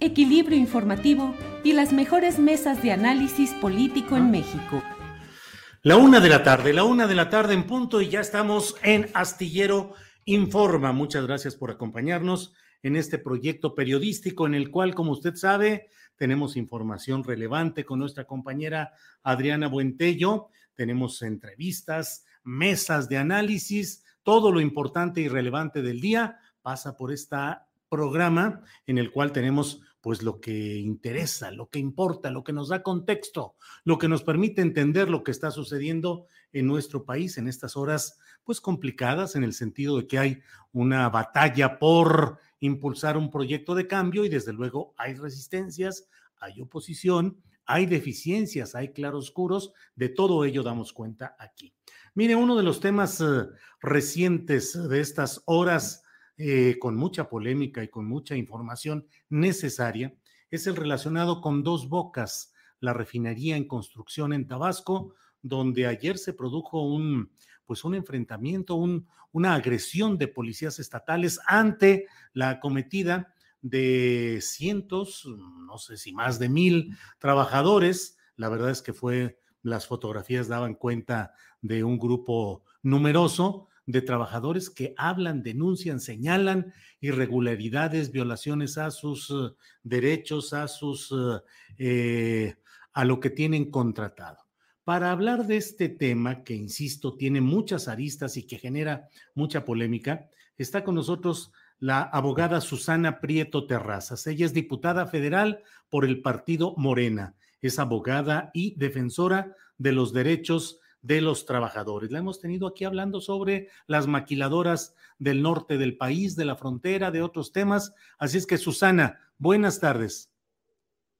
equilibrio informativo y las mejores mesas de análisis político en México. La una de la tarde, la una de la tarde en punto y ya estamos en Astillero Informa. Muchas gracias por acompañarnos en este proyecto periodístico en el cual, como usted sabe, tenemos información relevante con nuestra compañera Adriana Buentello, tenemos entrevistas, mesas de análisis, todo lo importante y relevante del día pasa por este programa en el cual tenemos pues lo que interesa, lo que importa, lo que nos da contexto, lo que nos permite entender lo que está sucediendo en nuestro país en estas horas pues complicadas en el sentido de que hay una batalla por impulsar un proyecto de cambio y desde luego hay resistencias, hay oposición, hay deficiencias, hay claroscuros, de todo ello damos cuenta aquí. Mire, uno de los temas eh, recientes de estas horas eh, con mucha polémica y con mucha información necesaria, es el relacionado con Dos Bocas, la refinería en construcción en Tabasco, donde ayer se produjo un, pues un enfrentamiento, un, una agresión de policías estatales ante la acometida de cientos, no sé si más de mil trabajadores. La verdad es que fue, las fotografías daban cuenta de un grupo numeroso de trabajadores que hablan, denuncian, señalan irregularidades, violaciones a sus uh, derechos, a sus eh, a lo que tienen contratado. Para hablar de este tema, que insisto, tiene muchas aristas y que genera mucha polémica, está con nosotros la abogada Susana Prieto Terrazas. Ella es diputada federal por el partido Morena. Es abogada y defensora de los derechos de los trabajadores. La hemos tenido aquí hablando sobre las maquiladoras del norte del país, de la frontera, de otros temas. Así es que, Susana, buenas tardes.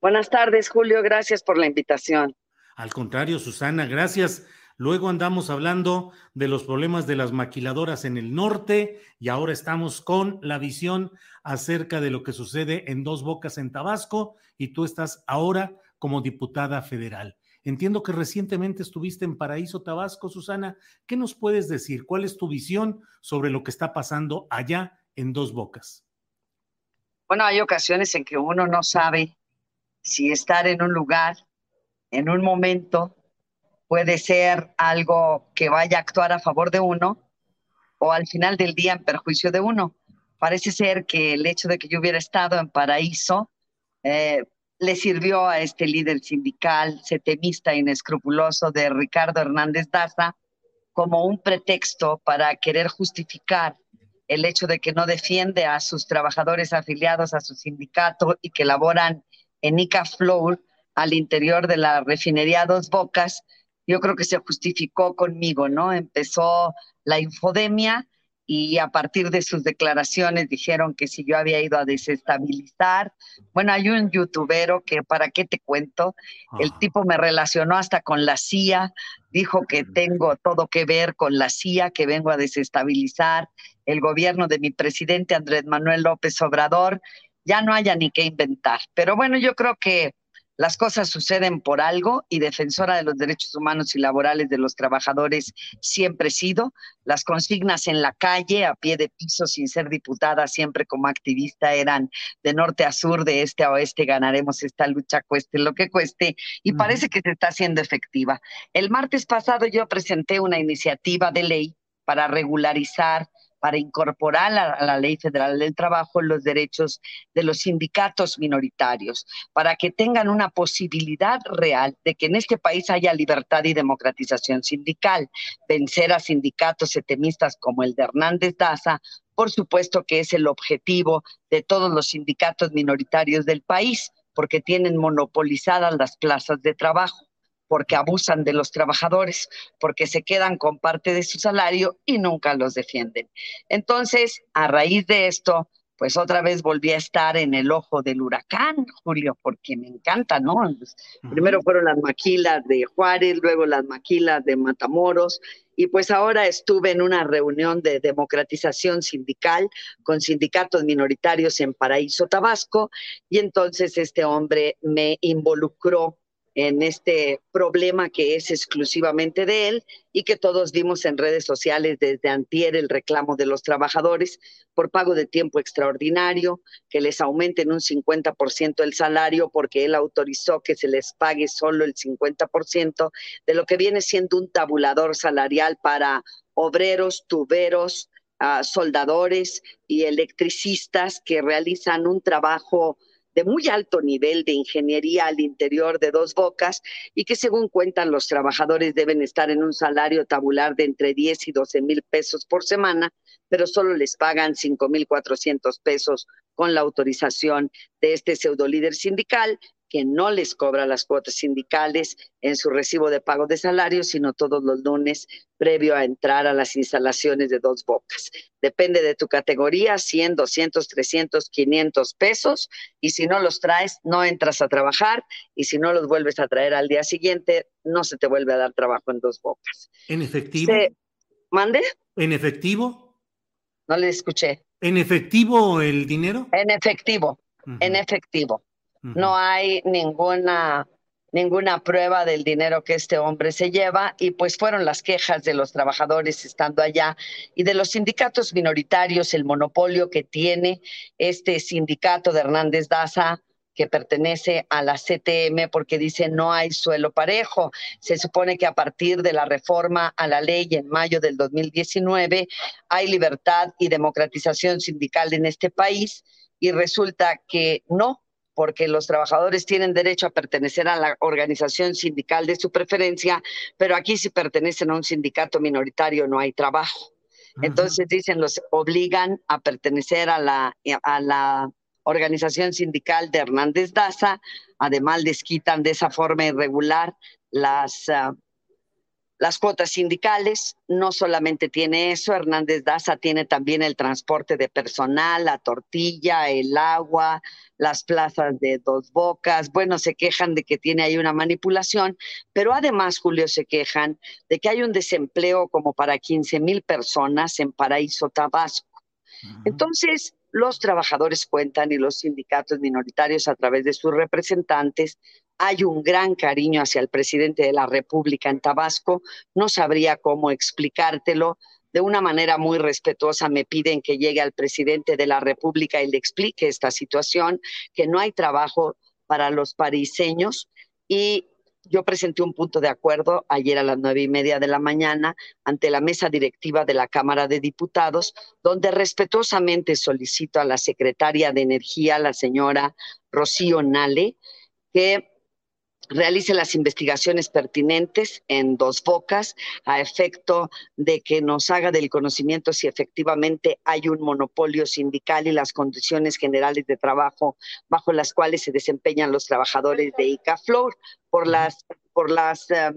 Buenas tardes, Julio. Gracias por la invitación. Al contrario, Susana, gracias. Luego andamos hablando de los problemas de las maquiladoras en el norte y ahora estamos con la visión acerca de lo que sucede en Dos Bocas en Tabasco y tú estás ahora como diputada federal. Entiendo que recientemente estuviste en Paraíso, Tabasco, Susana. ¿Qué nos puedes decir? ¿Cuál es tu visión sobre lo que está pasando allá en Dos Bocas? Bueno, hay ocasiones en que uno no sabe si estar en un lugar, en un momento, puede ser algo que vaya a actuar a favor de uno o al final del día en perjuicio de uno. Parece ser que el hecho de que yo hubiera estado en Paraíso eh, le sirvió a este líder sindical, setemista inescrupuloso de Ricardo Hernández Daza, como un pretexto para querer justificar el hecho de que no defiende a sus trabajadores afiliados a su sindicato y que laboran en Ica Flour al interior de la refinería Dos Bocas, yo creo que se justificó conmigo, ¿no? Empezó la infodemia y a partir de sus declaraciones dijeron que si yo había ido a desestabilizar. Bueno, hay un youtubero que, ¿para qué te cuento? El tipo me relacionó hasta con la CIA, dijo que tengo todo que ver con la CIA, que vengo a desestabilizar el gobierno de mi presidente Andrés Manuel López Obrador. Ya no haya ni qué inventar. Pero bueno, yo creo que las cosas suceden por algo y defensora de los derechos humanos y laborales de los trabajadores siempre he sido. Las consignas en la calle, a pie de piso, sin ser diputada, siempre como activista, eran de norte a sur, de este a oeste, ganaremos esta lucha, cueste lo que cueste, y parece que se está haciendo efectiva. El martes pasado yo presenté una iniciativa de ley para regularizar para incorporar a, la Ley Federal del Trabajo los derechos de los sindicatos minoritarios, para que tengan una posibilidad real de que en este país haya libertad y democratización sindical. Vencer a sindicatos etemistas como el de Hernández Daza, por supuesto que es el objetivo de todos los sindicatos minoritarios del país, porque tienen monopolizadas las plazas de trabajo porque abusan de los trabajadores, porque se quedan con parte de su salario y nunca los defienden. Entonces, a raíz de esto, pues otra vez volví a estar en el ojo del huracán, Julio, porque me encanta, ¿no? Pues, primero fueron las maquilas de Juárez, luego las maquilas de Matamoros, y pues ahora estuve en una reunión de democratización sindical con sindicatos minoritarios en Paraíso, Tabasco, y entonces este hombre me involucró en este problema que es exclusivamente de él y que todos vimos en redes sociales desde antier el reclamo de los trabajadores por pago de tiempo extraordinario, que les aumenten un 50% el salario porque él autorizó que se les pague solo el 50% de lo que viene siendo un tabulador salarial para obreros, tuberos, ah, soldadores y electricistas que realizan un trabajo de muy alto nivel de ingeniería al interior de dos bocas y que según cuentan los trabajadores deben estar en un salario tabular de entre 10 y 12 mil pesos por semana, pero solo les pagan 5 mil 400 pesos con la autorización de este pseudo líder sindical que no les cobra las cuotas sindicales en su recibo de pago de salario, sino todos los lunes previo a entrar a las instalaciones de dos bocas. Depende de tu categoría, 100, 200, 300, 500 pesos, y si no los traes, no entras a trabajar, y si no los vuelves a traer al día siguiente, no se te vuelve a dar trabajo en dos bocas. ¿En efectivo? ¿Mande? ¿En efectivo? No le escuché. ¿En efectivo el dinero? En efectivo, en efectivo. No hay ninguna ninguna prueba del dinero que este hombre se lleva y pues fueron las quejas de los trabajadores estando allá y de los sindicatos minoritarios, el monopolio que tiene este sindicato de Hernández Daza que pertenece a la CTM porque dice no hay suelo parejo. Se supone que a partir de la reforma a la ley en mayo del 2019 hay libertad y democratización sindical en este país y resulta que no, porque los trabajadores tienen derecho a pertenecer a la organización sindical de su preferencia, pero aquí si pertenecen a un sindicato minoritario no hay trabajo. Entonces dicen, los obligan a pertenecer a la, a la organización sindical de Hernández Daza, además les quitan de esa forma irregular las... Ah, las cuotas sindicales, no solamente tiene eso, Hernández Daza tiene también el transporte de personal, la tortilla, el agua, las plazas de dos bocas. Bueno, se quejan de que tiene ahí una manipulación, pero además, Julio, se quejan de que hay un desempleo como para 15 mil personas en Paraíso Tabasco. Entonces, los trabajadores cuentan y los sindicatos minoritarios a través de sus representantes hay un gran cariño hacia el presidente de la República en Tabasco. No sabría cómo explicártelo. De una manera muy respetuosa me piden que llegue al presidente de la República y le explique esta situación, que no hay trabajo para los pariseños y yo presenté un punto de acuerdo ayer a las nueve y media de la mañana ante la mesa directiva de la Cámara de Diputados, donde respetuosamente solicito a la secretaria de Energía, la señora Rocío Nale, que realice las investigaciones pertinentes en dos bocas a efecto de que nos haga del conocimiento si efectivamente hay un monopolio sindical y las condiciones generales de trabajo bajo las cuales se desempeñan los trabajadores de ICAFLOR por las por las eh,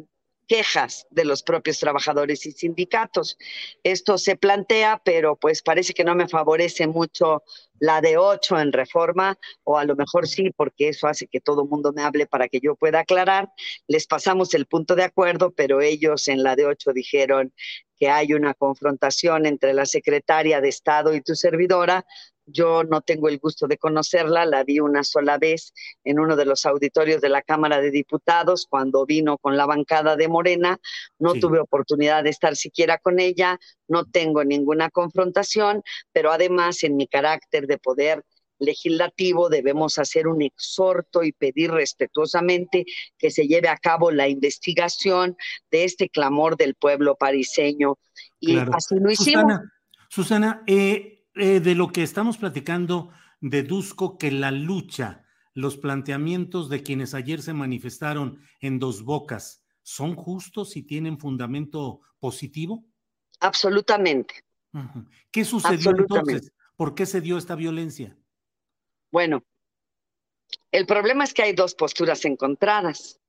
quejas de los propios trabajadores y sindicatos. Esto se plantea, pero pues parece que no me favorece mucho la de ocho en reforma, o a lo mejor sí, porque eso hace que todo el mundo me hable para que yo pueda aclarar. Les pasamos el punto de acuerdo, pero ellos en la de ocho dijeron que hay una confrontación entre la secretaria de Estado y tu servidora, yo no tengo el gusto de conocerla, la vi una sola vez en uno de los auditorios de la Cámara de Diputados cuando vino con la bancada de Morena. No tuve oportunidad de estar siquiera con ella, no tengo ninguna confrontación, pero además en mi carácter de poder legislativo debemos hacer un exhorto y pedir respetuosamente que se lleve a cabo la investigación de este clamor del pueblo pariseño. Y así lo hicimos. Susana, eh, eh, de lo que estamos platicando, deduzco que la lucha, los planteamientos de quienes ayer se manifestaron en Dos Bocas, ¿son justos y tienen fundamento positivo? Absolutamente. ¿Qué sucedió entonces? ¿Por qué se dio esta violencia? Bueno, el problema es que hay dos posturas encontradas.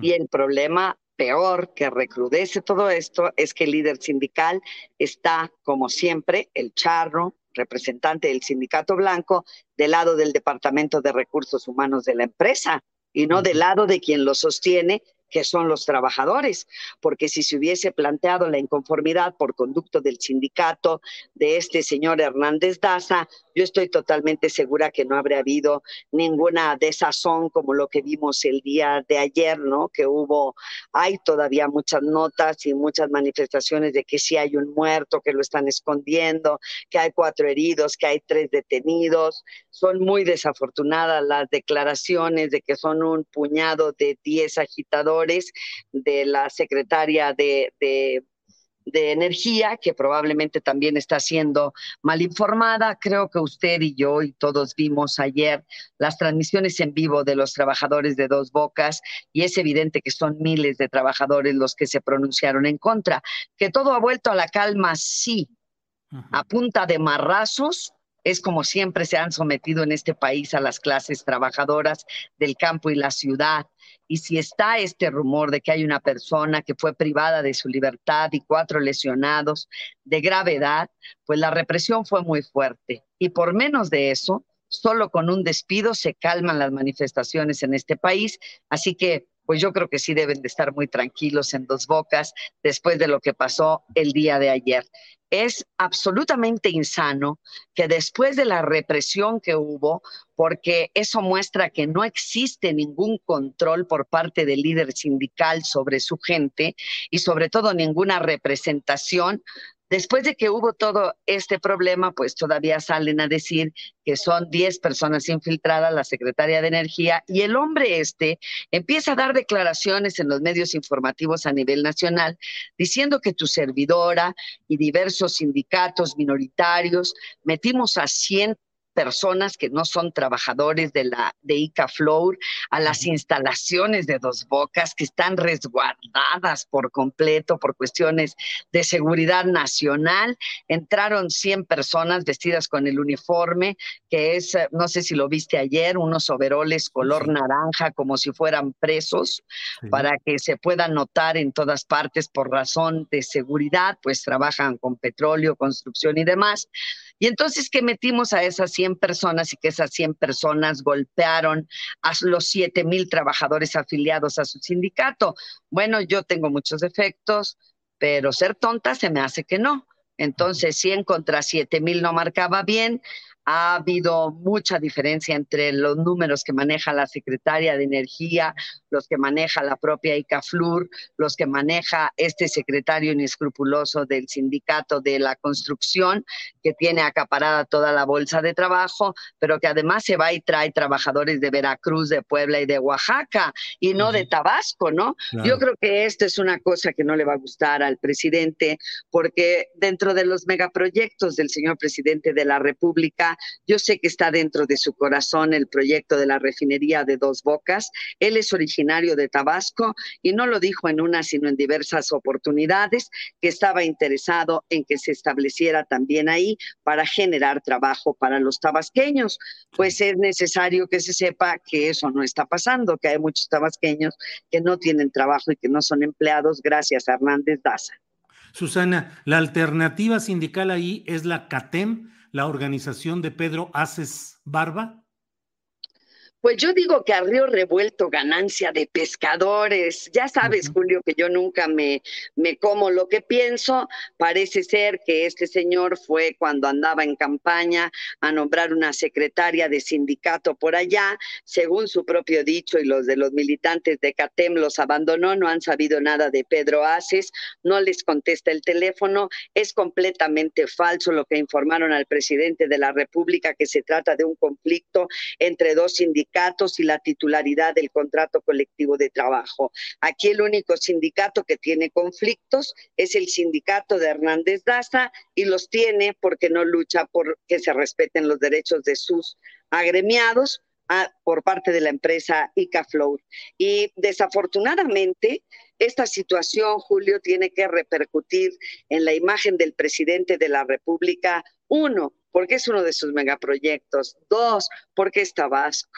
Y el problema peor que recrudece todo esto es que el líder sindical está, como siempre, el charro, representante del sindicato blanco, del lado del Departamento de Recursos Humanos de la empresa y no del lado de quien lo sostiene, que son los trabajadores, porque si se hubiese planteado la inconformidad por conducto del sindicato de este señor Hernández Daza, yo estoy totalmente segura que no habría habido ninguna desazón como lo que vimos el día de ayer, ¿no? Que hubo, hay todavía muchas notas y muchas manifestaciones de que sí hay un muerto, que lo están escondiendo, que hay cuatro heridos, que hay tres detenidos. Son muy desafortunadas las declaraciones de que son un puñado de diez agitadores de la secretaria de, de de energía, que probablemente también está siendo mal informada. Creo que usted y yo y todos vimos ayer las transmisiones en vivo de los trabajadores de Dos Bocas y es evidente que son miles de trabajadores los que se pronunciaron en contra. Que todo ha vuelto a la calma, sí, a punta de marrazos, es como siempre se han sometido en este país a las clases trabajadoras del campo y la ciudad. Y si está este rumor de que hay una persona que fue privada de su libertad y cuatro lesionados de gravedad, pues la represión fue muy fuerte. Y por menos de eso, solo con un despido se calman las manifestaciones en este país. Así que pues yo creo que sí deben de estar muy tranquilos en dos bocas después de lo que pasó el día de ayer es absolutamente insano que después de la represión que hubo, porque eso muestra que no existe ningún control por parte del líder sindical sobre su gente y sobre todo ninguna representación, Después de que hubo todo este problema, pues todavía salen a decir que son 10 personas infiltradas, la secretaria de Energía, y el hombre este empieza a dar declaraciones en los medios informativos a nivel nacional, diciendo que tu servidora y diversos sindicatos minoritarios metimos a 100 personas que no son trabajadores de la de a las instalaciones de Dos Bocas que están resguardadas por completo por cuestiones de seguridad nacional. Entraron 100 personas vestidas con el uniforme que es, eh, no sé si lo viste ayer, unos overoles color naranja como si fueran presos para que se puedan notar en todas partes por razón de seguridad, pues trabajan con petróleo, construcción y demás. Y entonces que metimos a esas 100 personas y que esas 100 personas golpearon a los 7 mil trabajadores afiliados a su sindicato. Bueno, yo tengo muchos defectos, pero ser tonta se me hace que no. Entonces, 100 contra 7 mil no marcaba bien ha habido mucha diferencia entre los números que maneja la secretaria de Energía, los que maneja la propia ICAFLUR, los que maneja este secretario inescrupuloso del sindicato de la construcción, que tiene acaparada toda la bolsa de trabajo, pero que además se va y trae trabajadores de Veracruz, de Puebla y de Oaxaca, y no de Tabasco, ¿no? Yo creo que esto es una cosa que no le va a gustar al presidente, porque dentro de los megaproyectos del señor presidente de la República, yo sé que está dentro de su corazón el proyecto de la refinería de Dos Bocas. Él es originario de Tabasco y no lo dijo en una, sino en diversas oportunidades, que estaba interesado en que se estableciera también ahí para generar trabajo para los tabasqueños. Pues es necesario que se sepa que eso no está pasando, que hay muchos tabasqueños que no tienen trabajo y que no son empleados gracias a Hernández Daza. Susana, la alternativa sindical ahí es la CATEM, la organización de Pedro Aces Barba? Pues yo digo que a río revuelto ganancia de pescadores. Ya sabes, Julio, que yo nunca me, me como lo que pienso. Parece ser que este señor fue cuando andaba en campaña a nombrar una secretaria de sindicato por allá. Según su propio dicho y los de los militantes de CATEM los abandonó, no han sabido nada de Pedro Aces, no les contesta el teléfono. Es completamente falso lo que informaron al presidente de la República, que se trata de un conflicto entre dos sindicatos sindicatos y la titularidad del contrato colectivo de trabajo. Aquí el único sindicato que tiene conflictos es el sindicato de Hernández Daza y los tiene porque no lucha por que se respeten los derechos de sus agremiados por parte de la empresa ICAFlow. Y desafortunadamente, esta situación, Julio, tiene que repercutir en la imagen del presidente de la República. Uno, porque es uno de sus megaproyectos. Dos, porque es Tabasco.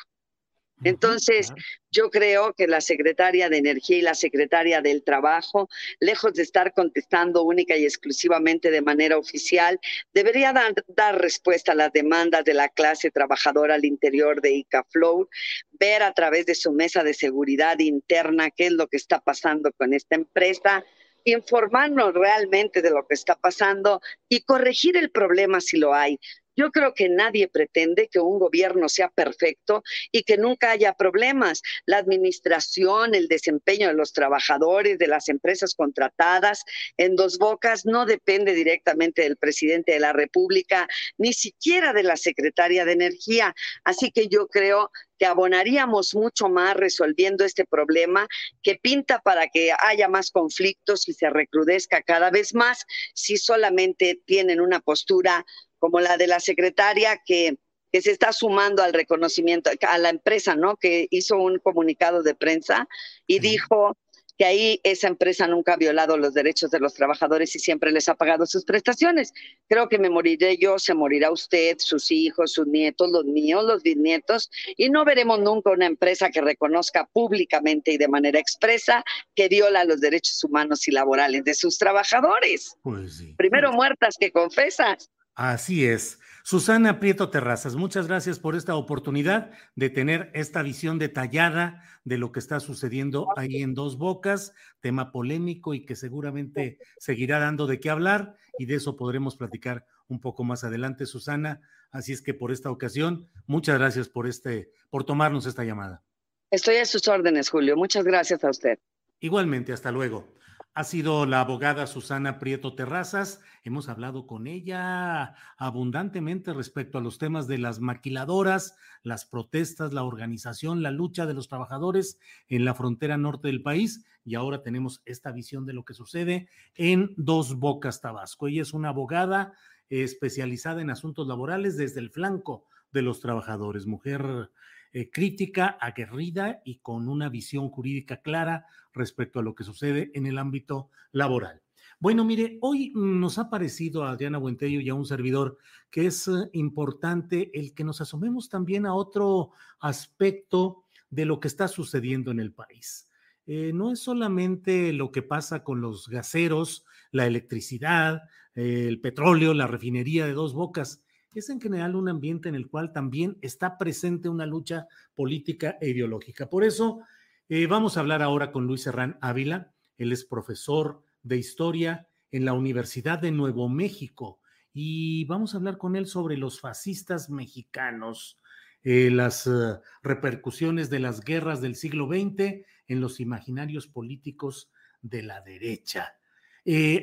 Entonces, yo creo que la secretaria de Energía y la secretaria del Trabajo, lejos de estar contestando única y exclusivamente de manera oficial, debería dar, dar respuesta a las demandas de la clase trabajadora al interior de ICAFlow, ver a través de su mesa de seguridad interna qué es lo que está pasando con esta empresa informarnos realmente de lo que está pasando y corregir el problema si lo hay. Yo creo que nadie pretende que un gobierno sea perfecto y que nunca haya problemas. La administración, el desempeño de los trabajadores, de las empresas contratadas en dos bocas no depende directamente del presidente de la República, ni siquiera de la secretaria de Energía. Así que yo creo que abonaríamos mucho más resolviendo este problema que pinta para que haya más conflictos y se recrudezca cada vez más si solamente tienen una postura como la de la secretaria que, que se está sumando al reconocimiento, a la empresa, ¿no? Que hizo un comunicado de prensa y dijo que ahí esa empresa nunca ha violado los derechos de los trabajadores y siempre les ha pagado sus prestaciones. Creo que me moriré yo, se morirá usted, sus hijos, sus nietos, los míos, los bisnietos, y no veremos nunca una empresa que reconozca públicamente y de manera expresa que viola los derechos humanos y laborales de sus trabajadores. Pues Primero muertas que confesas. Así es. Susana Prieto Terrazas, muchas gracias por esta oportunidad de tener esta visión detallada de lo que está sucediendo ahí en Dos Bocas, tema polémico y que seguramente seguirá dando de qué hablar y de eso podremos platicar un poco más adelante, Susana. Así es que por esta ocasión, muchas gracias por este por tomarnos esta llamada. Estoy a sus órdenes, Julio. Muchas gracias a usted. Igualmente, hasta luego ha sido la abogada Susana Prieto Terrazas. Hemos hablado con ella abundantemente respecto a los temas de las maquiladoras, las protestas, la organización, la lucha de los trabajadores en la frontera norte del país. Y ahora tenemos esta visión de lo que sucede en Dos Bocas, Tabasco. Ella es una abogada especializada en asuntos laborales desde el flanco de los trabajadores, mujer eh, crítica, aguerrida y con una visión jurídica clara respecto a lo que sucede en el ámbito laboral. Bueno, mire, hoy nos ha parecido a Adriana Buentello y a un servidor que es eh, importante el que nos asomemos también a otro aspecto de lo que está sucediendo en el país. Eh, no es solamente lo que pasa con los gaseros, la electricidad, el petróleo, la refinería de dos bocas, es en general un ambiente en el cual también está presente una lucha política e ideológica. Por eso eh, vamos a hablar ahora con Luis Serrán Ávila. Él es profesor de historia en la Universidad de Nuevo México y vamos a hablar con él sobre los fascistas mexicanos, eh, las eh, repercusiones de las guerras del siglo XX en los imaginarios políticos de la derecha.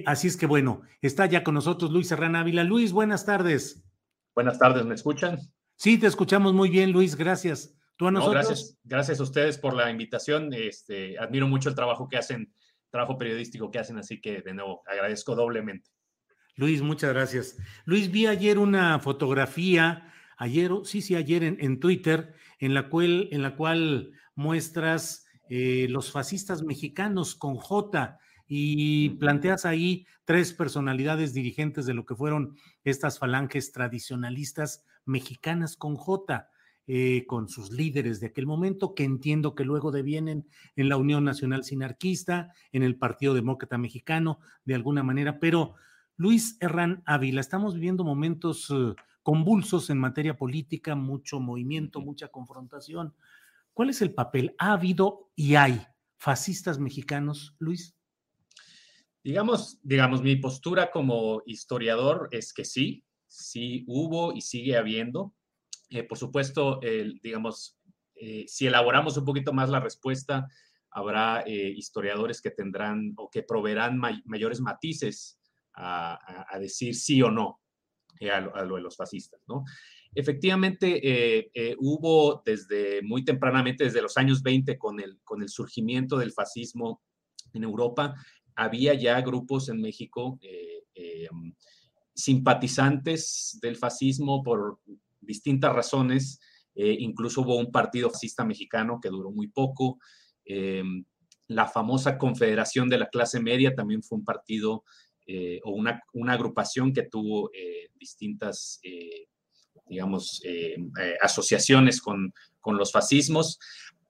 así es que bueno, está ya con nosotros Luis Serrán Ávila. Luis, buenas tardes. Buenas tardes, ¿me escuchan? Sí, te escuchamos muy bien, Luis, gracias. ¿Tú a nosotros? gracias, gracias a ustedes por la invitación. Este, admiro mucho el trabajo que hacen, trabajo periodístico que hacen, así que de nuevo agradezco doblemente. Luis, muchas gracias. Luis, vi ayer una fotografía, ayer, sí, sí, ayer en, Twitter, en la cual, en la cual muestras eh, los fascistas mexicanos con J y planteas ahí tres personalidades dirigentes de lo que fueron estas falanges tradicionalistas mexicanas con J, eh, con sus líderes de aquel momento, que entiendo que luego devienen en la Unión Nacional Sinarquista, en el Partido Demócrata Mexicano, de alguna manera, pero Luis Herrán Ávila, estamos viviendo momentos eh, convulsos en materia política, mucho movimiento, mucha confrontación. ¿Cuál es el papel? ¿Ha habido y hay fascistas mexicanos, Luis? Digamos, digamos, mi postura como historiador es que sí, sí hubo y sigue habiendo. Eh, por supuesto, digamos, eh, si elaboramos un poquito más la respuesta, habrá eh, historiadores que tendrán o que proveerán mayores matices a, decir sí o no a lo, de los fascistas, ¿no? efectivamente eh, eh, hubo desde muy tempranamente, desde los años 20, con el, con el surgimiento del fascismo en Europa, había ya grupos en México simpatizantes del fascismo por distintas razones. incluso hubo un partido fascista mexicano que duró muy poco. la famosa Confederación de la Clase Media también fue un partido eh, o una, una, agrupación que tuvo eh, distintas, eh, digamos, asociaciones con, con, los fascismos.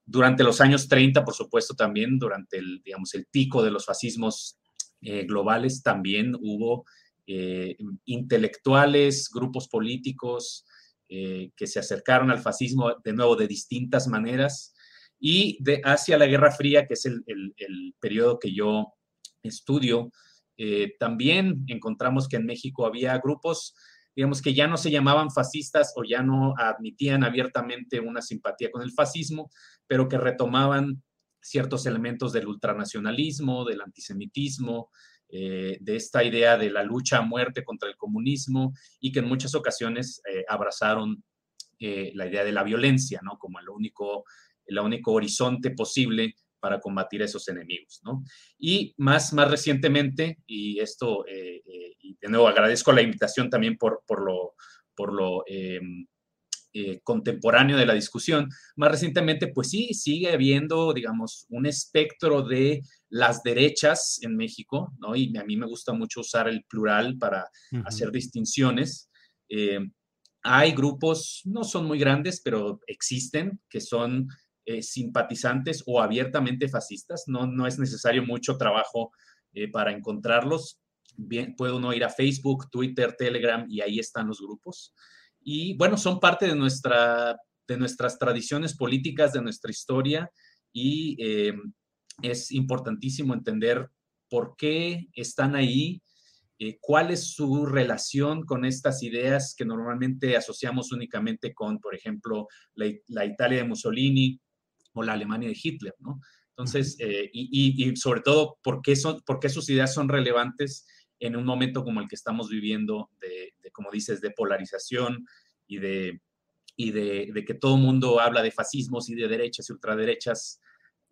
Durante los años 30, por supuesto, también durante el, digamos, el pico de los fascismos globales, también hubo intelectuales, grupos políticos que se acercaron al fascismo de nuevo de distintas maneras. Y hacia la Guerra Fría, que es el, el, el periodo que yo estudio, eh, también encontramos que en México había grupos, digamos, que ya no se llamaban fascistas o ya no admitían abiertamente una simpatía con el fascismo, pero que retomaban ciertos elementos del ultranacionalismo, del antisemitismo, eh, de esta idea de la lucha a muerte contra el comunismo y que en muchas ocasiones eh, abrazaron la idea de la violencia, ¿no? Como el único, el único horizonte posible para combatir a esos enemigos, ¿no? Y más, más recientemente, y esto, eh, eh, y de nuevo agradezco la invitación también por, por lo, por lo em, eh, contemporáneo de la discusión, más recientemente, pues sí, sigue habiendo, digamos, un espectro de las derechas en México, ¿no? Y a mí me gusta mucho usar el plural para hacer distinciones. hay grupos, no son muy grandes, pero existen, que son eh, simpatizantes o abiertamente fascistas. No, no es necesario mucho trabajo eh, para encontrarlos. Bien, puede uno ir a Facebook, Twitter, Telegram y ahí están los grupos. Y bueno, son parte de, nuestra, de nuestras tradiciones políticas, de nuestra historia y eh, es importantísimo entender por qué están ahí, cuál es su relación con estas ideas que normalmente asociamos únicamente con, por ejemplo, la Italia de Mussolini, o la Alemania de Hitler, ¿no? Entonces, eh, y, sobre todo, ¿por qué, son, ¿por qué sus ideas son relevantes en un momento como el que estamos viviendo, de, como dices, de polarización y de, y de, que todo el mundo habla de fascismos y de derechas y ultraderechas,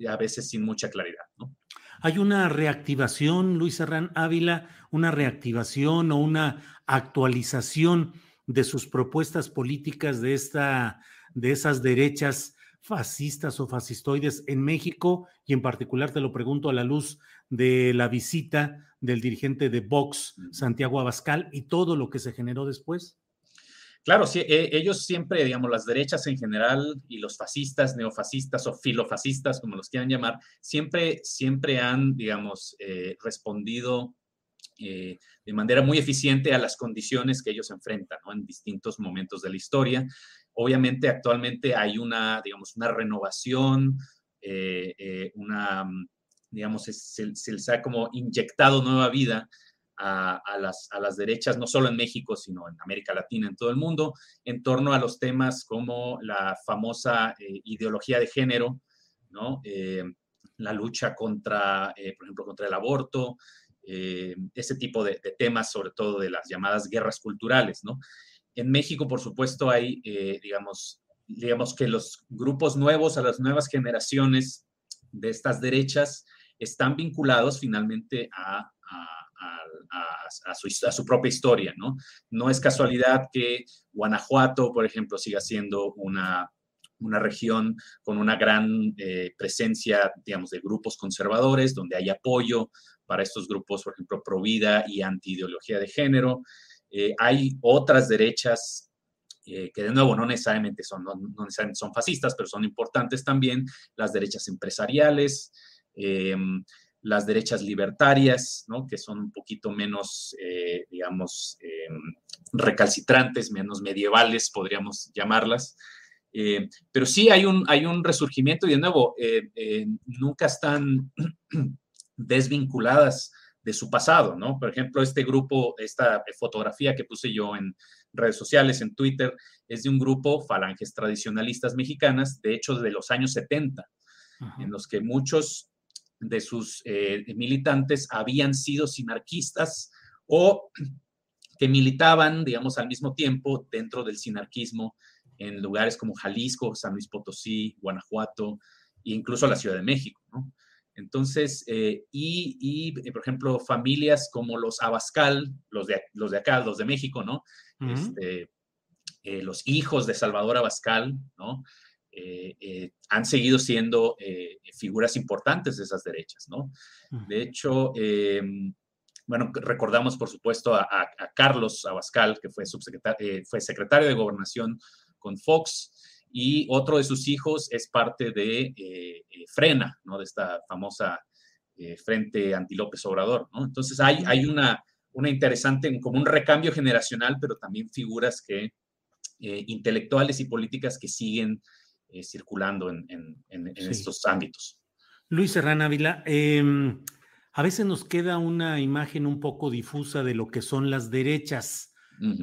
a veces sin mucha claridad, ¿no? Hay una reactivación, Luis Herrán Ávila, una reactivación o una actualización de sus propuestas políticas de, esta, de esas derechas fascistas o fascistoides en México y en particular te lo pregunto a la luz de la visita del dirigente de Vox, Santiago Abascal, y todo lo que se generó después? Claro, sí, e, ellos siempre, digamos, las derechas en general y los fascistas, neofascistas o filofascistas, como los quieran llamar, siempre, siempre han, digamos, eh, respondido eh, de manera muy eficiente a las condiciones que ellos enfrentan en distintos momentos de la historia. Obviamente actualmente hay una, digamos, una renovación, eh, eh, una, mm, digamos, se, les ha como inyectado nueva vida a, las, a, las, derechas, no solo en México, sino en América Latina, en todo el mundo, en torno a los temas como la famosa eh, ideología de género, ¿no? la lucha contra, por ejemplo, contra el aborto, ese tipo de, de, temas, sobre todo de las llamadas guerras culturales, ¿no? En México, por supuesto, hay, eh, digamos, digamos que los grupos nuevos, a las nuevas generaciones de estas derechas, están vinculados finalmente a, su, propia historia, ¿no? No es casualidad que Guanajuato, por ejemplo, siga siendo una, región con una gran eh, presencia, digamos, de grupos conservadores, donde hay apoyo para estos grupos, por ejemplo, pro vida y anti-ideología de género. Eh, hay otras derechas eh, que de nuevo no necesariamente, son, fascistas, pero son importantes también, las derechas empresariales, em, las derechas libertarias, ¿no? que son un poquito menos, eh, digamos, recalcitrantes, menos medievales, podríamos llamarlas. pero sí hay un, hay un resurgimiento y de nuevo, nunca están desvinculadas de su pasado, ¿no? Por ejemplo, este grupo, esta fotografía que puse yo en redes sociales, en Twitter, es de un grupo falanges tradicionalistas mexicanas, de hecho, de los años 70, en los que muchos de sus eh, militantes habían sido sinarquistas o que militaban, digamos, al mismo tiempo dentro del sinarquismo en lugares como Jalisco, San Luis Potosí, Guanajuato e incluso la Ciudad de México, ¿no? Entonces, eh, y, eh, por ejemplo, familias como los Abascal, los de, los de acá, los de México, ¿no? este, eh, los hijos de Salvador Abascal, ¿no? han seguido siendo figuras importantes de esas derechas, ¿no? De hecho, em, bueno, recordamos, por supuesto, a, Carlos Abascal, que fue, subsecretario, fue secretario de Gobernación con Fox, y otro de sus hijos es parte de eh, eh, Frena, ¿no? De esta famosa eh, Frente Anti-López Obrador, ¿no? Entonces hay, hay una, una interesante, como un recambio generacional, pero también figuras que, intelectuales y políticas que siguen circulando en, en, estos ámbitos. Luis Serrán Ávila, em, a veces nos queda una imagen un poco difusa de lo que son las derechas.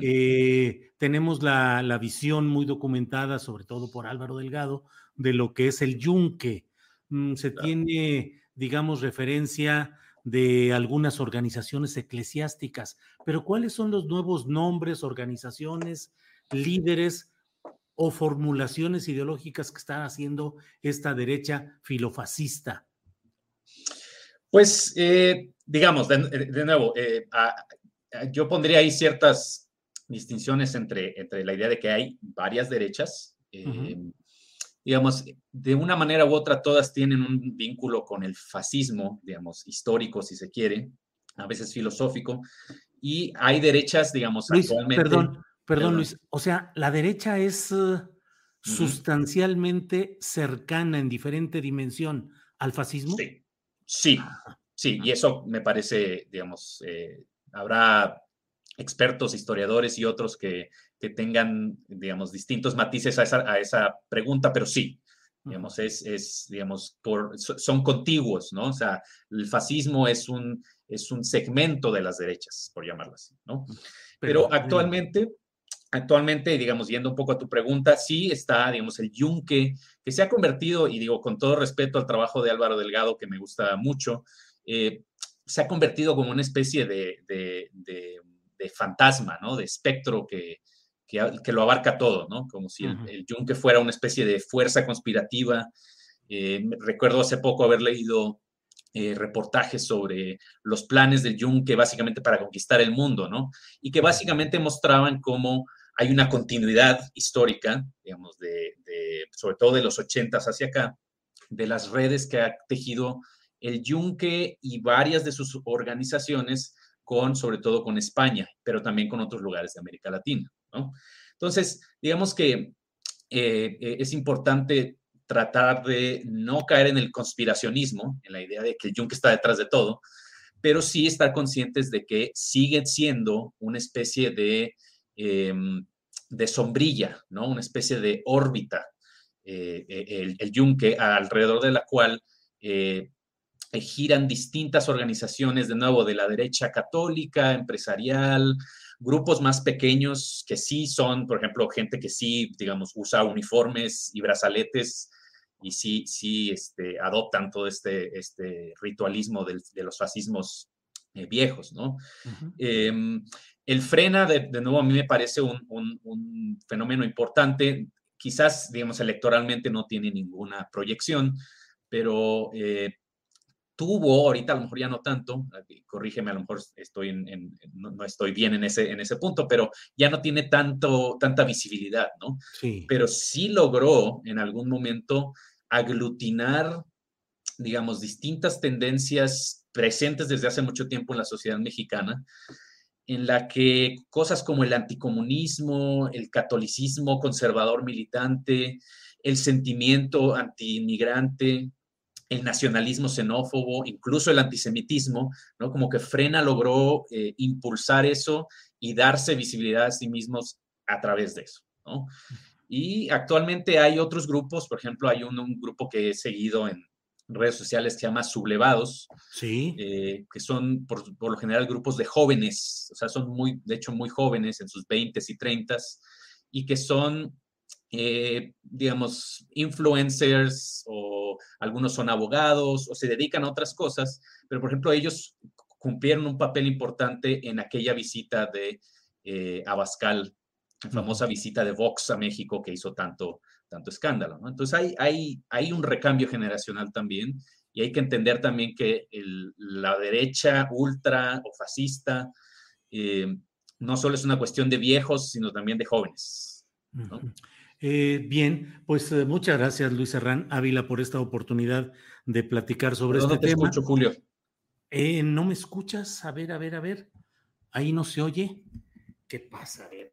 Eh, tenemos la, visión muy documentada, sobre todo por Álvaro Delgado, de lo que es el yunque. Mm, se tiene, digamos, referencia de algunas organizaciones eclesiásticas, pero ¿cuáles son los nuevos nombres, organizaciones, líderes o formulaciones ideológicas que está haciendo esta derecha filofascista? Pues, eh, digamos, de, nuevo, eh, yo pondría ahí ciertas distinciones entre, entre la idea de que hay varias derechas. Eh, digamos, de una manera u otra, todas tienen un vínculo con el fascismo, digamos, histórico, si se quiere, a veces filosófico, y hay derechas, digamos, actualmente. Perdón, perdón, Luis. O sea, la derecha es uh, sustancialmente cercana en diferente dimensión al fascismo. Sí, sí, sí, y eso me parece, digamos, eh, habrá expertos, historiadores y otros que, tengan, digamos, distintos matices a esa, pregunta, pero sí, digamos, es, es digamos, por, son contiguos, ¿no? O sea, el fascismo es un, es un segmento de las derechas, por llamarlo así, ¿no? Pero, actualmente, actualmente, digamos, yendo un poco a tu pregunta, sí está, digamos, el yunque, que se ha convertido, y digo, con todo respeto al trabajo de Álvaro Delgado, que me gusta mucho, eh, se ha convertido como una especie de de fantasma, ¿no? De espectro que, que, lo abarca todo, ¿no? Como si el, yunque fuera una especie de fuerza conspirativa. Eh, recuerdo hace poco haber leído eh, reportajes sobre los planes del yunque básicamente para conquistar el mundo, ¿no? Y que básicamente mostraban cómo hay una continuidad histórica, digamos, de, sobre todo de los ochentas hacia acá, de las redes que ha tejido el yunque y varias de sus organizaciones con, sobre todo con España, pero también con otros lugares de América Latina. Entonces, digamos que eh, eh, es importante tratar de no caer en el conspiracionismo, en la idea de que el yunque está detrás de todo, pero sí estar conscientes de que sigue siendo una especie de, em, de sombrilla, ¿no? Una especie de órbita, eh, el, el, alrededor de la cual giran distintas organizaciones, de nuevo, de la derecha católica, empresarial, grupos más pequeños que sí son, por ejemplo, gente que sí, digamos, usa uniformes y brazaletes y sí, sí este, adoptan todo este, este ritualismo de los fascismos eh, viejos, ¿no? Em, el frena, de, nuevo, a mí me parece un, fenómeno importante. Quizás, digamos, electoralmente no tiene ninguna proyección, pero eh, tuvo, ahorita a lo mejor ya no tanto, corrígeme, a lo mejor estoy en, no, estoy bien en ese, en ese punto, pero ya no tiene tanto, tanta visibilidad, ¿no? Sí. Pero sí logró en algún momento aglutinar, digamos, distintas tendencias presentes desde hace mucho tiempo en la sociedad mexicana, en la que cosas como el anticomunismo, el catolicismo conservador militante, el sentimiento antiinmigrante, el nacionalismo xenófobo, incluso el antisemitismo, ¿no? Como que Frena logró eh, impulsar eso y darse visibilidad a sí mismos a través de eso, ¿no? Y actualmente hay otros grupos, por ejemplo, hay un, grupo que he seguido en redes sociales que se llama Sublevados, sí. Eh, que son por, lo general grupos de jóvenes, o sea, son muy, de hecho, muy jóvenes, en sus 20 y 30 y que son eh, digamos, influencers o algunos son abogados o se dedican a otras cosas, pero por ejemplo ellos cumplieron un papel importante en aquella visita de eh, Abascal, la famosa visita de Vox a México que hizo tanto, tanto escándalo. Entonces hay, hay, hay un recambio generacional también y hay que entender también que la derecha ultra o fascista eh, no solo es una cuestión de viejos, sino también de jóvenes. Eh, bien, pues eh, muchas gracias Luis Herrán Ávila por esta oportunidad de platicar sobre este te tema. Escucho, Julio? ¿No me escuchas? A ver, a ver, a ver. Ahí no se oye. ¿Qué pasa? A ver.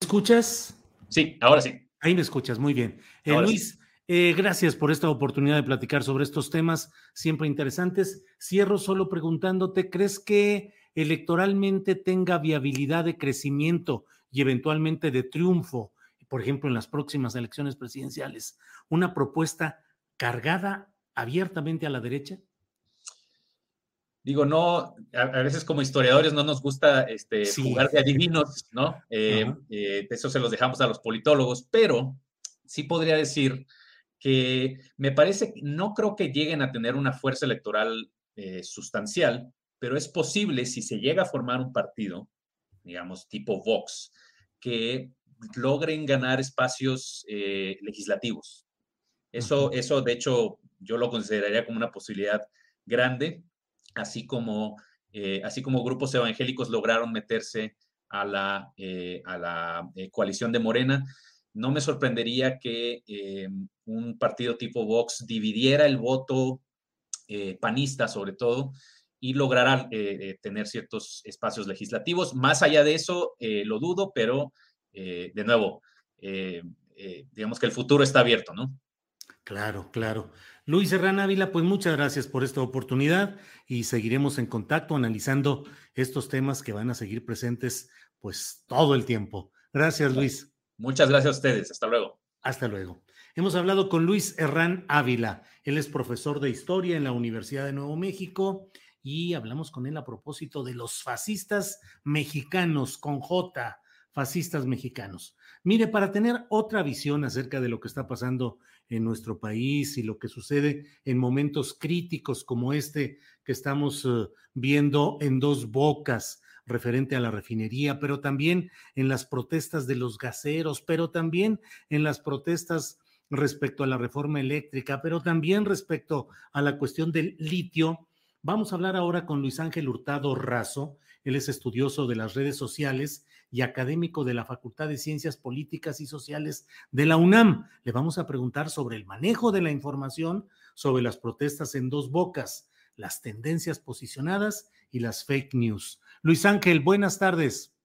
¿Escuchas? Sí, ahora sí. Ahí me escuchas, muy bien. Eh, Luis, eh, gracias por esta oportunidad de platicar sobre estos temas siempre interesantes. Cierro solo preguntándote, ¿crees que electoralmente tenga viabilidad de crecimiento y eventualmente de triunfo, por ejemplo, en las próximas elecciones presidenciales, una propuesta cargada abiertamente a la derecha? digo, no, a, veces como historiadores no nos gusta este, jugar de adivinos, ¿no? Eh, eh, eso se los dejamos a los politólogos, pero sí podría decir que me parece, no creo que lleguen a tener una fuerza electoral eh, sustancial, pero es posible si se llega a formar un partido, digamos, tipo Vox, que logren ganar espacios legislativos. Eso, eso, de hecho, yo lo consideraría como una posibilidad grande así como, eh, así como grupos evangélicos lograron meterse a la, eh, a la eh, coalición de Morena. No me sorprendería que un partido tipo Vox dividiera el voto panista, sobre todo, y lograra tener ciertos espacios legislativos. Más allá de eso, lo dudo, pero de nuevo, digamos que el futuro está abierto, ¿no? Claro, claro. Luis Serrán Ávila, pues muchas gracias por esta oportunidad y seguiremos en contacto analizando estos temas que van a seguir presentes pues todo el tiempo. Gracias, Luis. Muchas gracias a ustedes. Hasta luego. Hasta luego. Hemos hablado con Luis Herrán Ávila. Él es profesor de historia en la Universidad de Nuevo México y hablamos con él a propósito de los fascistas mexicanos con J, fascistas mexicanos. Mire, para tener otra visión acerca de lo que está pasando en nuestro país y lo que sucede en momentos críticos como este que estamos eh, viendo en dos bocas referente a la refinería, pero también en las protestas de los gaseros, pero también en las protestas respecto a la reforma eléctrica, pero también respecto a la cuestión del litio. Vamos a hablar ahora con Luis Ángel Hurtado Razo. Él es estudioso de las redes sociales y académico de la Facultad de Ciencias Políticas y Sociales de la UNAM. Le vamos a preguntar sobre el manejo de la información, sobre las protestas en dos bocas, las tendencias posicionadas y las fake news. Luis Ángel, buenas tardes.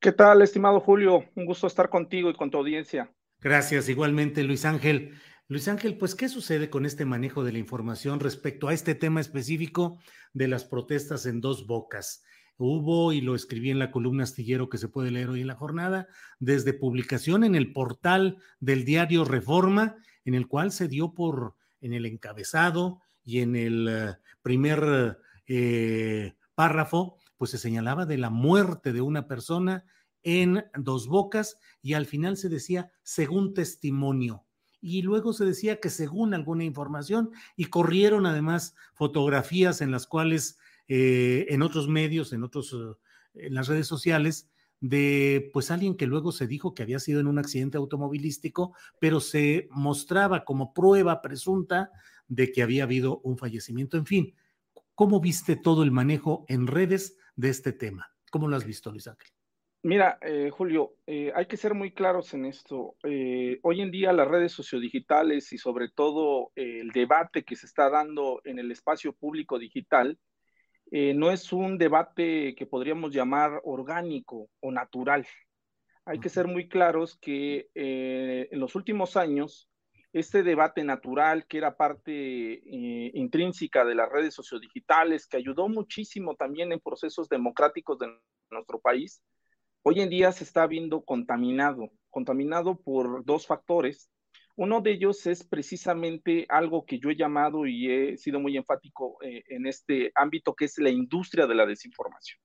¿Qué tal, estimado Julio? Un gusto estar contigo y con tu audiencia. Gracias, igualmente, Luis Ángel. Luis Ángel, pues, ¿qué sucede con este manejo de la información respecto a este tema específico de las protestas en dos bocas? Hubo, y lo escribí en la columna astillero que se puede leer hoy en la jornada, desde publicación en el portal del diario Reforma, en el cual se dio por, en el encabezado y en el eh, primer eh, párrafo, pues se señalaba de la muerte de una persona en dos bocas y al final se decía según testimonio. Y luego se decía que según alguna información y corrieron además fotografías en las cuales eh, en otros medios, en otros, eh, en las redes sociales, de pues alguien que luego se dijo que había sido en un accidente automovilístico, pero se mostraba como prueba presunta de que había habido un fallecimiento. En fin, ¿cómo viste todo el manejo en redes de este tema? ¿Cómo lo has visto, Luis Ángel? Mira, eh, Julio, hay que ser muy claros en esto. hoy en día las redes sociodigitales y sobre todo el debate que se está dando en el espacio público digital eh, no es un debate que podríamos llamar orgánico o natural. Hay que ser muy claros que eh, en los últimos años, este debate natural, que era parte eh, intrínseca de las redes sociodigitales, que ayudó muchísimo también en procesos democráticos de nuestro país, hoy en día se está viendo contaminado, contaminado por dos factores. Uno de ellos es precisamente algo que yo he llamado y he sido muy enfático eh, en este ámbito, que es la industria de la desinformación.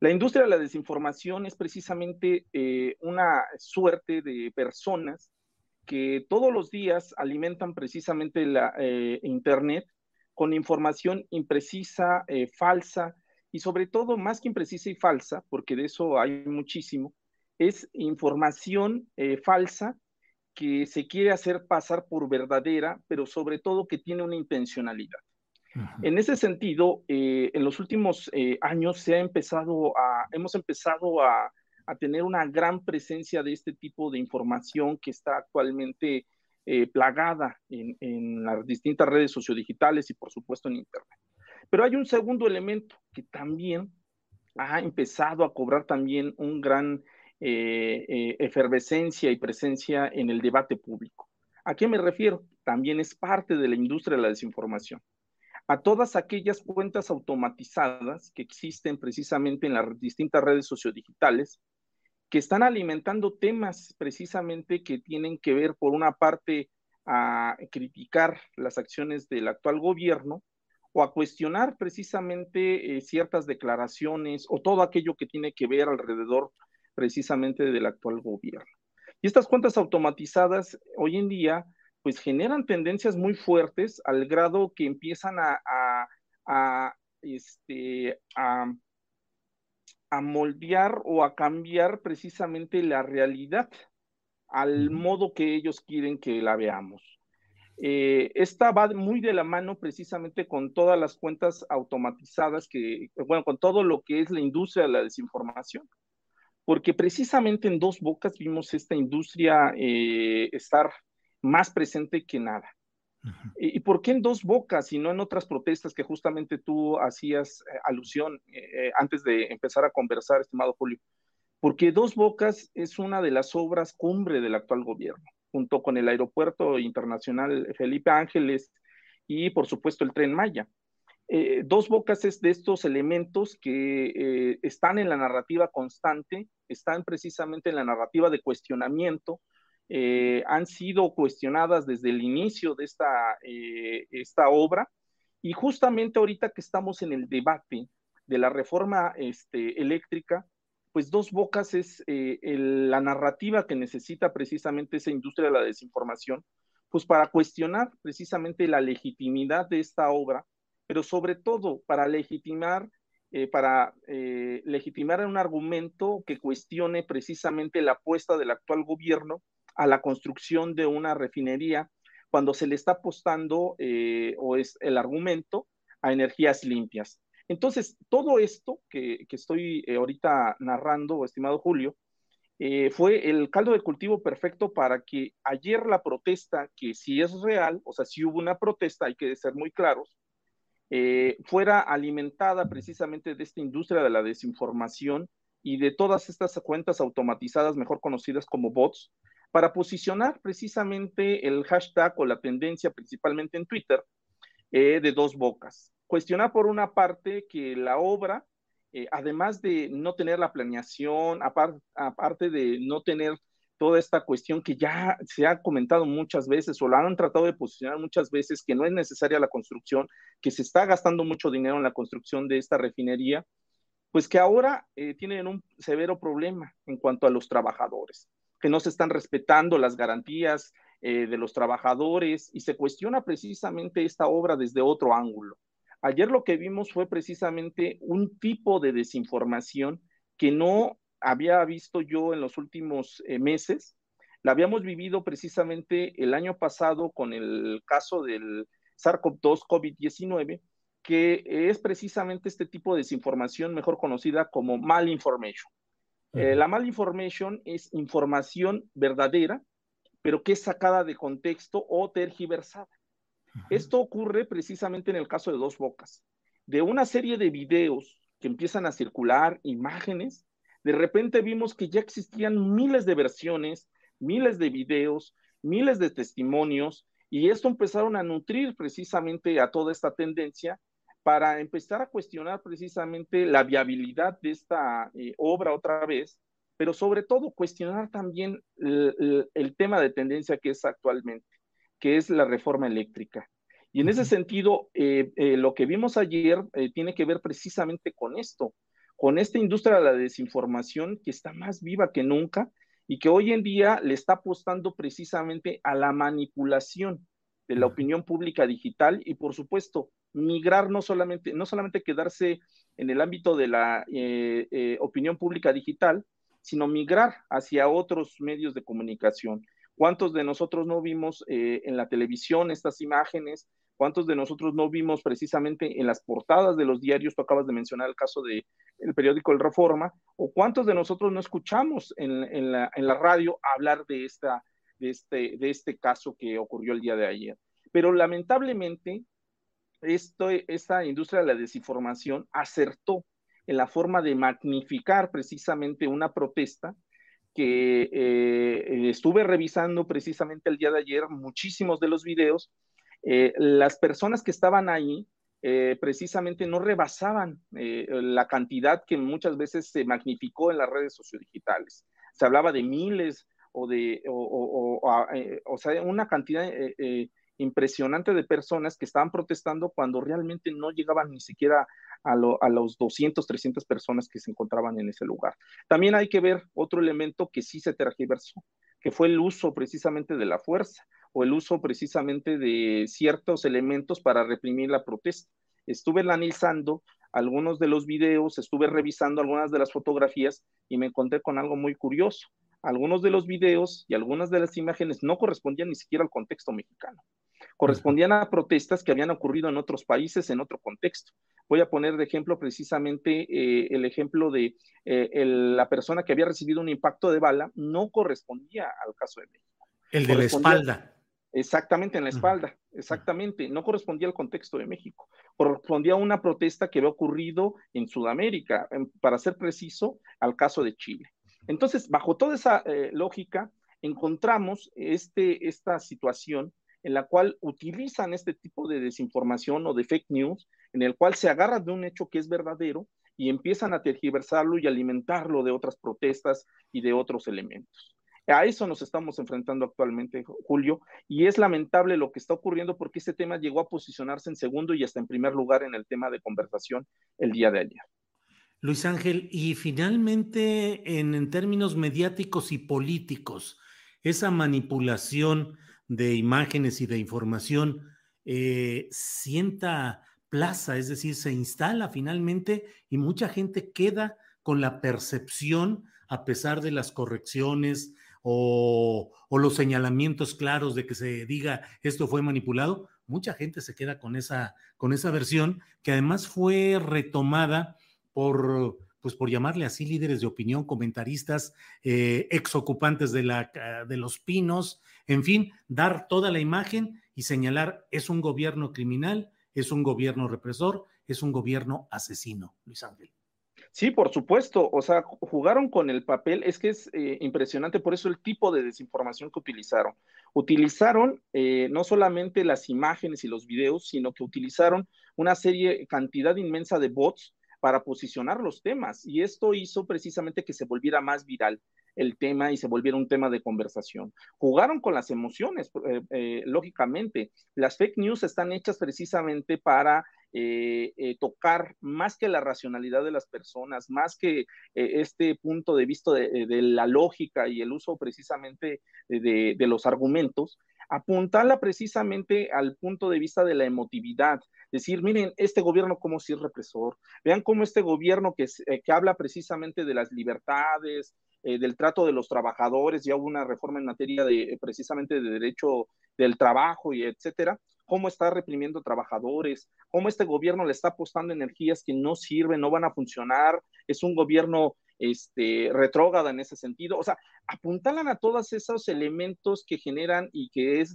La industria de la desinformación es precisamente eh, una suerte de personas que todos los días alimentan precisamente la eh, Internet con información imprecisa, eh, falsa, y sobre todo, más que imprecisa y falsa, porque de eso hay muchísimo, es información eh, falsa que se quiere hacer pasar por verdadera, pero sobre todo que tiene una intencionalidad. En ese sentido, eh, en los últimos eh, años se ha empezado a, hemos empezado a, tener una gran presencia de este tipo de información que está actualmente plagada en, en, las distintas redes sociodigitales y por supuesto en Internet. Pero hay un segundo elemento que también ha empezado a cobrar también un gran eh, eh, efervescencia y presencia en el debate público. ¿A qué me refiero? También es parte de la industria de la desinformación. A todas aquellas cuentas automatizadas que existen precisamente en las distintas redes sociodigitales, que están alimentando temas precisamente que tienen que ver, por una parte, a criticar las acciones del actual gobierno o a cuestionar precisamente eh, ciertas declaraciones o todo aquello que tiene que ver alrededor precisamente del actual gobierno. Y estas cuentas automatizadas hoy en día pues generan tendencias muy fuertes al grado que empiezan a, a, este, a, a moldear o a cambiar precisamente la realidad al modo que ellos quieren que la veamos. Eh, esta va muy de la mano precisamente con todas las cuentas automatizadas que, bueno, con todo lo que es la industria de la desinformación, porque precisamente en dos bocas vimos esta industria eh, estar más presente que nada. ¿Y por qué en dos bocas y no en otras protestas que justamente tú hacías eh, alusión antes de empezar a conversar, estimado Julio? Porque Dos Bocas es una de las obras cumbre del actual gobierno junto con el Aeropuerto Internacional Felipe Ángeles y por supuesto el tren Maya. Eh, dos Bocas de estos elementos que eh, están en la narrativa constante, están precisamente en la narrativa de cuestionamiento, eh, han sido cuestionadas desde el inicio de esta, esta obra y justamente ahorita que estamos en el debate de la reforma este, eléctrica, pues Dos Bocas es eh, la narrativa que necesita precisamente esa industria de la desinformación, pues para cuestionar precisamente la legitimidad de esta obra, pero sobre todo para legitimar, eh, para eh, legitimar un argumento que cuestione precisamente la apuesta del actual gobierno a la construcción de una refinería cuando se le está apostando, o es el argumento, a energías limpias. Entonces, todo esto que, estoy eh, ahorita narrando, estimado Julio, eh, fue el caldo de cultivo perfecto para que ayer la protesta, que si es real, o sea, si hubo una protesta, hay que ser muy claros, eh, fuera alimentada precisamente de esta industria de la desinformación y de todas estas cuentas automatizadas, mejor conocidas como bots, para posicionar precisamente el hashtag o la tendencia, principalmente en Twitter, de dos bocas cuestionar por una parte que la obra, eh, además de no tener la planeación, aparte de no tener toda esta cuestión que ya se ha comentado muchas veces o la han tratado de posicionar muchas veces, que no es necesaria la construcción, que se está gastando mucho dinero en la construcción de esta refinería, pues que ahora eh, tienen un severo problema en cuanto a los trabajadores, que no se están respetando las garantías eh, de los trabajadores y se cuestiona precisamente esta obra desde otro ángulo. Ayer lo que vimos fue precisamente un tipo de desinformación que no había visto yo en los últimos eh, meses. La habíamos vivido precisamente el año pasado con el caso del SARS-CoV-2 COVID-19, que es precisamente este tipo de desinformación mejor conocida como malinformation. Eh, la malinformation es información verdadera, pero que es sacada de contexto o tergiversada. Esto ocurre precisamente en el caso de Dos Bocas. De una serie de videos que empiezan a circular, imágenes, de repente vimos que ya existían miles de versiones, miles de videos, miles de testimonios, y esto empezaron a nutrir precisamente a toda esta tendencia para empezar a cuestionar precisamente la viabilidad de esta eh, obra otra vez, pero sobre todo cuestionar también el tema de tendencia que es actualmente que es la reforma eléctrica. Y en ese sentido, eh, eh, lo que vimos ayer eh, tiene que ver precisamente con esto, con esta industria de la desinformación que está más viva que nunca y que hoy en día le está apostando precisamente a la manipulación de la opinión pública digital y por supuesto migrar no solamente, no solamente quedarse en el ámbito de la opinión pública digital, sino migrar hacia otros medios de comunicación. ¿Cuántos de nosotros no vimos eh, en la televisión estas imágenes? ¿Cuántos de nosotros no vimos precisamente en las portadas de los diarios? Tú acabas de mencionar el caso del el periódico El Reforma. ¿O cuántos de nosotros no escuchamos en, la, radio hablar de, esta, de, este, de este caso que ocurrió el día de ayer? Pero lamentablemente, esta industria de la desinformación acertó en la forma de magnificar precisamente una protesta que eh, estuve revisando precisamente el día de ayer muchísimos de los videos. Eh, las personas que estaban ahí eh, precisamente no rebasaban la cantidad que muchas veces se magnificó en las redes sociodigitales. Se hablaba de miles o de, o, o sea, una cantidad impresionante de personas que estaban protestando cuando realmente no llegaban ni siquiera a, los 200, 300 personas que se encontraban en ese lugar. También hay que ver otro elemento que sí se tergiversó, que fue el uso precisamente de la fuerza o el uso precisamente de ciertos elementos para reprimir la protesta. Estuve analizando algunos de los videos, estuve revisando algunas de las fotografías y me encontré con algo muy curioso. Algunos de los videos y algunas de las imágenes no correspondían ni siquiera al contexto mexicano correspondían a protestas que habían ocurrido en otros países en otro contexto. Voy a poner de ejemplo precisamente eh, el ejemplo de eh, la persona que había recibido un impacto de bala, no correspondía al caso de México. El de la espalda. Exactamente, en la espalda, exactamente, no correspondía al contexto de México, correspondía a una protesta que había ocurrido en Sudamérica, para ser preciso, al caso de Chile. Entonces, bajo toda esa eh, lógica, encontramos este, esta situación en la cual utilizan este tipo de desinformación o de fake news, en el cual se agarran de un hecho que es verdadero y empiezan a tergiversarlo y alimentarlo de otras protestas y de otros elementos. A eso nos estamos enfrentando actualmente, Julio, y es lamentable lo que está ocurriendo porque este tema llegó a posicionarse en segundo y hasta en primer lugar en el tema de conversación el día de ayer. Luis Ángel, y finalmente en, en términos mediáticos y políticos, esa manipulación de imágenes y de información eh, sienta plaza, es decir, se instala finalmente y mucha gente queda con la percepción, a pesar de las correcciones o, los señalamientos claros de que se diga esto fue manipulado, mucha gente se queda con esa, con esa versión que además fue retomada por pues por llamarle así, líderes de opinión, comentaristas, eh, exocupantes de, la, de los pinos, en fin, dar toda la imagen y señalar es un gobierno criminal, es un gobierno represor, es un gobierno asesino, Luis Ángel. Sí, por supuesto. O sea, jugaron con el papel. Es que es eh, impresionante por eso el tipo de desinformación que utilizaron. Utilizaron eh, no solamente las imágenes y los videos, sino que utilizaron una serie, cantidad inmensa de bots para posicionar los temas. Y esto hizo precisamente que se volviera más viral el tema y se volviera un tema de conversación. Jugaron con las emociones, eh, eh, lógicamente. Las fake news están hechas precisamente para eh, tocar más que la racionalidad de las personas, más que este punto de vista de, la lógica y el uso precisamente de, de los argumentos, apuntarla precisamente al punto de vista de la emotividad, decir, miren, este gobierno como si es represor, vean cómo este gobierno que, eh, que habla precisamente de las libertades, eh, del trato de los trabajadores, ya hubo una reforma en materia de eh, precisamente de derecho del trabajo y etcétera, cómo está reprimiendo trabajadores, cómo este gobierno le está apostando energías que no sirven, no van a funcionar, es un gobierno este, retrógrada en ese sentido. O sea, apuntalan a todos esos elementos que generan y que es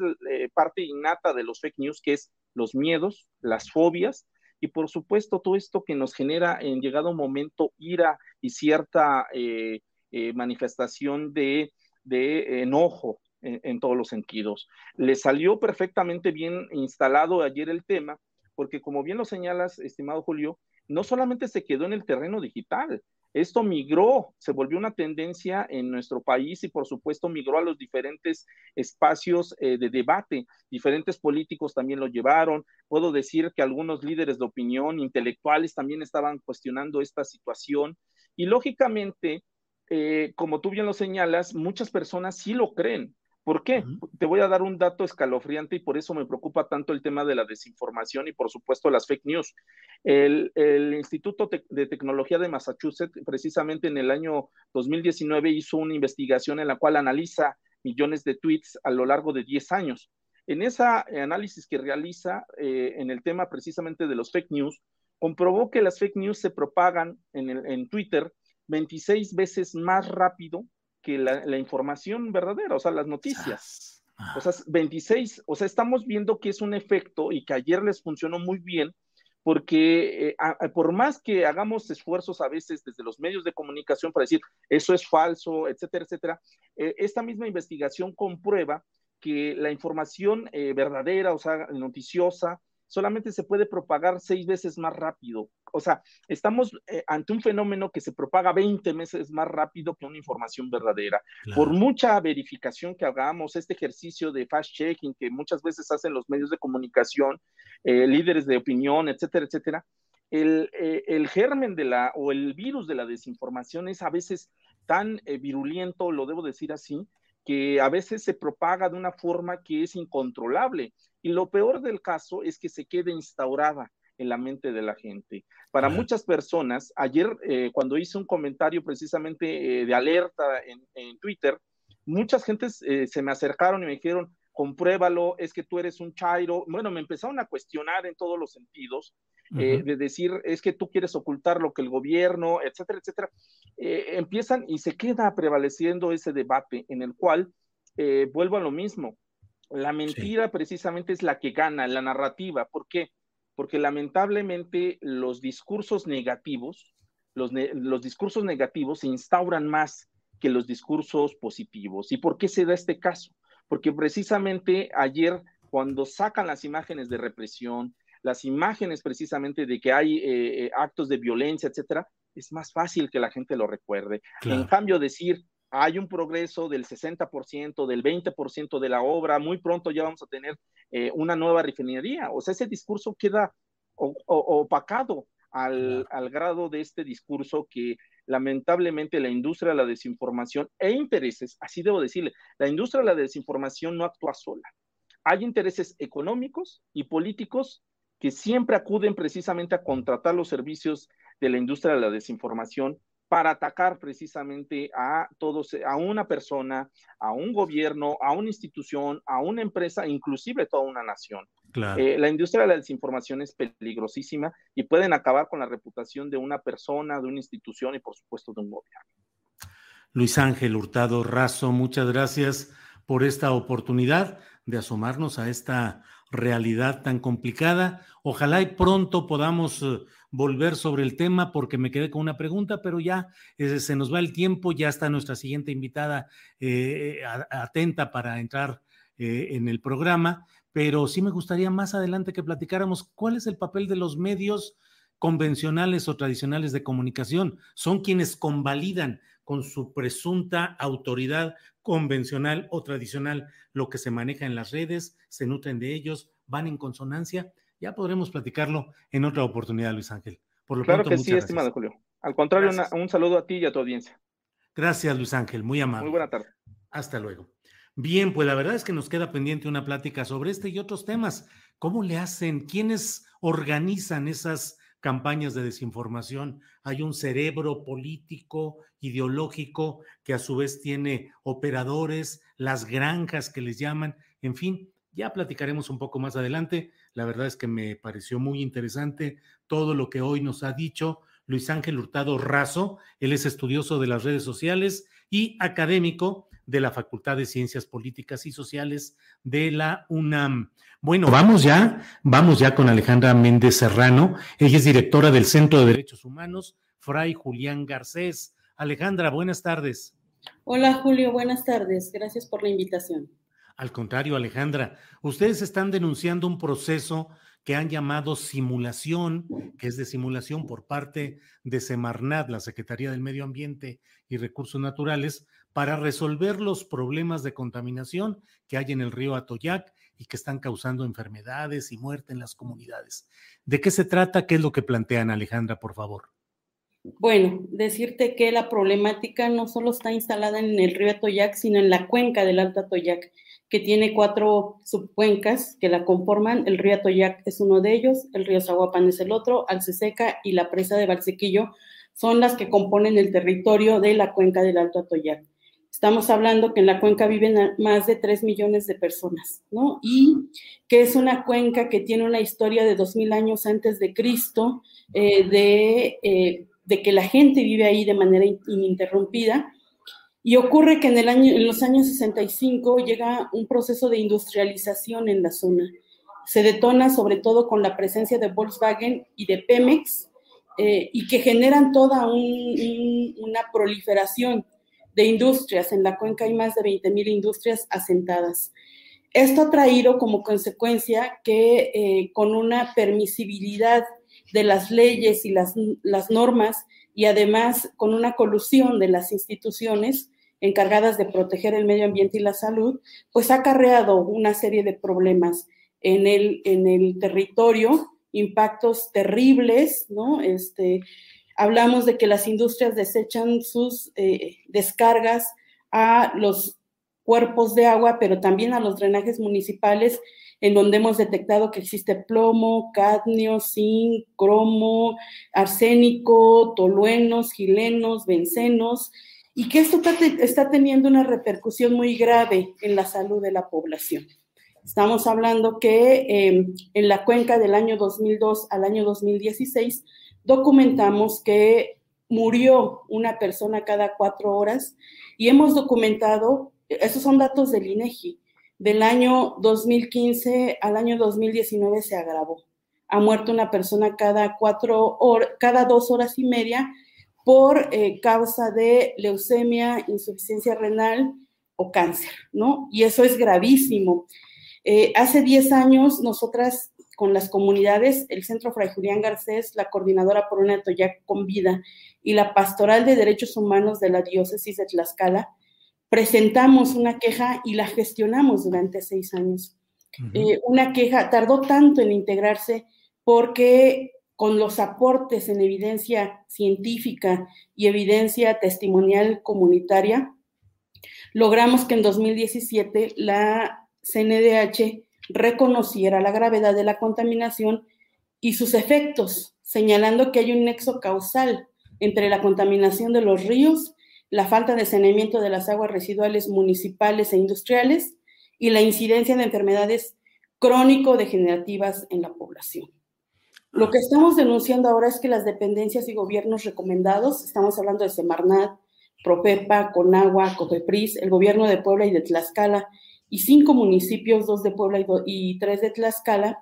parte innata de los fake news, que es los miedos, las fobias y por supuesto todo esto que nos genera en llegado momento ira y cierta eh, eh, manifestación de, enojo en, en, todos los sentidos. Le salió perfectamente bien instalado ayer el tema, porque como bien lo señalas, estimado Julio, no solamente se quedó en el terreno digital, esto migró, se volvió una tendencia en nuestro país y por supuesto migró a los diferentes espacios eh, de debate. Diferentes políticos también lo llevaron. Puedo decir que algunos líderes de opinión, intelectuales, también estaban cuestionando esta situación. Y lógicamente, eh, como tú bien lo señalas, muchas personas sí lo creen ¿Por qué? Te voy a dar un dato escalofriante y por eso me preocupa tanto el tema de la desinformación y por supuesto las fake news. El, Instituto de Tecnología de Massachusetts precisamente en el año 2019 hizo una investigación en la cual analiza millones de tweets a lo largo de 10 años. En ese análisis que realiza eh, en el tema precisamente de los fake news, comprobó que las fake news se propagan en, en Twitter 26 veces más rápido que la, información verdadera, o sea, las noticias. O sea, 26, o sea, estamos viendo que es un efecto y que ayer les funcionó muy bien, porque eh, por más que hagamos esfuerzos a veces desde los medios de comunicación para decir eso es falso, etcétera, etcétera, eh, esta misma investigación comprueba que la información eh, verdadera, o sea, noticiosa, solamente se puede propagar seis veces más rápido. O sea, estamos eh, ante un fenómeno que se propaga 20 veces más rápido que una información verdadera. Por mucha verificación que hagamos, este ejercicio de fast-checking que muchas veces hacen los medios de comunicación, eh, líderes de opinión, etcétera, etcétera, el, eh, el, germen de la o el virus de la desinformación es a veces tan virulento, lo debo decir así, que a veces se propaga de una forma que es incontrolable. Y lo peor del caso es que se quede instaurada en la mente de la gente. Para muchas personas, ayer eh, cuando hice un comentario precisamente eh, de alerta en, Twitter, muchas gentes eh, se me acercaron y me dijeron, compruébalo, es que tú eres un chairo. Bueno, me empezaron a cuestionar en todos los sentidos, de decir, es que tú quieres ocultar lo que el gobierno, etcétera, etcétera. empiezan y se queda prevaleciendo ese debate en el cual, vuelvo a lo mismo, la mentira precisamente es la que gana, la narrativa. ¿Por qué? Porque lamentablemente los discursos negativos, los, los discursos negativos se instauran más que los discursos positivos. ¿Y por qué se da este caso? Porque precisamente ayer, cuando sacan las imágenes de represión, las imágenes precisamente de que hay eh, eh, actos de violencia, etcétera, es más fácil que la gente lo recuerde. En cambio, decir hay un progreso del 60%, del 20% de la obra, muy pronto ya vamos a tener eh, una nueva refinería. O sea, ese discurso queda opacado al, al, grado de este discurso que lamentablemente la industria de la desinformación e intereses, así debo decirle, la industria de la desinformación no actúa sola. Hay intereses económicos y políticos que siempre acuden precisamente a contratar los servicios de la industria de la desinformación para atacar precisamente a todos, a una persona, a un gobierno, a una institución, a una empresa, inclusive toda una nación. Eh, la industria de la desinformación es peligrosísima y pueden acabar con la reputación de una persona, de una institución y por supuesto de un gobierno. Luis Ángel Hurtado Razo, muchas gracias por esta oportunidad de asomarnos a esta realidad tan complicada. Ojalá y pronto podamos eh, volver sobre el tema porque me quedé con una pregunta, pero ya eh, se nos va el tiempo, ya está nuestra siguiente invitada eh, atenta para entrar en el programa, pero sí me gustaría más adelante que platicáramos cuál es el papel de los medios convencionales o tradicionales de comunicación. Son quienes convalidan con su presunta autoridad convencional o tradicional lo que se maneja en las redes, se nutren de ellos, van en consonancia. Ya podremos platicarlo en otra oportunidad, Luis Ángel. Por lo claro que sí, estimado Julio. Al contrario, un saludo a ti y a tu audiencia. Gracias, Luis Ángel, muy amable. Muy buena tarde. Hasta luego. Bien, pues la verdad es que nos queda pendiente una plática sobre este y otros temas. ¿Cómo le hacen? ¿Quiénes organizan esas campañas de desinformación, hay un cerebro político, ideológico, que a su vez tiene operadores, las granjas que les llaman, en fin, ya platicaremos un poco más adelante. La verdad es que me pareció muy interesante todo lo que hoy nos ha dicho Luis Ángel Hurtado Razo. Él es estudioso de las redes sociales y académico de la Facultad de Ciencias Políticas y Sociales de la UNAM. Bueno, vamos ya, vamos ya con Alejandra Méndez Serrano. Ella es directora del Centro de Derechos Humanos, Fray Julián Garcés. Alejandra, buenas tardes. Hola Julio, buenas tardes. Gracias por la invitación. Al contrario, Alejandra, ustedes están denunciando un proceso que han llamado simulación, que es de simulación por parte de Semarnat, la Secretaría del Medio Ambiente y Recursos Naturales, para resolver los problemas de contaminación que hay en el río Atoyac y que están causando enfermedades y muerte en las comunidades. ¿De qué se trata? ¿Qué es lo que plantean, Alejandra, por favor? Bueno, decirte que la problemática no solo está instalada en el río Atoyac, sino en la cuenca del Alto Atoyac, que tiene cuatro subcuencas que la conforman. El río Atoyac es uno de ellos, el río Zaguapan es el otro, Alceseca y la presa de Valsequillo son las que componen el territorio de la cuenca del Alto Atoyac. Estamos hablando que en la cuenca viven más de 3 millones de personas, ¿no? Y que es una cuenca que tiene una historia de 2000 años antes de Cristo, eh, de, eh, de, que la gente vive ahí de manera ininterrumpida. Y ocurre que en, el año, en los años 65 llega un proceso de industrialización en la zona. Se detona sobre todo con la presencia de Volkswagen y de Pemex, eh, y que generan toda un, una proliferación de industrias. En la cuenca hay más de 20.000 industrias asentadas. Esto ha traído como consecuencia que eh, con una permisibilidad de las leyes y las, las normas y además con una colusión de las instituciones encargadas de proteger el medio ambiente y la salud, pues ha acarreado una serie de problemas en el, en el territorio, impactos terribles, ¿no? Este, Hablamos de que las industrias desechan sus eh, descargas a los cuerpos de agua, pero también a los drenajes municipales, en donde hemos detectado que existe plomo, cadmio, zinc, cromo, arsénico, toluenos, gilenos, bencenos, y que esto está teniendo una repercusión muy grave en la salud de la población. Estamos hablando que eh, en la cuenca del año 2002 al año 2016 documentamos que murió una persona cada cuatro horas y hemos documentado, esos son datos del INEGI, del año 2015 al año 2019 se agravó. Ha muerto una persona cada cuatro cada dos horas y media por eh, causa de leucemia, insuficiencia renal o cáncer, ¿no? Y eso es gravísimo. Eh, hace 10 años nosotras con las comunidades, el Centro Fray Julián Garcés, la Coordinadora por una Toyac con Vida y la Pastoral de Derechos Humanos de la Diócesis de Tlaxcala, presentamos una queja y la gestionamos durante seis años. Eh, una queja tardó tanto en integrarse porque con los aportes en evidencia científica y evidencia testimonial comunitaria, logramos que en 2017 la CNDH reconociera la gravedad de la contaminación y sus efectos, señalando que hay un nexo causal entre la contaminación de los ríos, la falta de saneamiento de las aguas residuales municipales e industriales y la incidencia de enfermedades crónico-degenerativas en la población. Lo que estamos denunciando ahora es que las dependencias y gobiernos recomendados, estamos hablando de Semarnat, Propepa, Conagua, Cofepris, el gobierno de Puebla y de Tlaxcala y cinco municipios, dos de Puebla y, tres de Tlaxcala,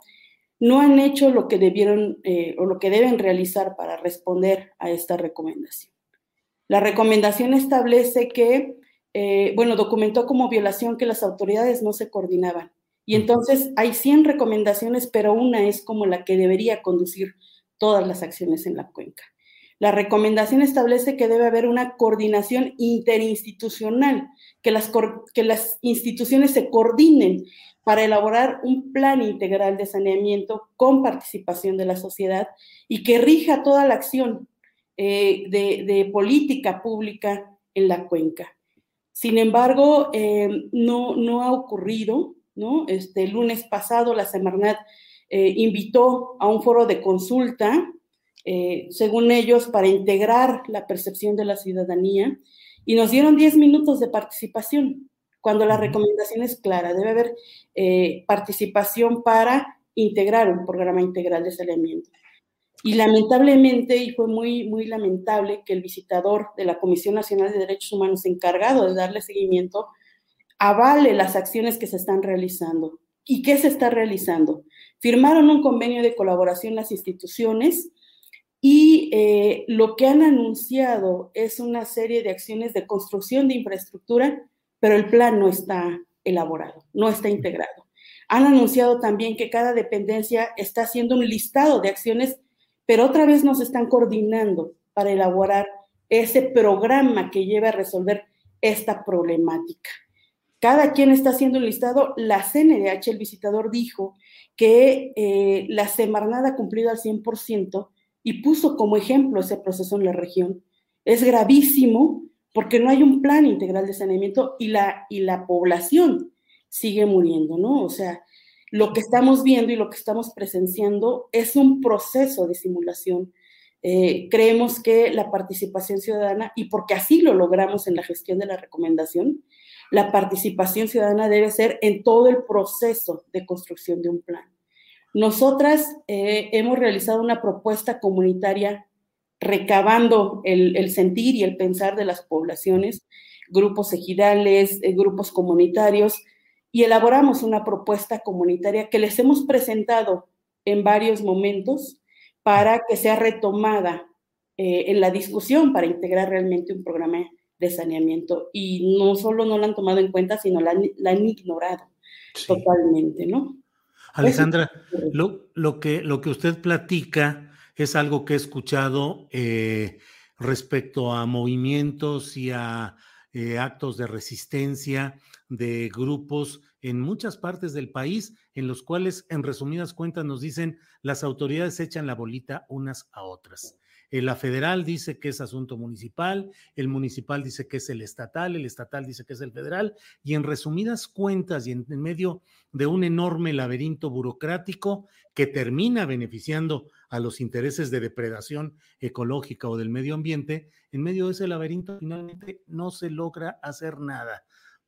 no han hecho lo que debieron eh, o lo que deben realizar para responder a esta recomendación. La recomendación establece que, eh, bueno, documentó como violación que las autoridades no se coordinaban. Y entonces hay 100 recomendaciones, pero una es como la que debería conducir todas las acciones en la cuenca. La recomendación establece que debe haber una coordinación interinstitucional, que las, que las instituciones se coordinen para elaborar un plan integral de saneamiento con participación de la sociedad y que rija toda la acción eh, de, política pública en la cuenca. Sin embargo, eh, no, no ha ocurrido, ¿no? Este, el lunes pasado la Semarnat eh, invitó a un foro de consulta según ellos, para integrar la percepción de la ciudadanía y nos dieron 10 minutos de participación, cuando la recomendación es clara, debe haber participación para integrar un programa integral de saneamiento. Y lamentablemente, y fue muy, muy lamentable que el visitador de la Comisión Nacional de Derechos Humanos encargado de darle seguimiento avale las acciones que se están realizando. ¿Y qué se está realizando? Firmaron un convenio de colaboración las instituciones y eh, lo que han anunciado es una serie de acciones de construcción de infraestructura, pero el plan no está elaborado, no está integrado. Han anunciado también que cada dependencia está haciendo un listado de acciones, pero otra vez nos están coordinando para elaborar ese programa que lleva a resolver esta problemática. Cada quien está haciendo un listado. La CNDH, el visitador, dijo que eh, la Semarnada ha cumplido al 100% y puso como ejemplo ese proceso en la región. Es gravísimo porque no hay un plan integral de saneamiento y la, y la población sigue muriendo, ¿no? O sea, lo que estamos viendo y lo que estamos presenciando es un proceso de simulación. Eh, creemos que la participación ciudadana, y porque así lo logramos en la gestión de la recomendación, la participación ciudadana debe ser en todo el proceso de construcción de un plan. Nosotras eh, hemos realizado una propuesta comunitaria recabando el, sentir y el pensar de las poblaciones, grupos ejidales, eh, grupos comunitarios, y elaboramos una propuesta comunitaria que les hemos presentado en varios momentos para que sea retomada eh, en la discusión para integrar realmente un programa de saneamiento. Y no solo no la han tomado en cuenta, sino la, han ignorado totalmente, ¿no? Alejandra, lo, que, lo que usted platica es algo que he escuchado eh, respecto a movimientos y a eh, actos de resistencia de grupos en muchas partes del país, en los cuales, en resumidas cuentas, nos dicen las autoridades echan la bolita unas a otras. Eh, la federal dice que es asunto municipal, el municipal dice que es el estatal, el estatal dice que es el federal, y en resumidas cuentas y en, medio de un enorme laberinto burocrático que termina beneficiando a los intereses de depredación ecológica o del medio ambiente, en medio de ese laberinto finalmente no se logra hacer nada.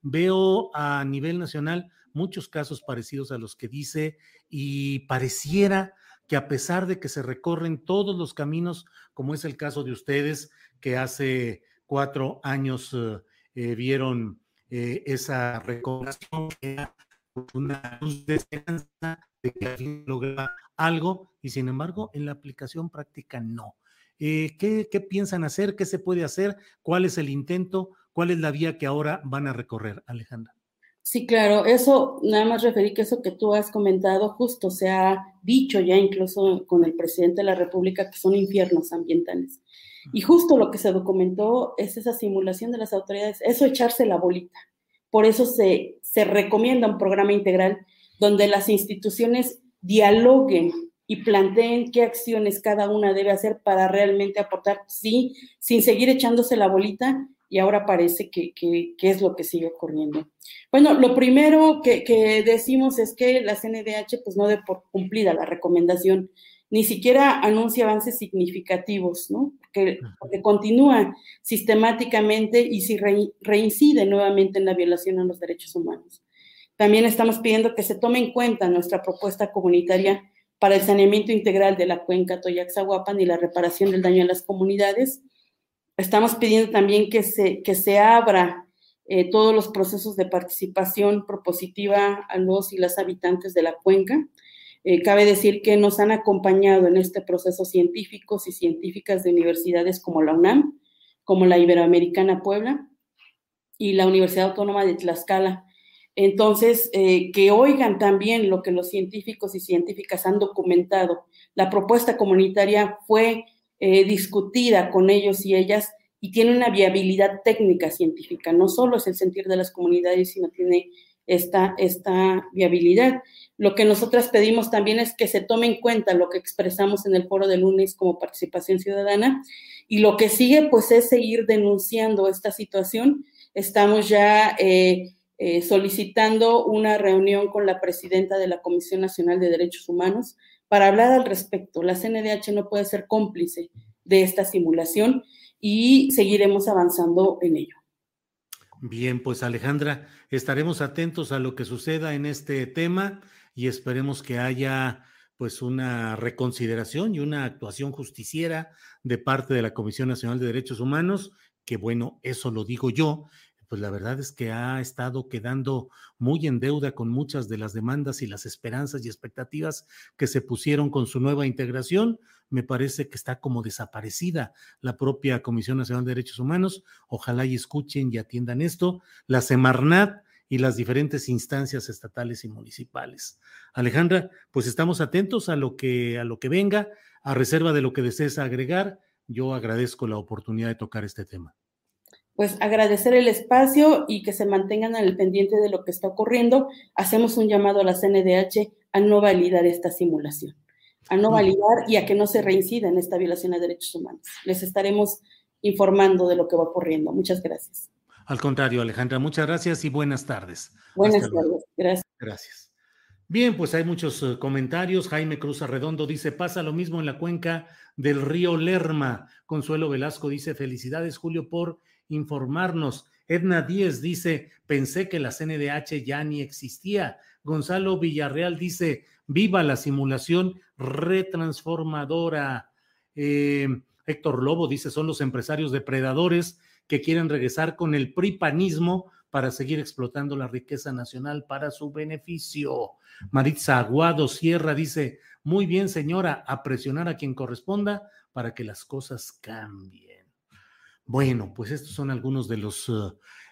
Veo a nivel nacional muchos casos parecidos a los que dice y pareciera que a pesar de que se recorren todos los caminos, como es el caso de ustedes, que hace cuatro años eh, eh, vieron eh, esa recomendación, que una luz de esperanza de que alguien lograba algo, y sin embargo, en la aplicación práctica no. ¿qué, ¿Qué piensan hacer? ¿Qué se puede hacer? ¿Cuál es el intento? ¿Cuál es la vía que ahora van a recorrer, Alejandra? Sí, claro, eso, nada más referí que eso que tú has comentado, justo se ha dicho ya incluso con el presidente de la República que son infiernos ambientales. Y justo lo que se documentó es esa simulación de las autoridades, eso echarse la bolita. Por eso se, se recomienda un programa integral donde las instituciones dialoguen y planteen qué acciones cada una debe hacer para realmente aportar, sí, sin seguir echándose la bolita y ahora parece que, es lo que sigue ocurriendo. Bueno, lo primero que, decimos es que la CNDH pues no de por cumplida la recomendación, ni siquiera anuncia avances significativos, ¿no? Porque, continúa sistemáticamente y si reincide nuevamente en la violación a los derechos humanos. También estamos pidiendo que se tome en cuenta nuestra propuesta comunitaria para el saneamiento integral de la cuenca Toyaxahuapan y la reparación del daño a las comunidades, Estamos pidiendo también que se, que se abra eh, todos los procesos de participación propositiva a los y las habitantes de la cuenca. Eh, cabe decir que nos han acompañado en este proceso científicos y científicas de universidades como la UNAM, como la Iberoamericana Puebla y la Universidad Autónoma de Tlaxcala. Entonces, eh, que oigan también lo que los científicos y científicas han documentado. La propuesta comunitaria fue eh, discutida con ellos y ellas y tiene una viabilidad técnica científica. No solo es el sentir de las comunidades, sino tiene esta, esta viabilidad. Lo que nosotras pedimos también es que se tome en cuenta lo que expresamos en el foro de lunes como participación ciudadana y lo que sigue pues es seguir denunciando esta situación. Estamos ya eh, eh, solicitando una reunión con la presidenta de la Comisión Nacional de Derechos Humanos para hablar al respecto. La CNDH no puede ser cómplice de esta simulación y seguiremos avanzando en ello. Bien, pues Alejandra, estaremos atentos a lo que suceda en este tema y esperemos que haya pues una reconsideración y una actuación justiciera de parte de la Comisión Nacional de Derechos Humanos, que bueno, eso lo digo yo, pues la verdad es que ha estado quedando muy en deuda con muchas de las demandas y las esperanzas y expectativas que se pusieron con su nueva integración. Me parece que está como desaparecida la propia Comisión Nacional de Derechos Humanos. Ojalá y escuchen y atiendan esto. La Semarnat y las diferentes instancias estatales y municipales. Alejandra, pues estamos atentos a lo que a lo que venga, a reserva de lo que desees agregar. Yo agradezco la oportunidad de tocar este tema pues agradecer el espacio y que se mantengan al pendiente de lo que está ocurriendo. Hacemos un llamado a la CNDH a no validar esta simulación. a no validar y a que no se reincida en esta violación de derechos humanos. Les estaremos informando de lo que va ocurriendo. Muchas gracias. Al contrario, Alejandra, muchas gracias y buenas tardes. Buenas tardes, gracias. Gracias. Bien, pues hay muchos eh, comentarios. Jaime Cruz Arredondo dice, pasa lo mismo en la cuenca del río Lerma. Consuelo Velasco dice, felicidades Julio por informarnos. Edna Díez dice, pensé que la CNDH ya ni existía. Gonzalo Villarreal dice, viva la simulación retransformadora. Eh, Héctor Lobo dice, son los empresarios depredadores que quieren regresar con el pripanismo para seguir explotando la riqueza nacional para su beneficio. Maritza Aguado Sierra dice, muy bien señora, a presionar a quien corresponda para que las cosas cambien. Bueno, pues estos son algunos de los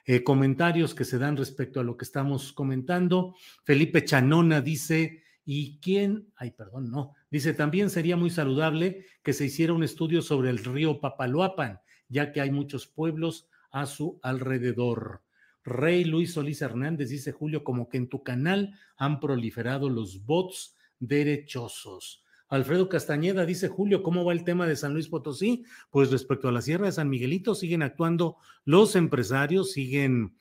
eh, comentarios que se dan respecto a lo que estamos comentando. Felipe Chanona dice, ¿y quién? Ay, perdón, no. Dice, también sería muy saludable que se hiciera un estudio sobre el río Papaloapan, ya que hay muchos pueblos a su alrededor. Rey Luis Solís Hernández dice, Julio, como que en tu canal han proliferado los bots derechosos. Alfredo Castañeda dice, Julio, ¿cómo va el tema de San Luis Potosí? Pues respecto a la Sierra de San Miguelito, siguen actuando los empresarios, siguen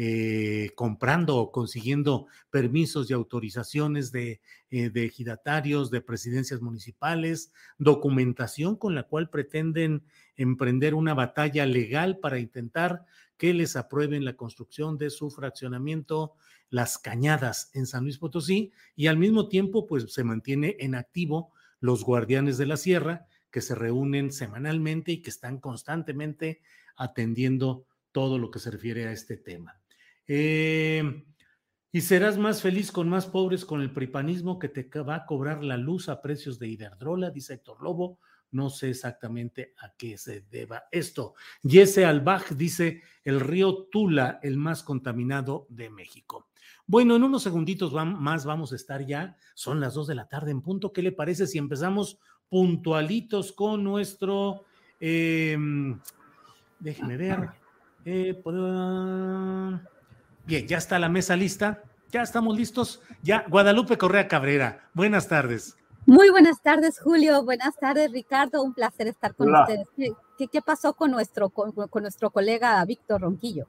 eh, comprando o consiguiendo permisos y autorizaciones de, eh, de ejidatarios, de presidencias municipales, documentación con la cual pretenden emprender una batalla legal para intentar que les aprueben la construcción de su fraccionamiento Las Cañadas en San Luis Potosí y al mismo tiempo pues se mantiene en activo los guardianes de la sierra que se reúnen semanalmente y que están constantemente atendiendo todo lo que se refiere a este tema. Eh, y serás más feliz con más pobres con el pripanismo que te va a cobrar la luz a precios de Iberdrola, dice Héctor Lobo. No sé exactamente a qué se deba esto. Jesse Albach dice, el río Tula, el más contaminado de México. Bueno, en unos segunditos más vamos a estar ya. Son las dos de la tarde en punto. ¿Qué le parece si empezamos puntualitos con nuestro... Em, déjeme ver. Eh, bien, ya está la mesa lista. Ya estamos listos. Ya, Guadalupe Correa Cabrera. Buenas tardes. Muy buenas tardes, Julio. Buenas tardes, Ricardo. Un placer estar con ustedes. ¿Qué, pasó con nuestro, con, nuestro colega Víctor Ronquillo?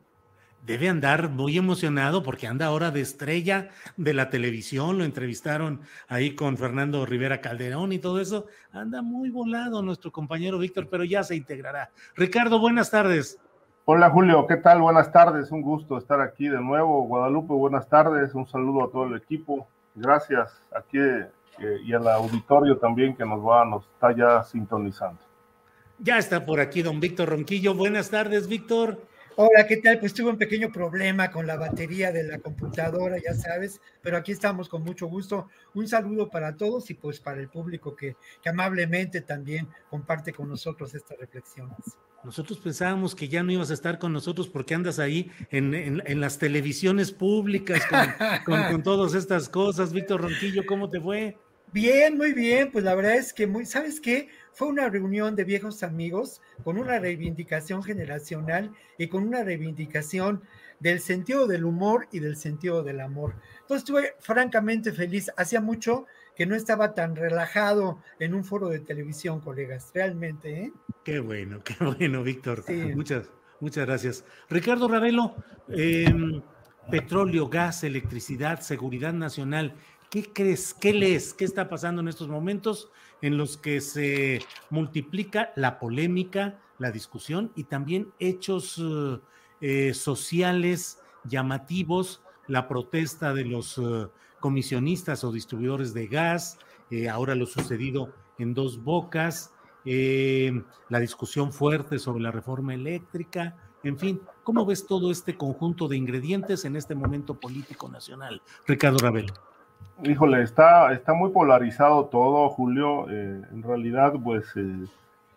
Debe andar muy emocionado porque anda ahora de estrella de la televisión. Lo entrevistaron ahí con Fernando Rivera Calderón y todo eso. Anda muy volado nuestro compañero Víctor, pero ya se integrará. Ricardo, buenas tardes. Hola Julio, ¿qué tal? Buenas tardes, un gusto estar aquí de nuevo. Guadalupe, buenas tardes, un saludo a todo el equipo. Gracias. Aquí y al auditorio también que nos va, nos está ya sintonizando. Ya está por aquí don Víctor Ronquillo. Buenas tardes, Víctor. Hola, ¿qué tal? Pues tuve un pequeño problema con la batería de la computadora, ya sabes, pero aquí estamos con mucho gusto. Un saludo para todos y pues para el público que, que amablemente también comparte con nosotros estas reflexiones. Nosotros pensábamos que ya no ibas a estar con nosotros porque andas ahí en, en, las televisiones públicas con, con, con todas estas cosas. Víctor Ronquillo, ¿cómo te fue? Bien, muy bien. Pues la verdad es que, muy, ¿sabes qué? Fue una reunión de viejos amigos con una reivindicación generacional y con una reivindicación del sentido del humor y del sentido del amor. Entonces estuve francamente feliz. Hacía mucho que no estaba tan relajado en un foro de televisión, colegas. Realmente, ¿eh? Qué bueno, qué bueno, Víctor. Muchas, muchas gracias. Ricardo Ravelo, em, petróleo, gas, electricidad, seguridad nacional. ¿Qué crees? ¿Qué lees? ¿Qué está pasando en estos momentos en los que se multiplica la polémica, la discusión y también hechos eh, eh, sociales llamativos, la protesta de los eh, comisionistas o distribuidores de gas, ahora lo sucedido en dos bocas, la discusión fuerte sobre la reforma eléctrica, en fin, ¿cómo ves todo este conjunto de ingredientes en este momento político nacional? Ricardo Ravelo. Híjole, está, está muy polarizado todo, Julio. Eh, en realidad, pues eh,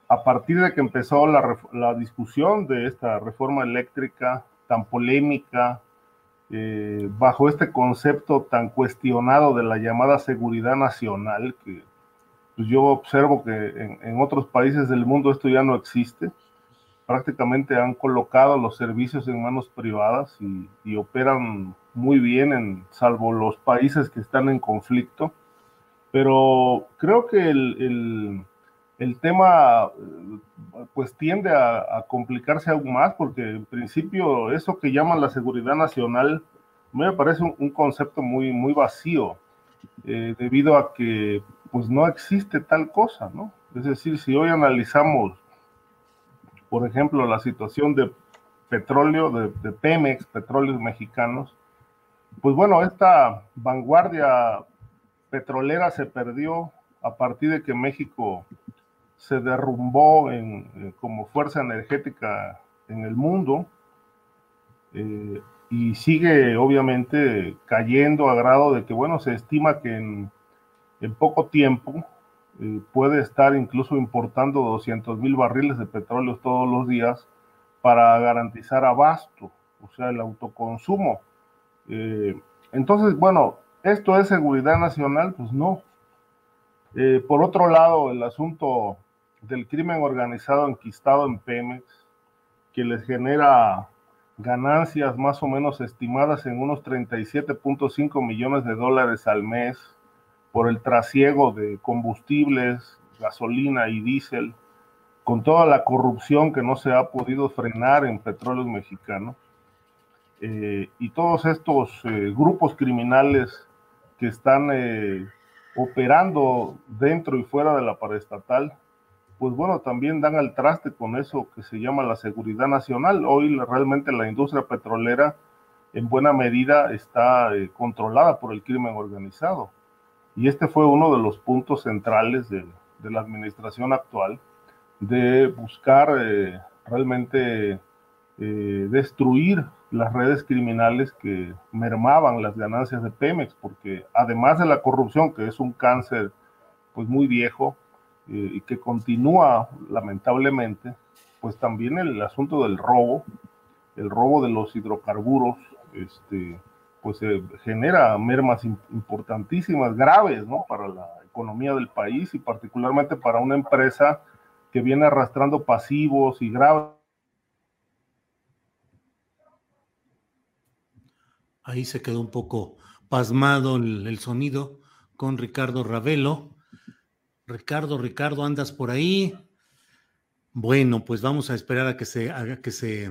a partir de que empezó la, la, discusión de esta reforma eléctrica tan polémica, eh, bajo este concepto tan cuestionado de la llamada seguridad nacional, que pues, yo observo que en, en otros países del mundo esto ya no existe, prácticamente han colocado los servicios en manos privadas y, operan muy bien, en, salvo los países que están en conflicto. Pero creo que el, tema pues tiende a, complicarse aún más porque en principio eso que llaman la seguridad nacional me parece un, concepto muy, muy vacío eh, debido a que pues no existe tal cosa, ¿no? Es decir, si hoy analizamos, por ejemplo, la situación de petróleo, de, Pemex, petróleos mexicanos, pues bueno, esta vanguardia petrolera se perdió a partir de que México se derrumbó en, eh, como fuerza energética en el mundo eh, y sigue obviamente cayendo a grado de que, bueno, se estima que en poco tiempo puede estar incluso importando 200 mil barriles de petróleo todos los días para garantizar abasto, o sea, el autoconsumo. Eh, entonces, bueno, ¿esto es seguridad nacional? Pues no. Eh, por otro lado, el asunto del crimen organizado enquistado en Pemex, que les genera ganancias más o menos estimadas en unos 37.5 millones de dólares al mes, por el trasiego de combustibles, gasolina y diésel, con toda la corrupción que no se ha podido frenar en petróleos mexicanos, eh, y todos estos eh, grupos criminales que están eh, operando dentro y fuera de la paraestatal, pues bueno, también dan al traste con eso que se llama la seguridad nacional. Hoy realmente la industria petrolera en buena medida está controlada por el crimen organizado. Y este fue uno de los puntos centrales de, la administración actual, de buscar eh, realmente eh, destruir las redes criminales que mermaban las ganancias de Pemex, porque además de la corrupción, que es un cáncer pues muy viejo eh, y que continúa lamentablemente, pues también el asunto del robo, el robo de los hidrocarburos, este, pues se genera mermas importantísimas, graves, ¿no? Para la economía del país y particularmente para una empresa que viene arrastrando pasivos y graves. Ahí se quedó un poco pasmado el, sonido con Ricardo Ravelo. Ricardo, Ricardo, ¿andas por ahí? Bueno, pues vamos a esperar a que se, haga que se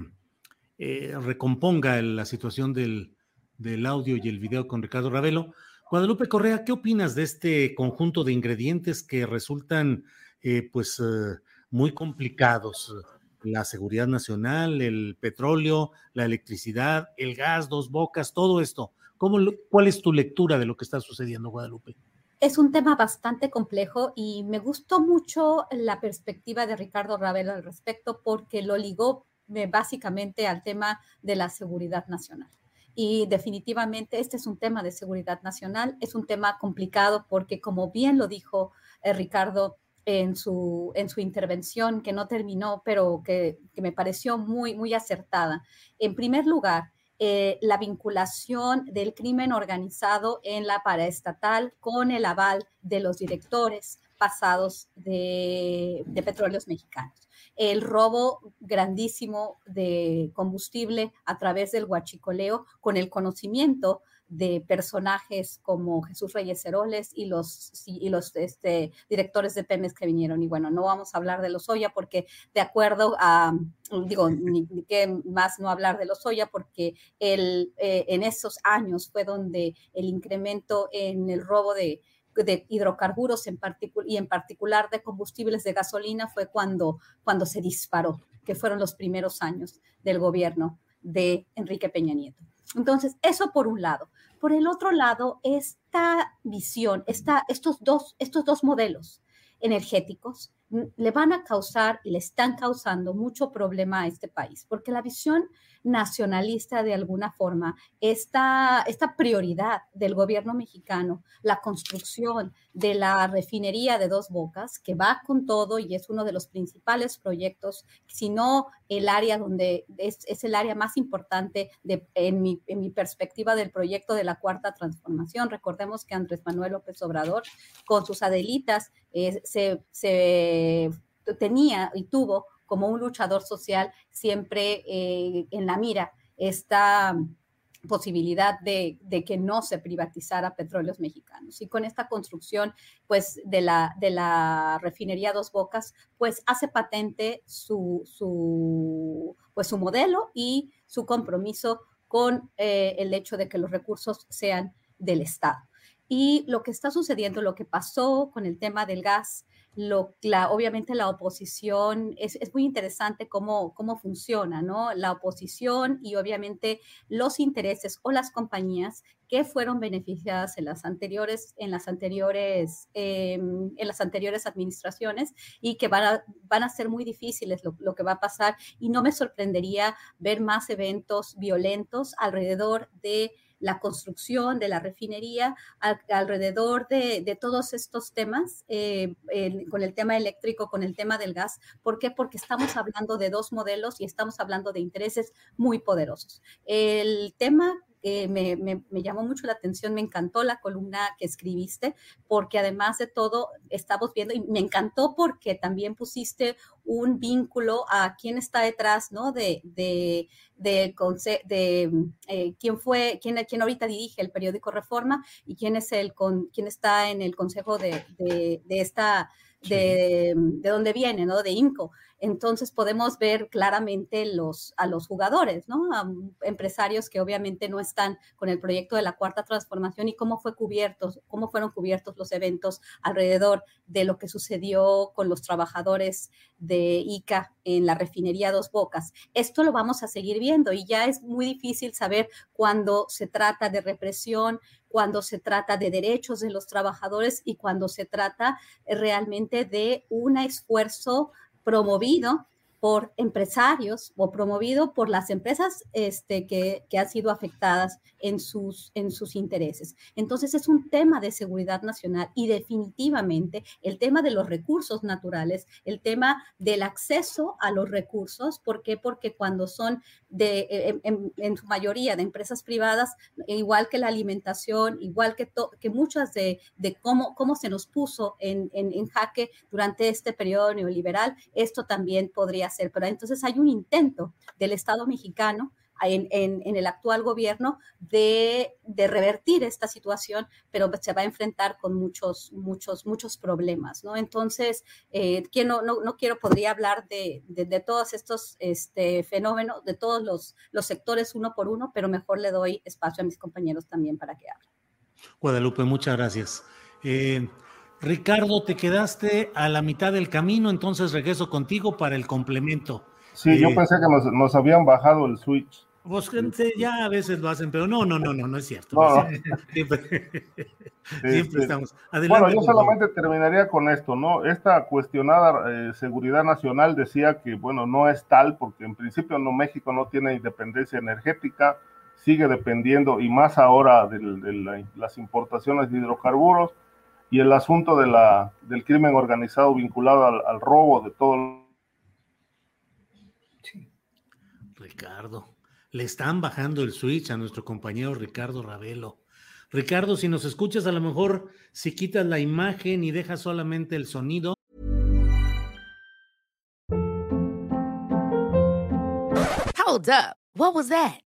eh, recomponga la situación del, del audio y el video con Ricardo Ravelo. Guadalupe Correa, ¿qué opinas de este conjunto de ingredientes que resultan eh, pues eh, muy complicados? La seguridad nacional, el petróleo, la electricidad, el gas, dos bocas, todo esto. ¿Cómo, ¿Cuál es tu lectura de lo que está sucediendo, Guadalupe? Es un tema bastante complejo y me gustó mucho la perspectiva de Ricardo Ravelo al respecto porque lo ligó eh, básicamente al tema de la seguridad nacional. Y definitivamente este es un tema de seguridad nacional, es un tema complicado porque, como bien lo dijo eh, Ricardo en su, en su intervención, que no terminó, pero que, me pareció muy, muy acertada. En primer lugar, eh, la vinculación del crimen organizado en la paraestatal con el aval de los directores pasados de, de petróleos mexicanos el robo grandísimo de combustible a través del huachicoleo con el conocimiento de personajes como Jesús Reyes Heroles y los, y los este, directores de Pemex que vinieron. Y bueno, no vamos a hablar de los Oya porque de acuerdo a, digo, ni, qué más no hablar de los Oya porque el, eh, en esos años fue donde el incremento en el robo de de hidrocarburos en y en particular de combustibles de gasolina fue cuando, cuando se disparó, que fueron los primeros años del gobierno de Enrique Peña Nieto. Entonces, eso por un lado. Por el otro lado, esta visión, esta, estos, dos, estos dos modelos energéticos le van a causar y le están causando mucho problema a este país, porque la visión nacionalista de alguna forma, esta, esta prioridad del gobierno mexicano, la construcción de la refinería de dos bocas, que va con todo y es uno de los principales proyectos, si no el área donde es, es el área más importante de, en, mi, en, mi, perspectiva del proyecto de la cuarta transformación. Recordemos que Andrés Manuel López Obrador, con sus adelitas, eh, se, se tenía y tuvo como un luchador social siempre eh, en la mira esta, posibilidad de, que no se privatizara petróleos mexicanos. Y con esta construcción, pues, de la, de la refinería Dos Bocas, pues, hace patente su, su, pues, su modelo y su compromiso con eh, el hecho de que los recursos sean del Estado. Y lo que está sucediendo, lo que pasó con el tema del gas, obviamente la oposición, es, muy interesante cómo, cómo funciona, ¿no? La oposición y obviamente los intereses o las compañías que fueron beneficiadas en las anteriores, en las anteriores, em, en las anteriores administraciones y que van a, van a ser muy difíciles lo que va a pasar. Y no me sorprendería ver más eventos violentos alrededor de la construcción de la refinería, alrededor de, todos estos temas, eh, con el tema eléctrico, con el tema del gas. ¿Por qué? Porque estamos hablando de dos modelos y estamos hablando de intereses muy poderosos. El tema me, llamó mucho la atención, me encantó la columna que escribiste, porque además de todo, estamos viendo, y me encantó porque también pusiste un vínculo a quién está detrás, ¿no? De, de, de, de eh, quién fue, quién, quién ahorita dirige el periódico Reforma y quién es el, con, quién está en el consejo de, de, de esta, de, de dónde viene, ¿no? De INCO entonces podemos ver claramente los, a los jugadores, ¿no? Empresarios que obviamente no están con el proyecto de la cuarta transformación y cómo fue cubiertos, cómo fueron cubiertos los eventos alrededor de lo que sucedió con los trabajadores de ICA en la refinería Dos Bocas. Esto lo vamos a seguir viendo y ya es muy difícil saber cuando se trata de represión, cuando se trata de derechos de los trabajadores y cuando se trata realmente de un esfuerzo promovido por empresarios o promovido por las empresas este, que, que, han sido afectadas en sus, en sus intereses. Entonces es un tema de seguridad nacional y definitivamente el tema de los recursos naturales, el tema del acceso a los recursos, ¿por qué? Porque cuando son de, en, su mayoría de empresas privadas, igual que la alimentación, igual que, que muchas de, de, cómo, cómo se nos puso en, en jaque durante este periodo neoliberal, esto también podría ser. Pero entonces hay un intento del Estado mexicano en, el actual gobierno de, revertir esta situación, pero se va a enfrentar con muchos, muchos, muchos problemas, ¿no? Entonces, eh, que no, no, quiero, podría hablar de, todos estos este, fenómenos, de todos los, los sectores uno por uno, pero mejor le doy espacio a mis compañeros también para que hablen. Guadalupe, muchas gracias. Eh, Ricardo, te quedaste a la mitad del camino, entonces regreso contigo para el complemento. Sí, yo eh, pensé que nos, nos, habían bajado el switch. Pues gente, ya a veces lo hacen, pero no, no, no, no, no es cierto. Siempre, este, estamos. bueno, yo solamente terminaría con esto, ¿no? Esta cuestionada eh, seguridad nacional decía que, bueno, no es tal, porque en principio no México no tiene independencia energética, sigue dependiendo, y más ahora de, las importaciones de hidrocarburos, y el asunto de la, del crimen organizado vinculado al, al robo de todo. Sí. Ricardo. Le están bajando el switch a nuestro compañero Ricardo Ravelo. Ricardo, si nos escuchas, a lo mejor si quitas la imagen y dejas solamente el sonido. Hold up. What was that?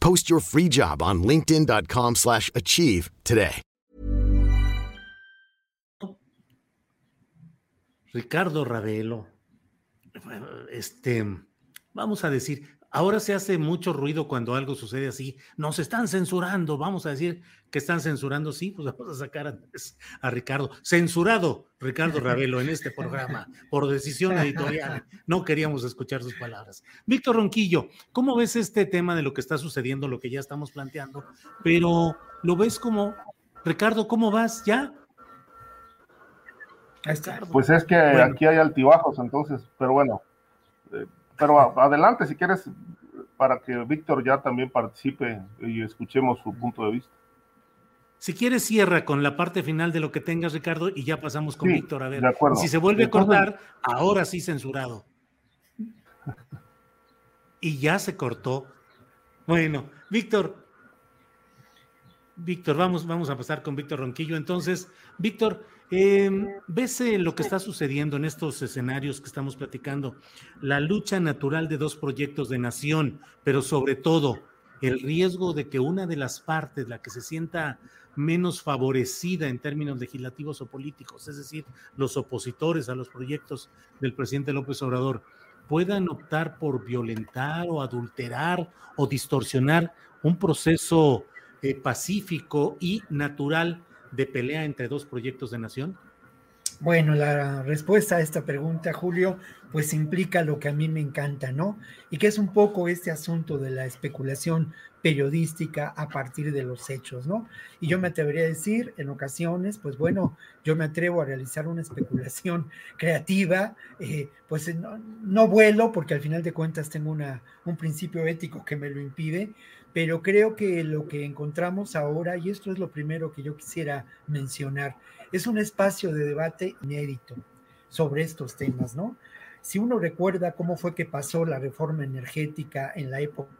Post your free job on linkedin.com slash achieve today. Ricardo Ravelo. Este, vamos a decir, Ahora se hace mucho ruido cuando algo sucede así. Nos están censurando. Vamos a decir que están censurando. Sí, pues vamos a sacar a, Ricardo. Censurado Ricardo Ravelo en este programa por decisión editorial. No queríamos escuchar sus palabras. Víctor Ronquillo, ¿cómo ves este tema de lo que está sucediendo, lo que ya estamos planteando? Pero lo ves como, Ricardo, ¿cómo vas? ¿Ya? Pues es que aquí hay altibajos, entonces, pero bueno. Pero adelante si quieres, para que Víctor ya también participe y escuchemos su punto de vista. Si quieres, cierra con la parte final de lo que tengas, Ricardo, y ya pasamos con Víctor. A ver, si se vuelve a cortar, ahora sí censurado. Y ya se cortó. Bueno, Víctor, Víctor, vamos, vamos a pasar con Víctor Ronquillo. Entonces, Víctor, Em, ¿Ves eh, lo que está sucediendo en estos escenarios que estamos platicando? La lucha natural de dos proyectos de nación, pero sobre todo el riesgo de que una de las partes, la que se sienta menos favorecida en términos legislativos o políticos, es decir, los opositores a los proyectos del presidente López Obrador, puedan optar por violentar o adulterar o distorsionar un proceso eh, pacífico y natural de pelea entre dos proyectos de nación? Bueno, la respuesta a esta pregunta, Julio, pues implica lo que a mí me encanta, ¿no? Y que es un poco este asunto de la especulación periodística a partir de los hechos, ¿no? Y yo me atrevería a decir, en ocasiones, pues bueno, yo me atrevo a realizar una especulación creativa, eh, pues no, no, vuelo porque al final de cuentas tengo una, un principio ético que me lo impide, pero creo que lo que encontramos ahora, y esto es lo primero que yo quisiera mencionar, es un espacio de debate inédito sobre estos temas, ¿no? Si uno recuerda cómo fue que pasó la reforma energética en la época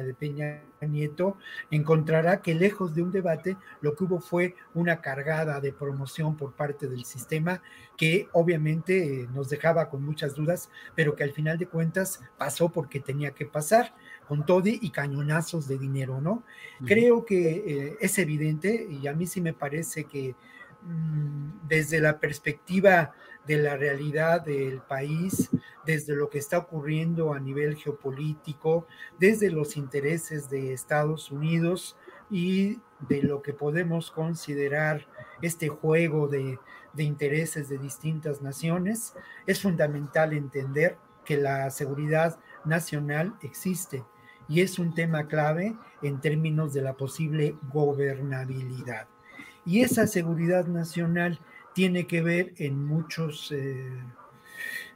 de Peña Nieto, encontrará que lejos de un debate, lo que hubo fue una cargada de promoción por parte del sistema que obviamente eh, nos dejaba con muchas dudas, pero que al final de cuentas pasó porque tenía que pasar con todo y cañonazos de dinero, ¿no? Creo que eh, es evidente y a mí sí me parece que mm, desde la perspectiva de la realidad del país, desde lo que está ocurriendo a nivel geopolítico, desde los intereses de Estados Unidos y de lo que podemos considerar este juego de, de intereses de distintas naciones, es fundamental entender que la seguridad nacional existe y es un tema clave en términos de la posible gobernabilidad. Y esa seguridad nacional tiene que ver en muchos, eh,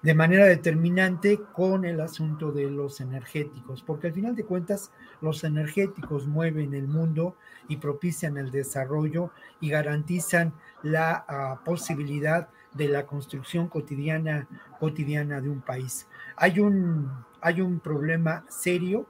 de manera determinante, con el asunto de los energéticos, porque al final de cuentas los energéticos mueven el mundo y propician el desarrollo y garantizan la ah, posibilidad de la construcción cotidiana, cotidiana de un país. Hay un, hay un problema serio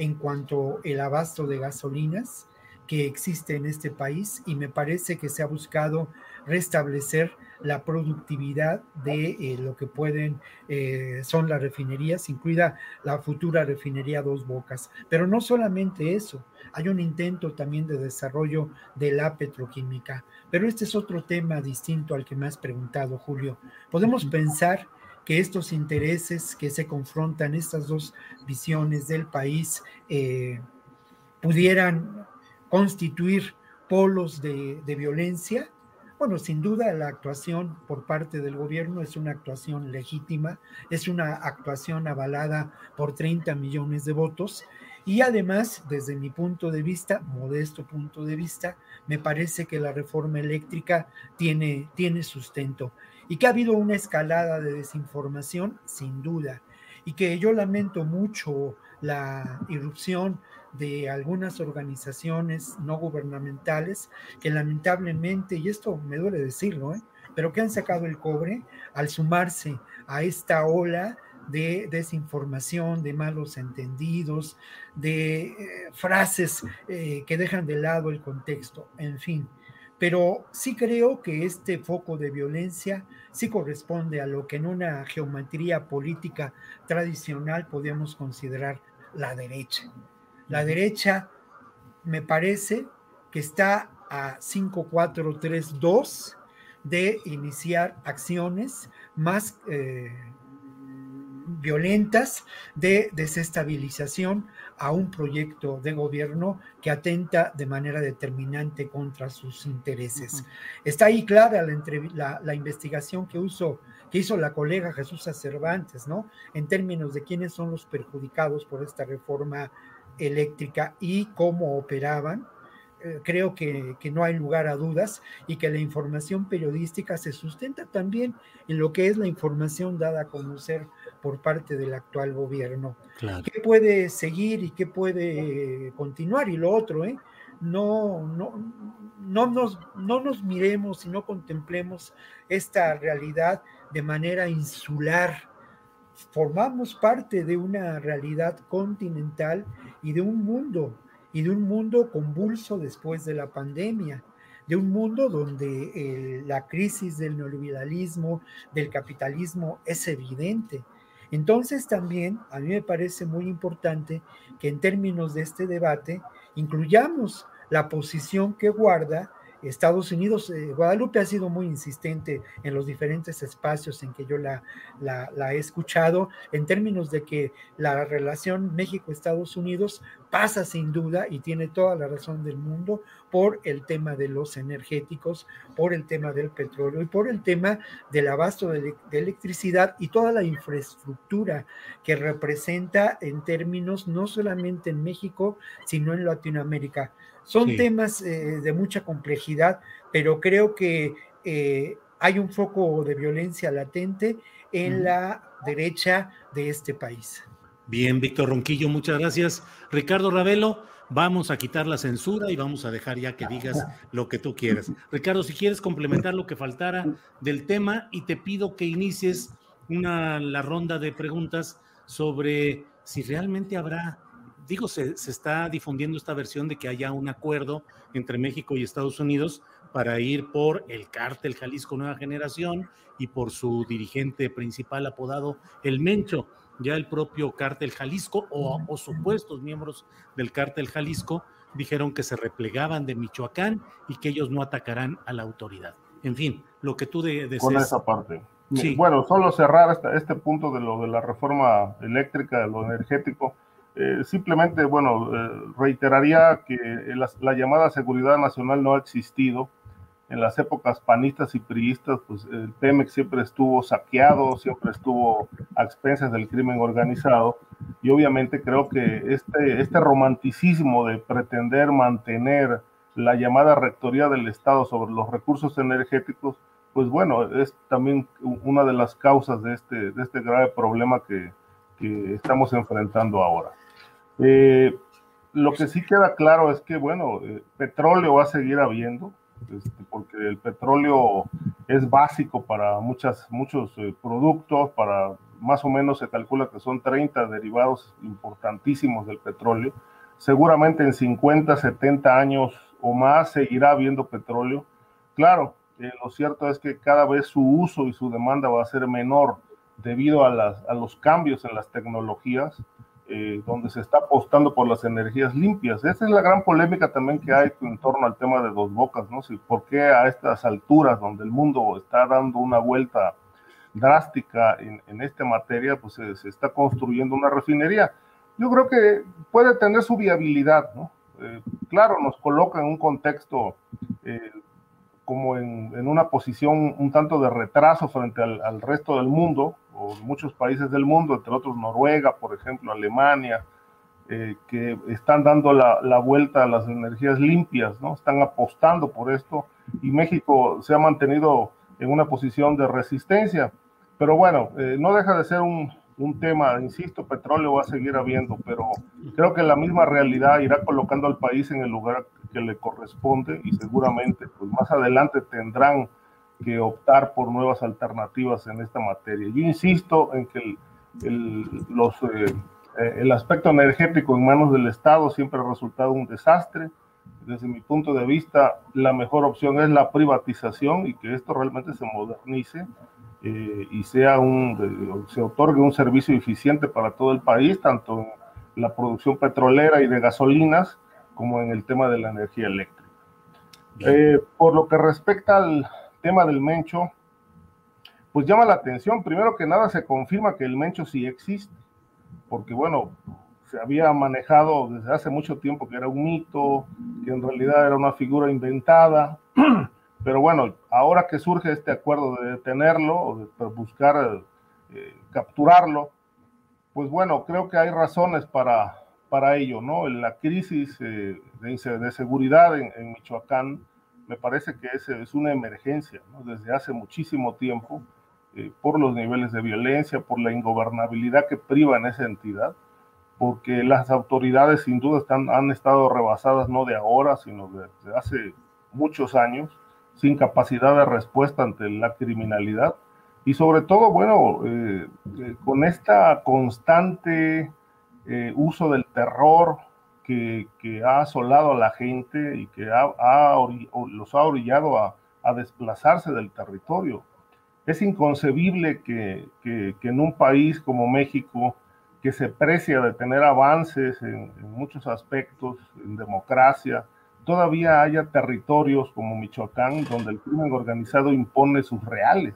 en cuanto el abasto de gasolinas que existe en este país y me parece que se ha buscado restablecer la productividad de eh, lo que pueden eh, son las refinerías, incluida la futura refinería Dos Bocas. Pero no solamente eso, hay un intento también de desarrollo de la petroquímica. Pero este es otro tema distinto al que me has preguntado, Julio. Podemos pensar que estos intereses que se confrontan, estas dos visiones del país, eh, pudieran constituir polos de, de violencia. Bueno, sin duda la actuación por parte del gobierno es una actuación legítima, es una actuación avalada por 30 millones de votos y además, desde mi punto de vista, modesto punto de vista, me parece que la reforma eléctrica tiene, tiene sustento y que ha habido una escalada de desinformación, sin duda, y que yo lamento mucho la irrupción de algunas organizaciones no gubernamentales que lamentablemente, y esto me duele decirlo, ¿eh? pero que han sacado el cobre al sumarse a esta ola de desinformación, de malos entendidos, de eh, frases eh, que dejan de lado el contexto, en fin. Pero sí creo que este foco de violencia sí corresponde a lo que en una geometría política tradicional podríamos considerar la derecha. La derecha me parece que está a 5-4-3-2 de iniciar acciones más, eh, violentas de desestabilización a un proyecto de gobierno que atenta de manera determinante contra sus intereses. Está ahí clara la, la, investigación que, que hizo la colega Jesús Cervantes, ¿no? En términos de quiénes son los perjudicados por esta reforma eléctrica y cómo operaban eh, creo que, no hay lugar a dudas y que la información periodística se sustenta también en lo que es la información dada a conocer por parte del actual gobierno. ¿Qué puede seguir y qué puede continuar? Y lo otro, ¿eh? No, no, no, nos, no nos miremos y no contemplemos esta realidad de manera insular. Formamos parte de una realidad continental y de un mundo y de un mundo convulso después de la pandemia, de un mundo donde eh, la crisis del neoliberalismo, del capitalismo es evidente. Entonces también a mí me parece muy importante que en términos de este debate incluyamos la posición que guarda Estados Unidos, eh, Guadalupe ha sido muy insistente en los diferentes espacios en que yo la, he escuchado, en términos de que la relación México-Estados Unidos pasa sin duda y tiene toda la razón del mundo por el tema de los energéticos, por el tema del petróleo y por el tema del abasto de electricidad y toda la infraestructura que representa en términos no solamente en México, sino en Latinoamérica. Son temas eh, de mucha complejidad, pero creo que eh, hay un foco de violencia latente en la derecha de este país. Bien, Víctor Ronquillo, muchas gracias. Ricardo Ravelo, vamos a quitar la censura y vamos a dejar ya que digas lo que tú quieras. Ricardo, si quieres complementar lo que faltara del tema y te pido que inicies una, la ronda de preguntas sobre si realmente habrá digo, se, está difundiendo esta versión de que haya un acuerdo entre México y Estados Unidos para ir por el cártel Jalisco Nueva Generación y por su dirigente principal apodado El Mencho. Ya el propio cártel Jalisco o, supuestos miembros del cártel Jalisco dijeron que se replegaban de Michoacán y que ellos no atacarán a la autoridad. En fin, lo que tú de, Con esa parte. Bueno, solo cerrar este, este punto de lo de la reforma eléctrica, de lo energético eh, simplemente, bueno, eh, reiteraría que la, llamada seguridad nacional no ha existido. En las épocas panistas y priistas, pues el Pemex siempre estuvo saqueado, siempre estuvo a expensas del crimen organizado. Y obviamente creo que este, este romanticismo de pretender mantener la llamada rectoría del Estado sobre los recursos energéticos, pues bueno, es también una de las causas de este, de este grave problema que, que estamos enfrentando ahora. Eh, lo que sí queda claro es que, bueno, eh, petróleo va a seguir habiendo, este, porque el petróleo es básico para muchas, muchos eh, productos, para más o menos se calcula que son 30 derivados importantísimos del petróleo. Seguramente en 50, 70 años o más seguirá habiendo petróleo. Claro, lo cierto es que cada vez su uso y su demanda va a ser menor debido a, las, a los cambios en las tecnologías eh, donde se está apostando por las energías limpias. Esa es la gran polémica también que hay en torno al tema de dos bocas, ¿no? Si, ¿Por qué a estas alturas, donde el mundo está dando una vuelta drástica en, en esta materia, pues se, está construyendo una refinería? Yo creo que puede tener su viabilidad, ¿no? Eh, claro, nos coloca en un contexto eh, como en, en, una posición un tanto de retraso frente al, al resto del mundo, muchos países del mundo, entre otros Noruega, por ejemplo, Alemania, eh, que están dando la, la, vuelta a las energías limpias, ¿no? Están apostando por esto y México se ha mantenido en una posición de resistencia. Pero bueno, eh, no deja de ser un, un, tema, insisto, petróleo va a seguir habiendo, pero creo que la misma realidad irá colocando al país en el lugar que le corresponde y seguramente pues más adelante tendrán que optar por nuevas alternativas en esta materia. Yo insisto en que el, los, eh, eh, el aspecto energético en manos del Estado siempre ha resultado un desastre. Desde mi punto de vista, la mejor opción es la privatización y que esto realmente se modernice eh, y sea un, se otorgue un servicio eficiente para todo el país, tanto en la producción petrolera y de gasolinas como en el tema de la energía eléctrica. por lo que respecta al, tema del Mencho, pues llama la atención. Primero que nada se confirma que el Mencho sí existe, porque bueno, se había manejado desde hace mucho tiempo que era un mito, que en realidad era una figura inventada, pero bueno, ahora que surge este acuerdo de detenerlo de buscar eh, capturarlo, pues bueno, creo que hay razones para, para ello, ¿no? La crisis eh, de, seguridad en, Michoacán me parece que es, es una emergencia. Desde hace muchísimo tiempo, eh, por los niveles de violencia, por la ingobernabilidad que priva en esa entidad, porque las autoridades sin duda están, han estado rebasadas no de ahora, sino desde hace muchos años, sin capacidad de respuesta ante la criminalidad y sobre todo, bueno, eh, eh, con esta constante uso del terror que, ha asolado a la gente y que los ha orillado a, desplazarse del territorio. Es inconcebible que, en un país como México, que se precia de tener avances en, muchos aspectos, en democracia, todavía haya territorios como Michoacán donde el crimen organizado impone sus reales.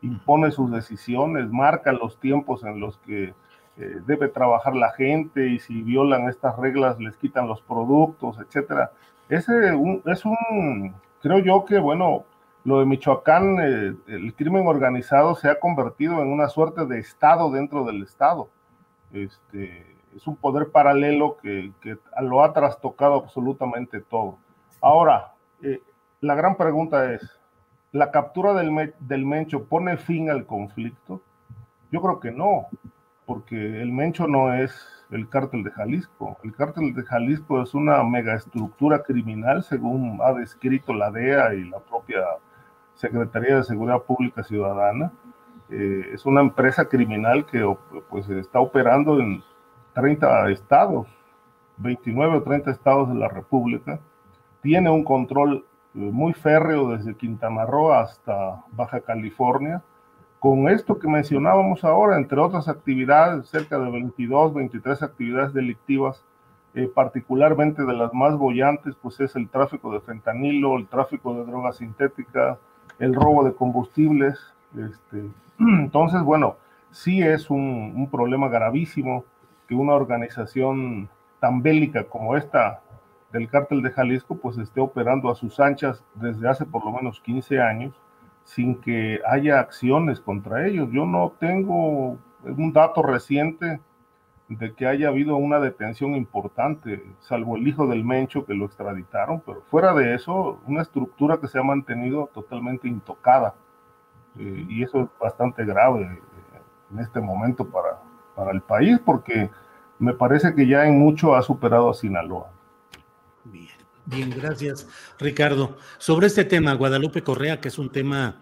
impone sus decisiones, marca los tiempos en los que eh, debe trabajar la gente y si violan estas reglas les quitan los productos, etcétera. Ese es un, creo yo que, bueno, lo de Michoacán, eh, el crimen organizado se ha convertido en una suerte de Estado dentro del Estado. Este, es un poder paralelo que, lo ha trastocado absolutamente todo. Ahora, eh, la gran pregunta es, ¿La captura del, del Mencho pone fin al conflicto? Yo creo que no, porque el Mencho no es el cártel de Jalisco. El cártel de Jalisco es una megaestructura criminal, según ha descrito la DEA y la propia Secretaría de Seguridad Pública Ciudadana. Eh, es una empresa criminal que pues, está operando en 30 estados, 29 o 30 estados de la República. Tiene un control muy férreo desde Quintana Roo hasta Baja California. Con esto que mencionábamos ahora, entre otras actividades, cerca de 22, 23 actividades delictivas, eh, particularmente de las más bollantes, pues es el tráfico de fentanilo, el tráfico de drogas sintéticas, el robo de combustibles. Este, entonces, bueno, sí es un, un problema gravísimo que una organización tan bélica como esta del cártel de Jalisco pues esté operando a sus anchas desde hace por lo menos 15 años sin que haya acciones contra ellos. Yo no tengo un dato reciente de que haya habido una detención importante, salvo el hijo del Mencho que lo extraditaron, pero fuera de eso, una estructura que se ha mantenido totalmente intocada. Eh, y eso es bastante grave eh, en este momento para, para el país, porque me parece que ya en mucho ha superado a Sinaloa. Bien, bien, gracias Ricardo. Sobre este tema, Guadalupe Correa, que es un tema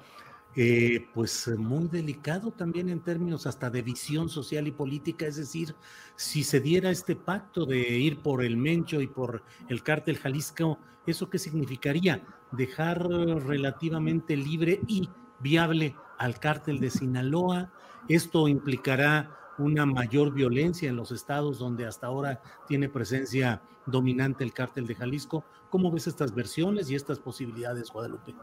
eh, pues muy delicado también en términos hasta de visión social y política, es decir, si se diera este pacto de ir por el Mencho y por el cártel Jalisco, ¿eso qué significaría? Dejar relativamente libre y viable al cártel de Sinaloa. Esto implicará una mayor violencia en los estados donde hasta ahora tiene presencia dominante el cártel de Jalisco. ¿Cómo ves estas versiones y estas posibilidades, Guadalupe?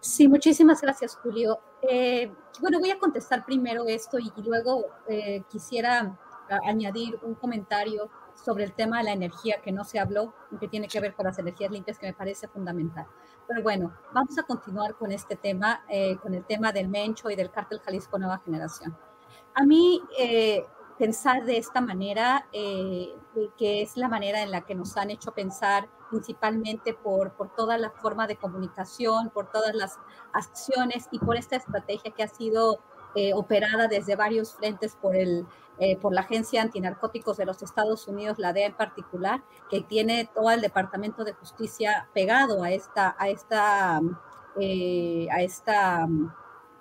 Sí, muchísimas gracias, Julio. Eh, bueno, voy a contestar primero esto y, luego eh, quisiera añadir un comentario sobre el tema de la energía que no se habló, que tiene que ver con las energías limpias, que me parece fundamental. Pero bueno, vamos a continuar con este tema, eh, con el tema del Mencho y del cártel Jalisco Nueva Generación. A mí, eh, pensar de esta manera, eh, que es la manera en la que nos han hecho pensar principalmente por, por toda la forma de comunicación, por todas las acciones y por esta estrategia que ha sido eh, operada desde varios frentes por, el, por la Agencia Antinarcóticos de los Estados Unidos, la DEA en particular, que tiene todo el Departamento de Justicia pegado a esta, a esta, a esta mm,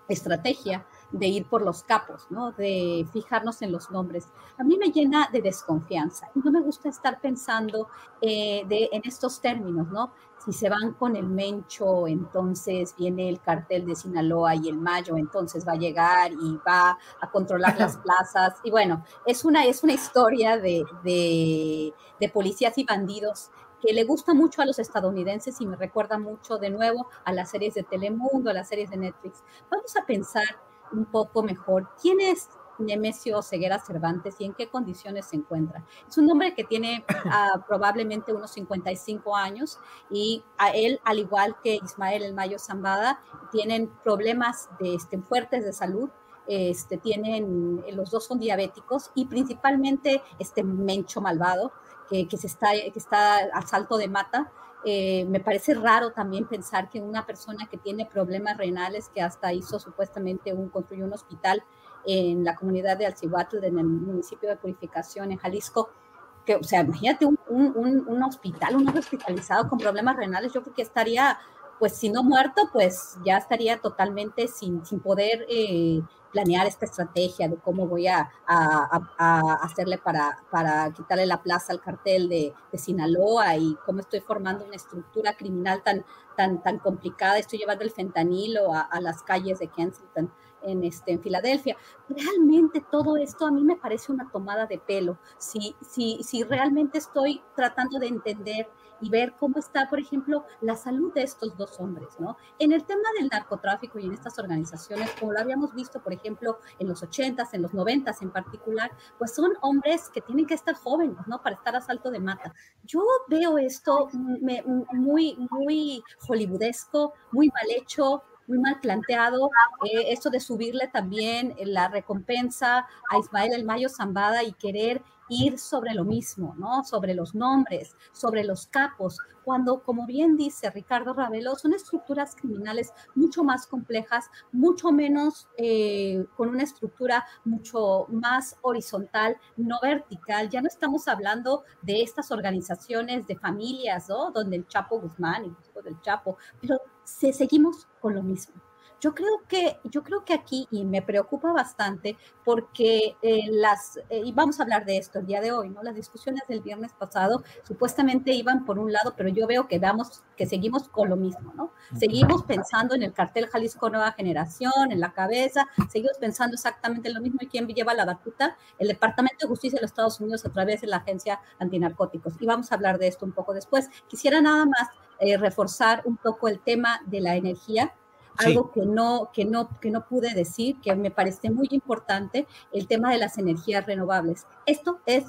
estrategia de ir por los capos, ¿no? De fijarnos en los nombres. A mí me llena de desconfianza y no me gusta estar pensando eh, de, en estos términos, ¿no? Si se van con el Mencho, entonces viene el cartel de Sinaloa y el Mayo, entonces va a llegar y va a controlar las plazas. Y bueno, es una, es una historia de, de, de policías y bandidos que le gusta mucho a los estadounidenses y me recuerda mucho de nuevo a las series de Telemundo, a las series de Netflix. Vamos a pensar un poco mejor quién es Nemesio Ceguera Cervantes y en qué condiciones se encuentra. Es un hombre que tiene uh, probablemente unos 55 años y a él, al igual que Ismael El Mayo Zambada, tienen problemas de, este, fuertes de salud. Este, tienen, los dos son diabéticos y principalmente este Mencho Malvado, que, que se está, que está al salto de mata, eh, me parece raro también pensar que una persona que tiene problemas renales, que hasta hizo supuestamente un, construyó un hospital en la comunidad de Alcihuatl, en el municipio de Purificación, en Jalisco, que, o sea, imagínate un, un, un hospital, un hospitalizado con problemas renales, yo creo que estaría, pues si no muerto, pues ya estaría totalmente sin, sin poder eh, planear esta estrategia de cómo voy a, a, hacerle para, para quitarle la plaza al cartel de, de, Sinaloa y cómo estoy formando una estructura criminal tan, tan, tan complicada, estoy llevando el fentanilo a, a las calles de Kensington en, este, en Filadelfia. Realmente todo esto a mí me parece una tomada de pelo. Si, si, si realmente estoy tratando de entender y ver cómo está, por ejemplo, la salud de estos dos hombres, ¿no? En el tema del narcotráfico y en estas organizaciones, como lo habíamos visto, por ejemplo, en los 80s, en los 90s en particular, pues son hombres que tienen que estar jóvenes, ¿no? Para estar a salto de mata. Yo veo esto muy, muy hollywoodesco, muy mal hecho, muy mal planteado, eh, esto de subirle también la recompensa a Ismael El Mayo Zambada y querer ir sobre lo mismo, ¿no? Sobre los nombres, sobre los capos, cuando, como bien dice Ricardo Ravelo, son estructuras criminales mucho más complejas, mucho menos eh, con una estructura mucho más horizontal, no vertical. Ya no estamos hablando de estas organizaciones de familias, ¿no? Donde el Chapo Guzmán, y del Chapo, pero se, seguimos con lo mismo. Yo creo que, yo creo que aquí, y me preocupa bastante, porque eh, las, eh, y vamos a hablar de esto el día de hoy, ¿no? Las discusiones del viernes pasado supuestamente iban por un lado, pero yo veo que damos, que seguimos con lo mismo, ¿no? Seguimos pensando en el cartel Jalisco Nueva Generación, en la cabeza, seguimos pensando exactamente lo mismo y quién lleva la batuta, el Departamento de Justicia de los Estados Unidos a través de la Agencia Antinarcóticos. Y vamos a hablar de esto un poco después. Quisiera nada más eh, reforzar un poco el tema de la energía algo que no, que, no, que no pude decir, que me parece muy importante, el tema de las energías renovables. Esto es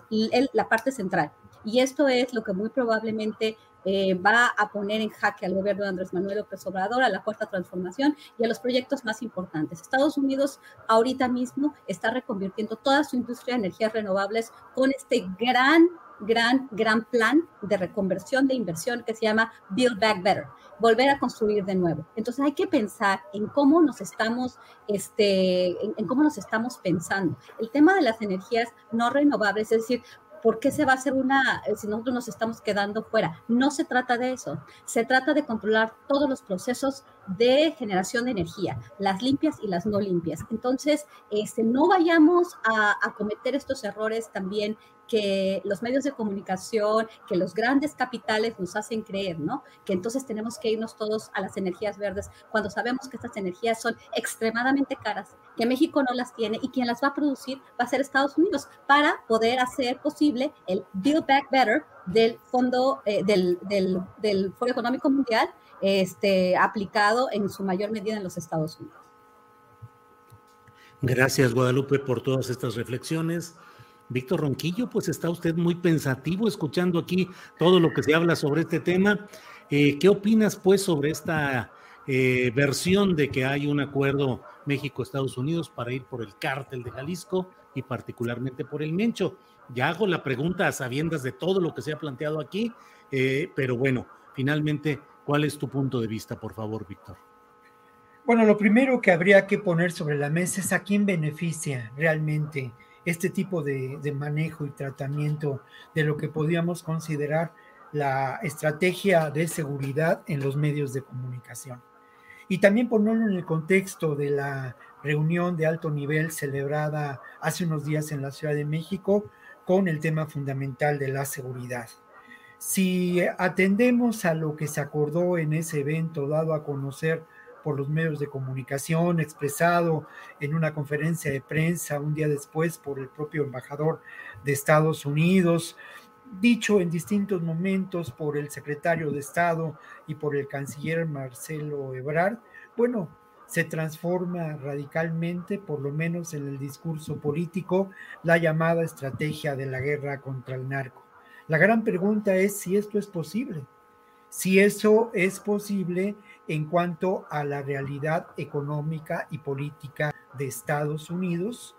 la parte central y esto es lo que muy probablemente eh, va a poner en jaque al gobierno de Andrés Manuel López Obrador, a la cuarta transformación y a los proyectos más importantes. Estados Unidos ahorita mismo está reconvirtiendo toda su industria de energías renovables con este gran gran, gran plan de reconversión de inversión que se llama Build Back Better volver a construir de nuevo. Entonces hay que pensar en cómo nos estamos, este, en, cómo nos estamos pensando. El tema de las energías no renovables, es decir, ¿por qué se va a hacer una, eh, si nosotros nos estamos quedando fuera? No se trata de eso, se trata de controlar todos los procesos de generación de energía, las limpias y las no limpias. Entonces, este, no vayamos a, cometer estos errores también que los medios de comunicación, que los grandes capitales nos hacen creer, ¿no? Que entonces tenemos que irnos todos a las energías verdes cuando sabemos que estas energías son extremadamente caras, que México no las tiene y quien las va a producir va a ser Estados Unidos para poder hacer posible el Build Back Better del Fondo eh, del, del, del Foro Económico Mundial este, aplicado en su mayor medida en los Estados Unidos. Gracias, Guadalupe, por todas estas reflexiones. Víctor Ronquillo, pues está usted muy pensativo escuchando aquí todo lo que se habla sobre este tema. Eh, ¿Qué opinas pues sobre esta eh, versión de que hay un acuerdo México-Estados Unidos para ir por el cártel de Jalisco y particularmente por el Mencho? Ya hago la pregunta a sabiendas de todo lo que se ha planteado aquí, eh, pero bueno, finalmente, ¿cuál es tu punto de vista, por favor, Víctor? Bueno, lo primero que habría que poner sobre la mesa es a quién beneficia realmente este tipo de, manejo y tratamiento de lo que podríamos considerar la estrategia de seguridad en los medios de comunicación. Y también ponerlo en el contexto de la reunión de alto nivel celebrada hace unos días en la Ciudad de México con el tema fundamental de la seguridad. Si atendemos a lo que se acordó en ese evento, dado a conocer por los medios de comunicación, expresado en una conferencia de prensa un día después por el propio embajador de Estados Unidos, dicho en distintos momentos por el secretario de Estado y por el canciller Marcelo Ebrard, bueno, se transforma radicalmente, por lo menos en el discurso político, la llamada estrategia de la guerra contra el narco. La gran pregunta es si esto es posible, si eso es posible en cuanto a la realidad económica y política de Estados Unidos,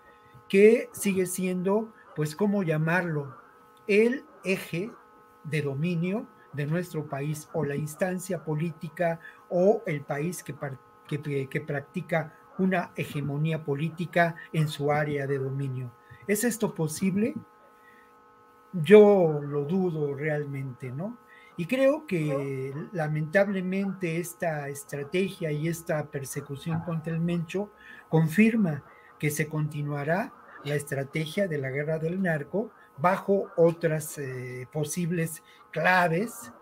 que sigue siendo, pues, ¿cómo llamarlo? El eje de dominio de nuestro país o la instancia política o el país que, que, practica una hegemonía política en su área de dominio. ¿Es esto posible? Yo lo dudo realmente, ¿no? Y creo que lamentablemente esta estrategia y esta persecución contra el Mencho confirma que se continuará la estrategia de la guerra del narco bajo otras eh, posibles claves.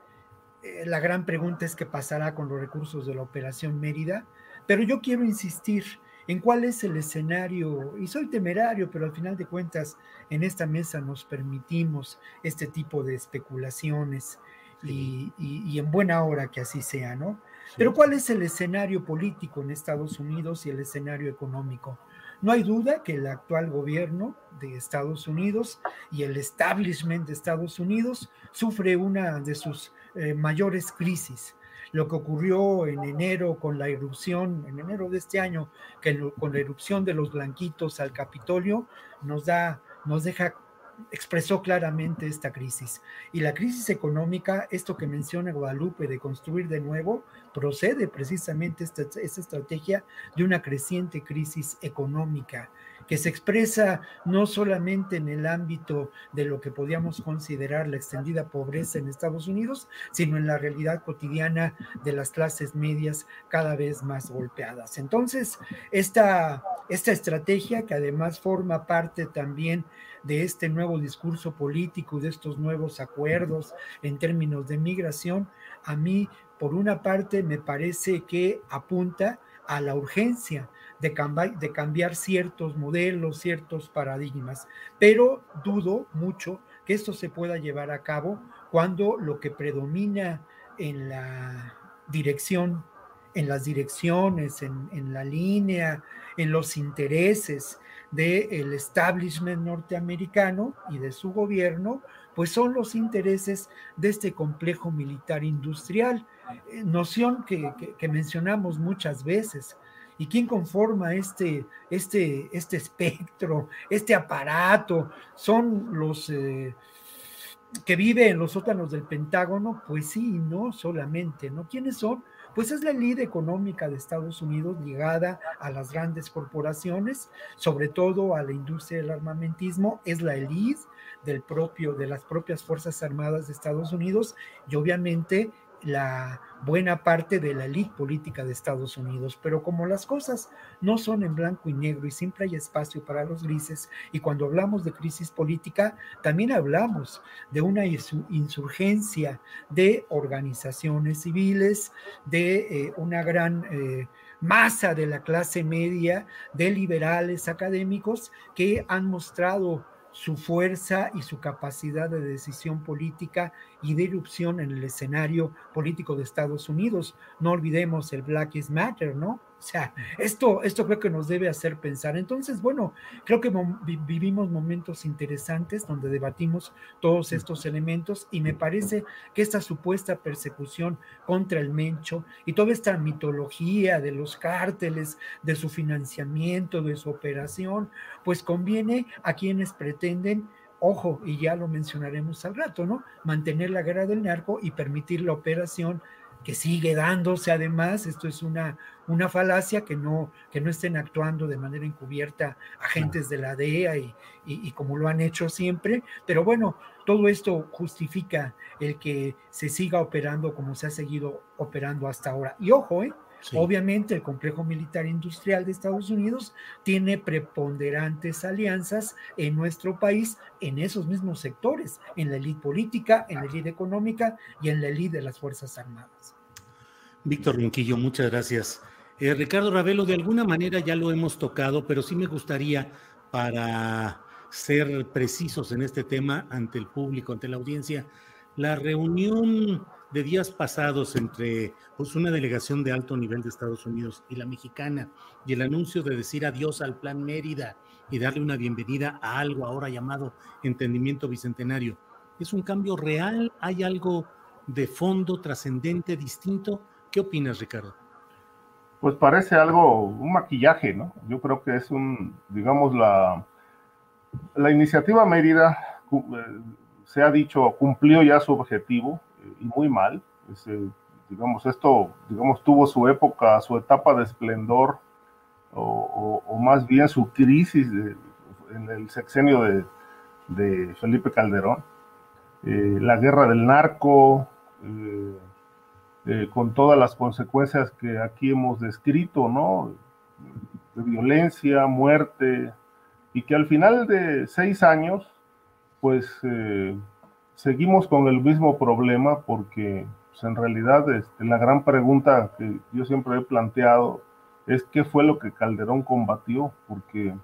Eh, la gran pregunta es qué pasará con los recursos de la Operación Mérida, pero yo quiero insistir en cuál es el escenario, y soy temerario, pero al final de cuentas en esta mesa nos permitimos este tipo de especulaciones y, en buena hora que así sea, ¿no? Pero ¿cuál es el escenario político en Estados Unidos y el escenario económico? No hay duda que el actual gobierno de Estados Unidos y el establishment de Estados Unidos sufre una de sus eh, mayores crisis. Lo que ocurrió en enero con la erupción, en enero de este año, que con la erupción de los blanquitos al Capitolio, nos da, nos deja expresó claramente esta crisis. Y la crisis económica, esto que menciona Guadalupe de construir de nuevo, procede precisamente esta, esta estrategia de una creciente crisis económica que se expresa no solamente en el ámbito de lo que podríamos considerar la extendida pobreza en Estados Unidos, sino en la realidad cotidiana de las clases medias cada vez más golpeadas. Entonces, esta, esta estrategia, que además forma parte también de este nuevo discurso político, de estos nuevos acuerdos en términos de migración, a mí, por una parte, me parece que apunta a la urgencia de, de cambiar ciertos modelos, ciertos paradigmas, pero dudo mucho que esto se pueda llevar a cabo cuando lo que predomina en la dirección, en las direcciones, en, en la línea, en los intereses del establishment norteamericano y de su gobierno, pues son los intereses de este complejo militar industrial, eh, noción que, que mencionamos muchas veces. ¿Y quién conforma este, este, este espectro, este aparato? ¿Son los eh, que viven en los sótanos del Pentágono? Pues sí, no solamente, ¿no? ¿Quiénes son? Pues es la elite económica de Estados Unidos ligada a las grandes corporaciones, sobre todo a la industria del armamentismo, es la elite del propio, de las propias Fuerzas Armadas de Estados Unidos y obviamente la buena parte de la elite política de Estados Unidos, pero como las cosas no son en blanco y negro y siempre hay espacio para los grises, y cuando hablamos de crisis política, también hablamos de una insurgencia de organizaciones civiles, de eh, una gran... Eh, masa de la clase media, de liberales académicos que han mostrado su fuerza y su capacidad de decisión política y de irrupción en el escenario político de Estados Unidos. No olvidemos el Black is Matter, ¿no? O sea, esto, esto creo que nos debe hacer pensar. Entonces, bueno, creo que vivimos momentos interesantes donde debatimos todos estos elementos y me parece que esta supuesta persecución contra el Mencho y toda esta mitología de los cárteles, de su financiamiento, de su operación, pues conviene a quienes pretenden ojo, y ya lo mencionaremos al rato, ¿no? Mantener la guerra del narco y permitir la operación que sigue dándose además, esto es una, una falacia, que no, que no estén actuando de manera encubierta agentes de la DEA y, y, como lo han hecho siempre, pero bueno, todo esto justifica el que se siga operando como se ha seguido operando hasta ahora. Y ojo, ¿eh? Obviamente el complejo militar industrial de Estados Unidos tiene preponderantes alianzas en nuestro país en esos mismos sectores, en la élite política, en la élite económica y en la élite de las Fuerzas Armadas. Víctor Ronquillo, muchas gracias. Eh, Ricardo Ravelo, de alguna manera ya lo hemos tocado, pero sí me gustaría para ser precisos en este tema ante el público, ante la audiencia. La reunión de días pasados entre pues, una delegación de alto nivel de Estados Unidos y la mexicana y el anuncio de decir adiós al Plan Mérida y darle una bienvenida a algo ahora llamado entendimiento bicentenario. ¿Es un cambio real? ¿Hay algo de fondo trascendente, distinto? ¿Qué opinas, Ricardo? Pues parece algo, un maquillaje, ¿no? Yo creo que es un, digamos, la, la iniciativa Mérida, eh, se ha dicho, cumplió ya su objetivo y muy mal. digamos, esto, digamos, tuvo su época, su etapa de esplendor, o, más bien su crisis en el sexenio de, Felipe Calderón. Eh, la guerra del narco, con todas las consecuencias que aquí hemos descrito, ¿no? De violencia, muerte, y que al final de seis años, pues eh, seguimos con el mismo problema porque pues, en realidad este, la gran pregunta que yo siempre he planteado es qué fue lo que Calderón combatió, porque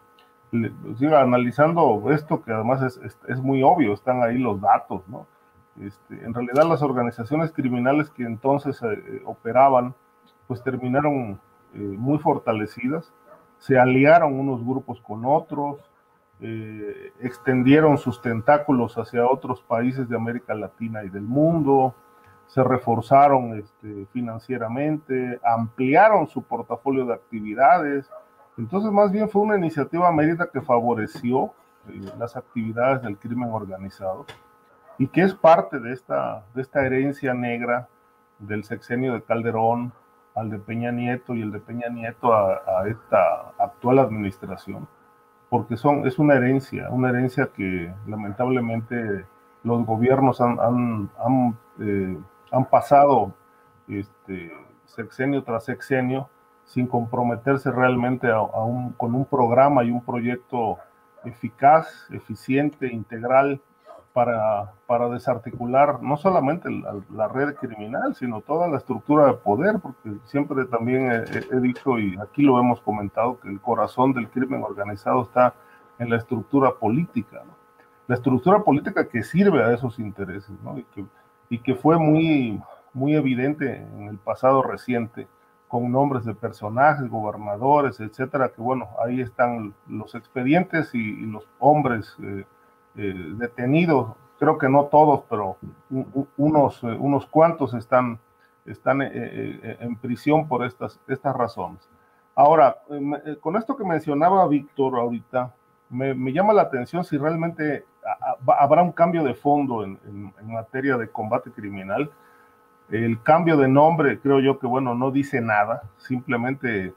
sigo analizando esto que además es, muy obvio, están ahí los datos, ¿no? Este, en realidad las organizaciones criminales que entonces eh, operaban, pues terminaron eh, muy fortalecidas, se aliaron unos grupos con otros, eh, extendieron sus tentáculos hacia otros países de América Latina y del mundo, se reforzaron este, financieramente, ampliaron su portafolio de actividades. Entonces, más bien fue una iniciativa Mérida que favoreció las actividades del crimen organizado y que es parte de esta, de esta herencia negra del sexenio de Calderón al de Peña Nieto y el de Peña Nieto a, esta actual administración, porque son, es una herencia, una herencia que lamentablemente los gobiernos han, han, han, eh, pasado este, sexenio tras sexenio sin comprometerse realmente con un programa y un proyecto eficaz, eficiente, integral, para, para desarticular no solamente la, red criminal, sino toda la estructura de poder, porque siempre también he, dicho y aquí lo hemos comentado que el corazón del crimen organizado está en la estructura política, la estructura política que sirve a esos intereses, ¿no? y, que, y que fue muy, muy evidente en el pasado reciente con nombres de personajes, gobernadores, etcétera, que bueno, ahí están los expedientes y, los hombres eh, eh, detenidos, creo que no todos, pero unos, eh, unos cuantos están, están eh, en prisión por estas, estas razones. Ahora, con esto que mencionaba Víctor ahorita, me, me, llama la atención si realmente habrá un cambio de fondo en, en, materia de combate criminal. El cambio de nombre, creo yo que, bueno, no dice nada, simplemente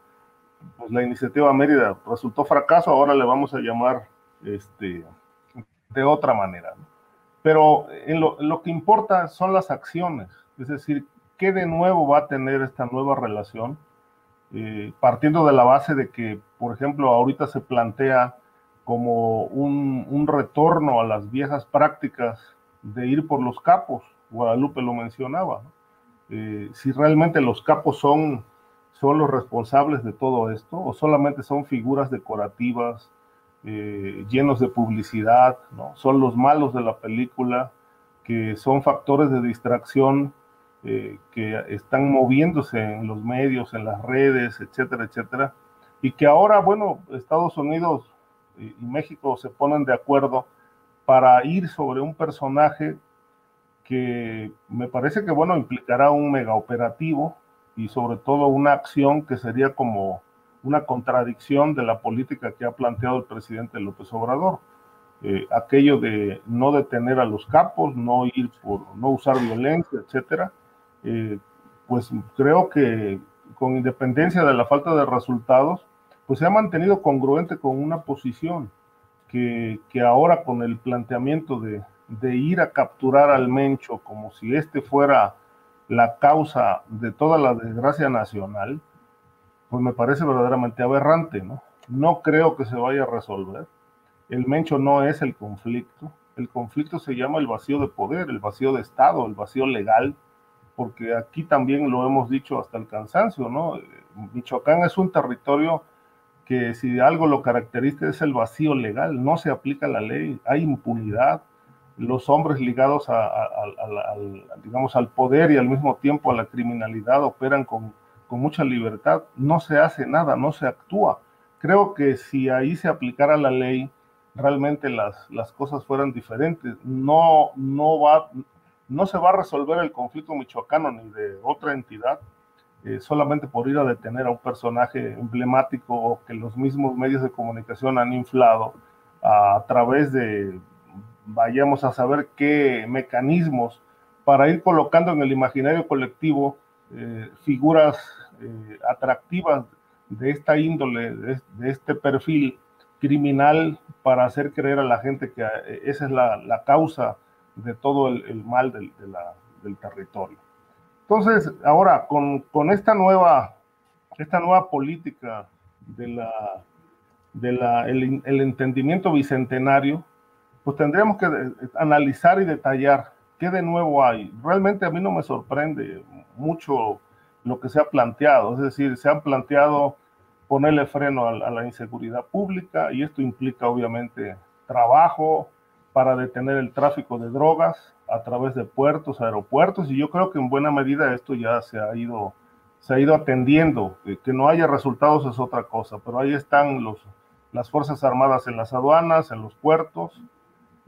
pues, la iniciativa Mérida resultó fracaso, ahora le vamos a llamar este, de otra manera. Pero en lo, que importa son las acciones, es decir, ¿qué de nuevo va a tener esta nueva relación? Eh, partiendo de la base de que, por ejemplo, ahorita se plantea como un, retorno a las viejas prácticas de ir por los capos, Guadalupe lo mencionaba, eh, si realmente los capos son, son los responsables de todo esto o solamente son figuras decorativas eh, llenos de publicidad, ¿no? son los malos de la película, que son factores de distracción eh, que están moviéndose en los medios, en las redes, etcétera, etcétera, y que ahora, bueno, Estados Unidos y México se ponen de acuerdo para ir sobre un personaje que me parece que, bueno, implicará un mega operativo y sobre todo una acción que sería como una contradicción de la política que ha planteado el presidente López Obrador. Eh, aquello de no detener a los capos, no ir por, no usar violencia, etcétera, eh, pues creo que con independencia de la falta de resultados, pues se ha mantenido congruente con una posición que, que ahora con el planteamiento de, de, ir a capturar al Mencho como si este fuera la causa de toda la desgracia nacional, pues me parece verdaderamente aberrante, ¿no? No creo que se vaya a resolver. El Mencho no es el conflicto. El conflicto se llama el vacío de poder, el vacío de Estado, el vacío legal, porque aquí también lo hemos dicho hasta el cansancio, ¿no? Michoacán es un territorio que si algo lo caracteriza es el vacío legal, no se aplica la ley, hay impunidad, los hombres ligados a, digamos, al poder y al mismo tiempo a la criminalidad operan con, con mucha libertad, no se hace nada, no se actúa. Creo que si ahí se aplicara la ley, realmente las, las cosas fueran diferentes. No, no, va, no se va a resolver el conflicto michoacano ni de otra entidad eh, solamente por ir a detener a un personaje emblemático que los mismos medios de comunicación han inflado a, través de, vayamos a saber qué mecanismos para ir colocando en el imaginario colectivo eh, figuras eh, atractivas de esta índole, de, este perfil criminal para hacer creer a la gente que esa es la, causa de todo el, mal del, territorio. Entonces, ahora, con, esta, nueva, política de entendimiento bicentenario, pues tendríamos que analizar y detallar qué de nuevo hay. Realmente a mí no me sorprende mucho lo que se ha planteado, es decir, se han planteado ponerle freno a, la inseguridad pública y esto implica obviamente trabajo para detener el tráfico de drogas, a través de puertos, aeropuertos, y yo creo que en buena medida esto ya se ha ido, se ha ido atendiendo. Que, no haya resultados es otra cosa, pero ahí están las Fuerzas Armadas en las aduanas, en los puertos,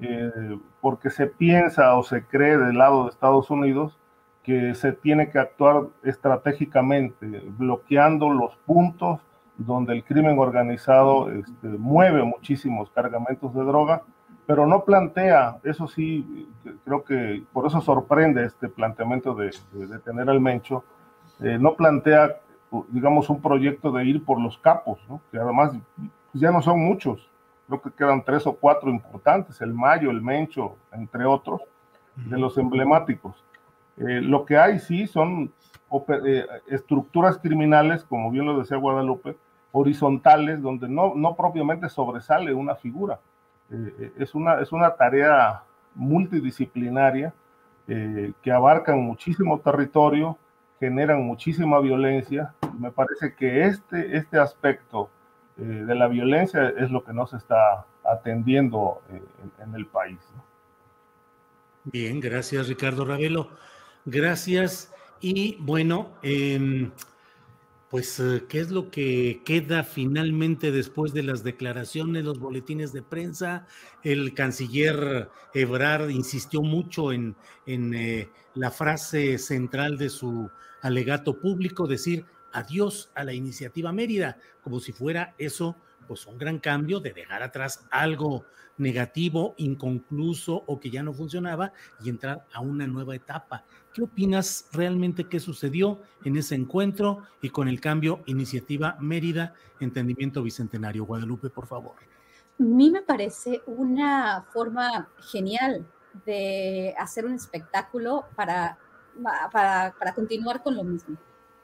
eh, porque se piensa o se cree del lado de Estados Unidos que se tiene que actuar estratégicamente, bloqueando los puntos donde el crimen organizado este, mueve muchísimos cargamentos de droga pero no plantea, eso sí, creo que por eso sorprende este planteamiento de, de, al Mencho, eh, no plantea, digamos, un proyecto de ir por los capos, ¿no? que además ya no son muchos, creo que quedan tres o cuatro importantes, el Mayo, el Mencho, entre otros, de los emblemáticos. Eh, lo que hay sí son eh, estructuras criminales, como bien lo decía Guadalupe, horizontales, donde no, no propiamente sobresale una figura eh, es, una, es una tarea multidisciplinaria eh, que abarcan muchísimo territorio, generan muchísima violencia. Me parece que este, este aspecto eh, de la violencia es lo que no se está atendiendo en, el país. Bien, gracias Ricardo Ravelo. Gracias. Y bueno, eh, pues, eh, ¿qué es lo que queda finalmente después de las declaraciones, los boletines de prensa? El canciller Ebrard insistió mucho en, en eh, la frase central de su alegato público, decir adiós a la iniciativa Mérida, como si fuera eso, pues un gran cambio de dejar atrás algo negativo, inconcluso o que ya no funcionaba y entrar a una nueva etapa. ¿Qué opinas realmente qué sucedió en ese encuentro y con el cambio Iniciativa Mérida, Entendimiento Bicentenario? Guadalupe, por favor. A mí me parece una forma genial de hacer un espectáculo para, para, para continuar con lo mismo.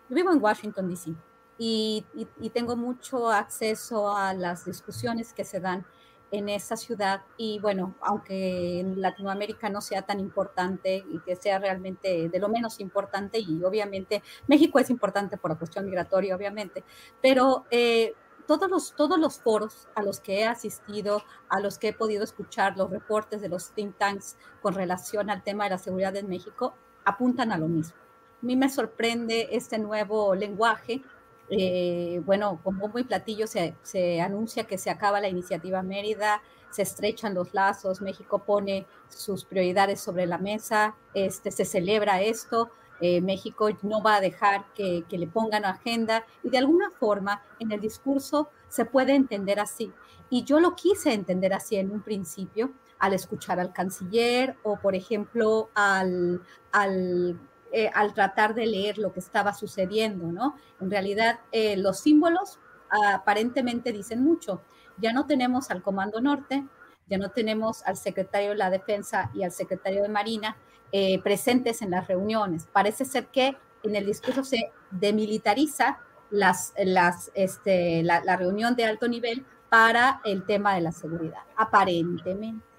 Yo vivo en Washington, D.C. Y, y, y, tengo mucho acceso a las discusiones que se dan en esa ciudad y bueno, aunque en Latinoamérica no sea tan importante y que sea realmente de lo menos importante y obviamente México es importante por la cuestión migratoria, obviamente, pero eh, todos, los, todos los foros a los que he asistido, a los que he podido escuchar, los reportes de los think tanks con relación al tema de la seguridad en México, apuntan a lo mismo. A mí me sorprende este nuevo lenguaje. Eh, bueno, con bombo y platillo se, se, anuncia que se acaba la iniciativa Mérida, se estrechan los lazos, México pone sus prioridades sobre la mesa, este, se celebra esto, eh, México no va a dejar que, que, le pongan agenda. Y de alguna forma en el discurso se puede entender así. Y yo lo quise entender así en un principio al escuchar al canciller o, por ejemplo, al, al eh, al tratar de leer lo que estaba sucediendo, ¿no? En realidad, eh, los símbolos aparentemente dicen mucho. Ya no tenemos al Comando Norte, ya no tenemos al secretario de la Defensa y al secretario de Marina eh, presentes en las reuniones. Parece ser que en el discurso se demilitariza las, las, este, la reunión de alto nivel para el tema de la seguridad, aparentemente.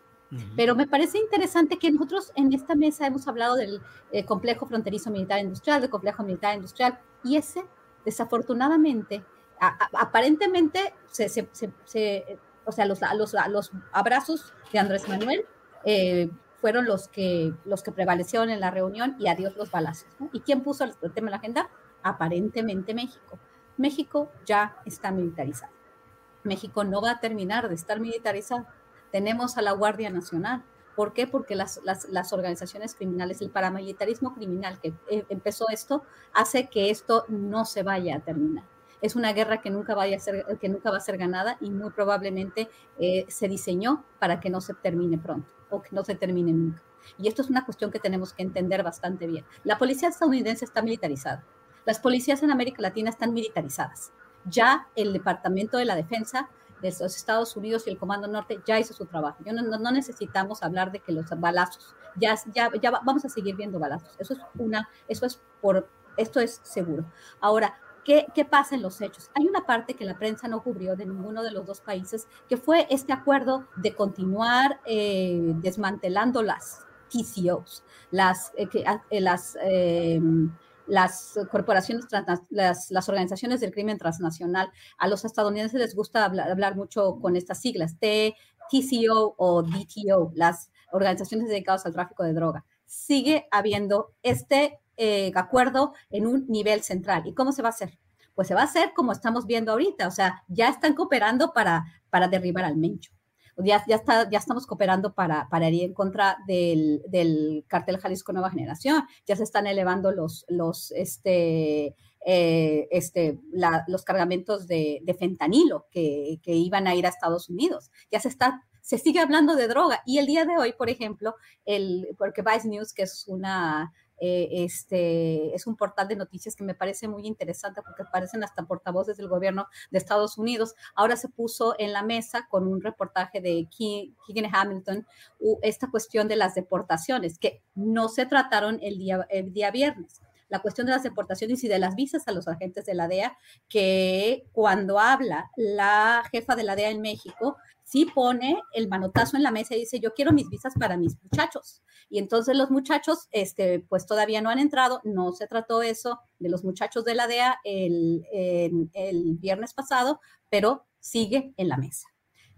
Pero me parece interesante que nosotros en esta mesa hemos hablado del eh, complejo fronterizo militar industrial, del complejo militar industrial, y ese, desafortunadamente, aparentemente, se, o sea, los, los, los, abrazos de Andrés Manuel eh, fueron los que, los que prevalecieron en la reunión y adiós los balazos. ¿Y quién puso el tema en la agenda? Aparentemente México. México ya está militarizado. México no va a terminar de estar militarizado. Tenemos a la Guardia Nacional. ¿Por qué? Porque las, las, organizaciones criminales, el paramilitarismo criminal que eh, empezó esto, hace que esto no se vaya a terminar. Es una guerra que nunca, vaya a ser, que nunca va a ser ganada y muy probablemente eh, se diseñó para que no se termine pronto o que no se termine nunca. Y esto es una cuestión que tenemos que entender bastante bien. La policía estadounidense está militarizada. Las policías en América Latina están militarizadas. Ya el Departamento de la Defensa de los Estados Unidos y el Comando Norte ya hizo su trabajo. no, no, necesitamos hablar de que los balazos, ya, ya, ya vamos a seguir viendo balazos. Eso es una, eso es por, esto es seguro. Ahora, ¿Qué, ¿qué, pasa en los hechos? Hay una parte que la prensa no cubrió de ninguno de los dos países, que fue este acuerdo de continuar eh, desmantelando las TCOs, las, eh, ah, eh, las las corporaciones, las, las, organizaciones del crimen transnacional, a los estadounidenses les gusta hablar, mucho con estas siglas, TCO o DTO, las organizaciones dedicadas al tráfico de droga. Sigue habiendo este eh, acuerdo en un nivel central. ¿Y cómo se va a hacer? Pues se va a hacer como estamos viendo ahorita, o sea, ya están cooperando para, para derribar al Mencho ya, ya, está, ya estamos cooperando para, para ir en contra del, del, cartel Jalisco Nueva Generación, ya se están elevando los, los, este, eh, este, los cargamentos de, de fentanilo que, que, iban a ir a Estados Unidos, ya se está se sigue hablando de droga. Y el día de hoy, por ejemplo, el, porque Vice News, que es una eh, este, es un portal de noticias que me parece muy interesante porque aparecen hasta portavoces del gobierno de Estados Unidos. Ahora se puso en la mesa con un reportaje de Keegan Hamilton esta cuestión de las deportaciones que no se trataron el día, el día viernes la cuestión de las deportaciones y de las visas a los agentes de la DEA, que cuando habla la jefa de la DEA en México, sí pone el manotazo en la mesa y dice, yo quiero mis visas para mis muchachos. Y entonces los muchachos, este, pues todavía no han entrado, no se trató eso de los muchachos de la DEA el, el viernes pasado, pero sigue en la mesa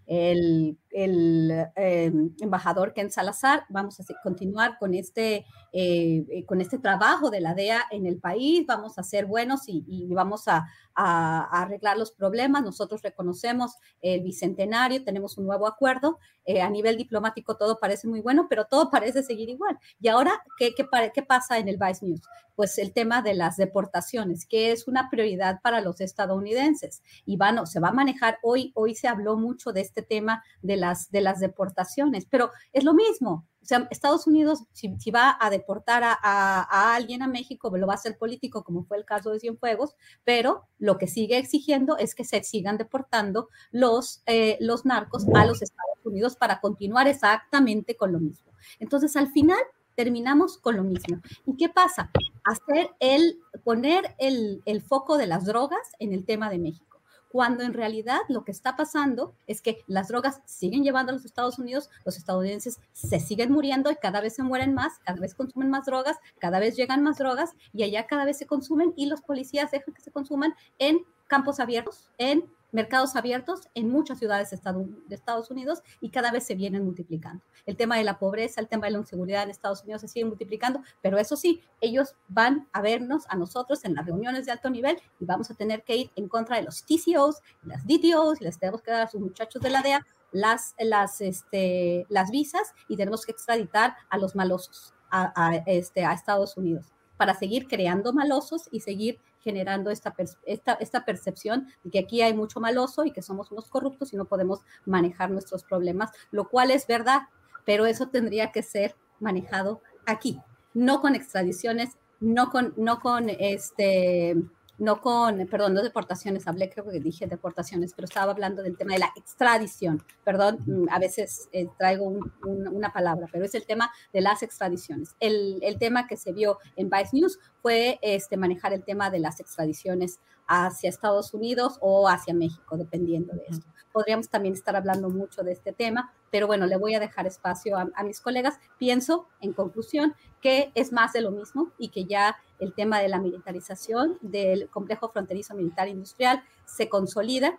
el, em, embajador Ken Salazar. Vamos a continuar con este, eh, eh, con este trabajo de la DEA en el país. Vamos a ser buenos y, vamos a, arreglar los problemas. Nosotros reconocemos el bicentenario, tenemos un nuevo acuerdo. Eh, a nivel diplomático todo parece muy bueno, pero todo parece seguir igual. Y ahora, ¿qué, qué, qué pasa en el Vice News? Pues el tema de las deportaciones, que es una prioridad para los estadounidenses. Y van, se va a manejar hoy, hoy se habló mucho de este tema de las, de las deportaciones, pero es lo mismo. O sea, Estados Unidos, si, va a deportar a, alguien a México, lo va a hacer político, como fue el caso de Cienfuegos, pero lo que sigue exigiendo es que se sigan deportando los, eh, narcos a los Estados Unidos para continuar exactamente con lo mismo. Entonces, al final, terminamos con lo mismo. ¿Y qué pasa? Hacer el, poner el foco de las drogas en el tema de México cuando en realidad lo que está pasando es que las drogas siguen llevando a los Estados Unidos, los estadounidenses se siguen muriendo y cada vez se mueren más, cada vez consumen más drogas, cada vez llegan más drogas y allá cada vez se consumen y los policías dejan que se consuman en campos abiertos, en mercados abiertos en muchas ciudades de Estados Unidos y cada vez se vienen multiplicando. El tema de la pobreza, el tema de la inseguridad en Estados Unidos se sigue multiplicando, pero eso sí, ellos van a vernos a nosotros en las reuniones de alto nivel y vamos a tener que ir en contra de los TCOs, las DTOs, y les tenemos que dar a sus muchachos de la DEA las, las, este, las visas y tenemos que extraditar a los malosos a, este, a Estados Unidos para seguir creando malosos y seguir generando esta, esta, esta percepción de que aquí hay mucho maloso y que somos unos corruptos y no podemos manejar nuestros problemas, lo cual es verdad, pero eso tendría que ser manejado aquí, no con extradiciones, no con, no con este no con, perdón, no deportaciones, hablé, creo que dije deportaciones, pero estaba hablando del tema de la extradición, perdón, a veces eh, traigo una palabra, pero es el tema de las extradiciones. El, el, tema que se vio en Vice News fue este, manejar el tema de las extradiciones hacia Estados Unidos o hacia México, dependiendo de esto. Podríamos también estar hablando mucho de este tema, pero bueno, le voy a dejar espacio a, a, mis colegas. Pienso, en conclusión, que es más de lo mismo y que ya el tema de la militarización del complejo fronterizo militar industrial se consolida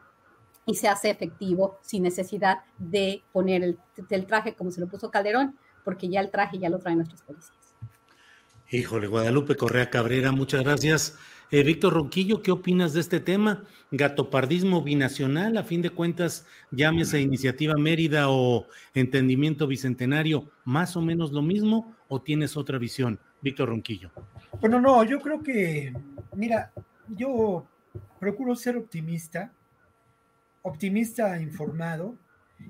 y se hace efectivo sin necesidad de poner el, el traje como se lo puso Calderón, porque ya el traje ya lo traen nuestros policías. Híjole, Guadalupe Correa Cabrera, muchas gracias. Eh, Víctor Ronquillo, ¿qué opinas de este tema? Gatopardismo binacional, a fin de cuentas, llámese Iniciativa Mérida o Entendimiento Bicentenario, ¿más o menos lo mismo o tienes otra visión, Víctor Ronquillo? Bueno, no, yo creo que, mira, yo procuro ser optimista, optimista informado,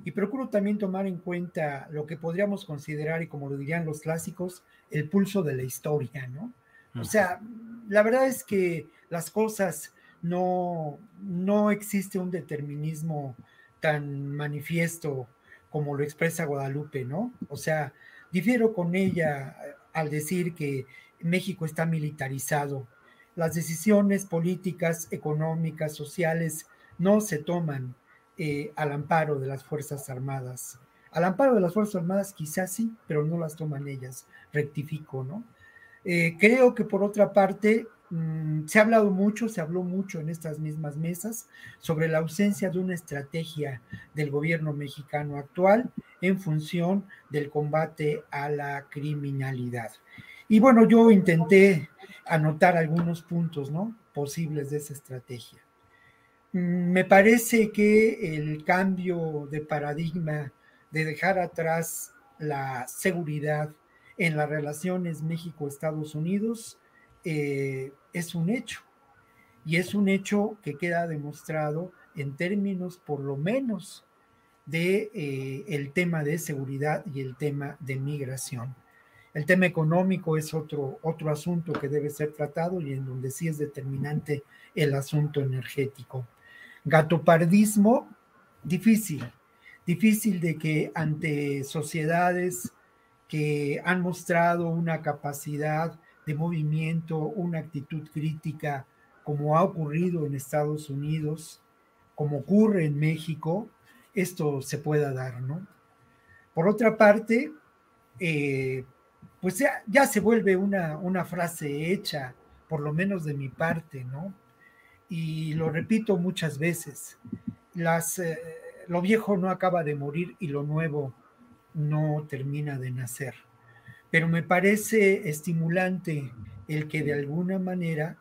y procuro también tomar en cuenta lo que podríamos considerar, y como lo dirían los clásicos, el pulso de la historia, ¿no? O sea, la verdad es que las cosas no, no existe un determinismo tan manifiesto como lo expresa Guadalupe, ¿no? O sea, difiero con ella al decir que México está militarizado. Las decisiones políticas, económicas, sociales no se toman eh, al amparo de las Fuerzas Armadas. Al amparo de las Fuerzas Armadas quizás sí, pero no las toman ellas, rectifico, ¿no? Eh, creo que por otra parte, mmm, se ha hablado mucho, se habló mucho en estas mismas mesas sobre la ausencia de una estrategia del gobierno mexicano actual en función del combate a la criminalidad. Y bueno, yo intenté anotar algunos puntos, ¿no? Posibles de esa estrategia. Me parece que el cambio de paradigma de dejar atrás la seguridad en las relaciones México-Estados Unidos eh, es un hecho. Y es un hecho que queda demostrado en términos por lo menos de eh, el tema de seguridad y el tema de migración. El tema económico es otro, otro asunto que debe ser tratado y en donde sí es determinante el asunto energético. Gatopardismo, difícil, difícil de que ante sociedades que han mostrado una capacidad de movimiento, una actitud crítica, como ha ocurrido en Estados Unidos, como ocurre en México, esto se pueda dar, ¿no? Por otra parte, eh, pues ya, ya, se vuelve una, una frase hecha, por lo menos de mi parte, ¿no? Y lo repito muchas veces, las, eh, lo viejo no acaba de morir y lo nuevo no termina de nacer. Pero me parece estimulante el que de alguna manera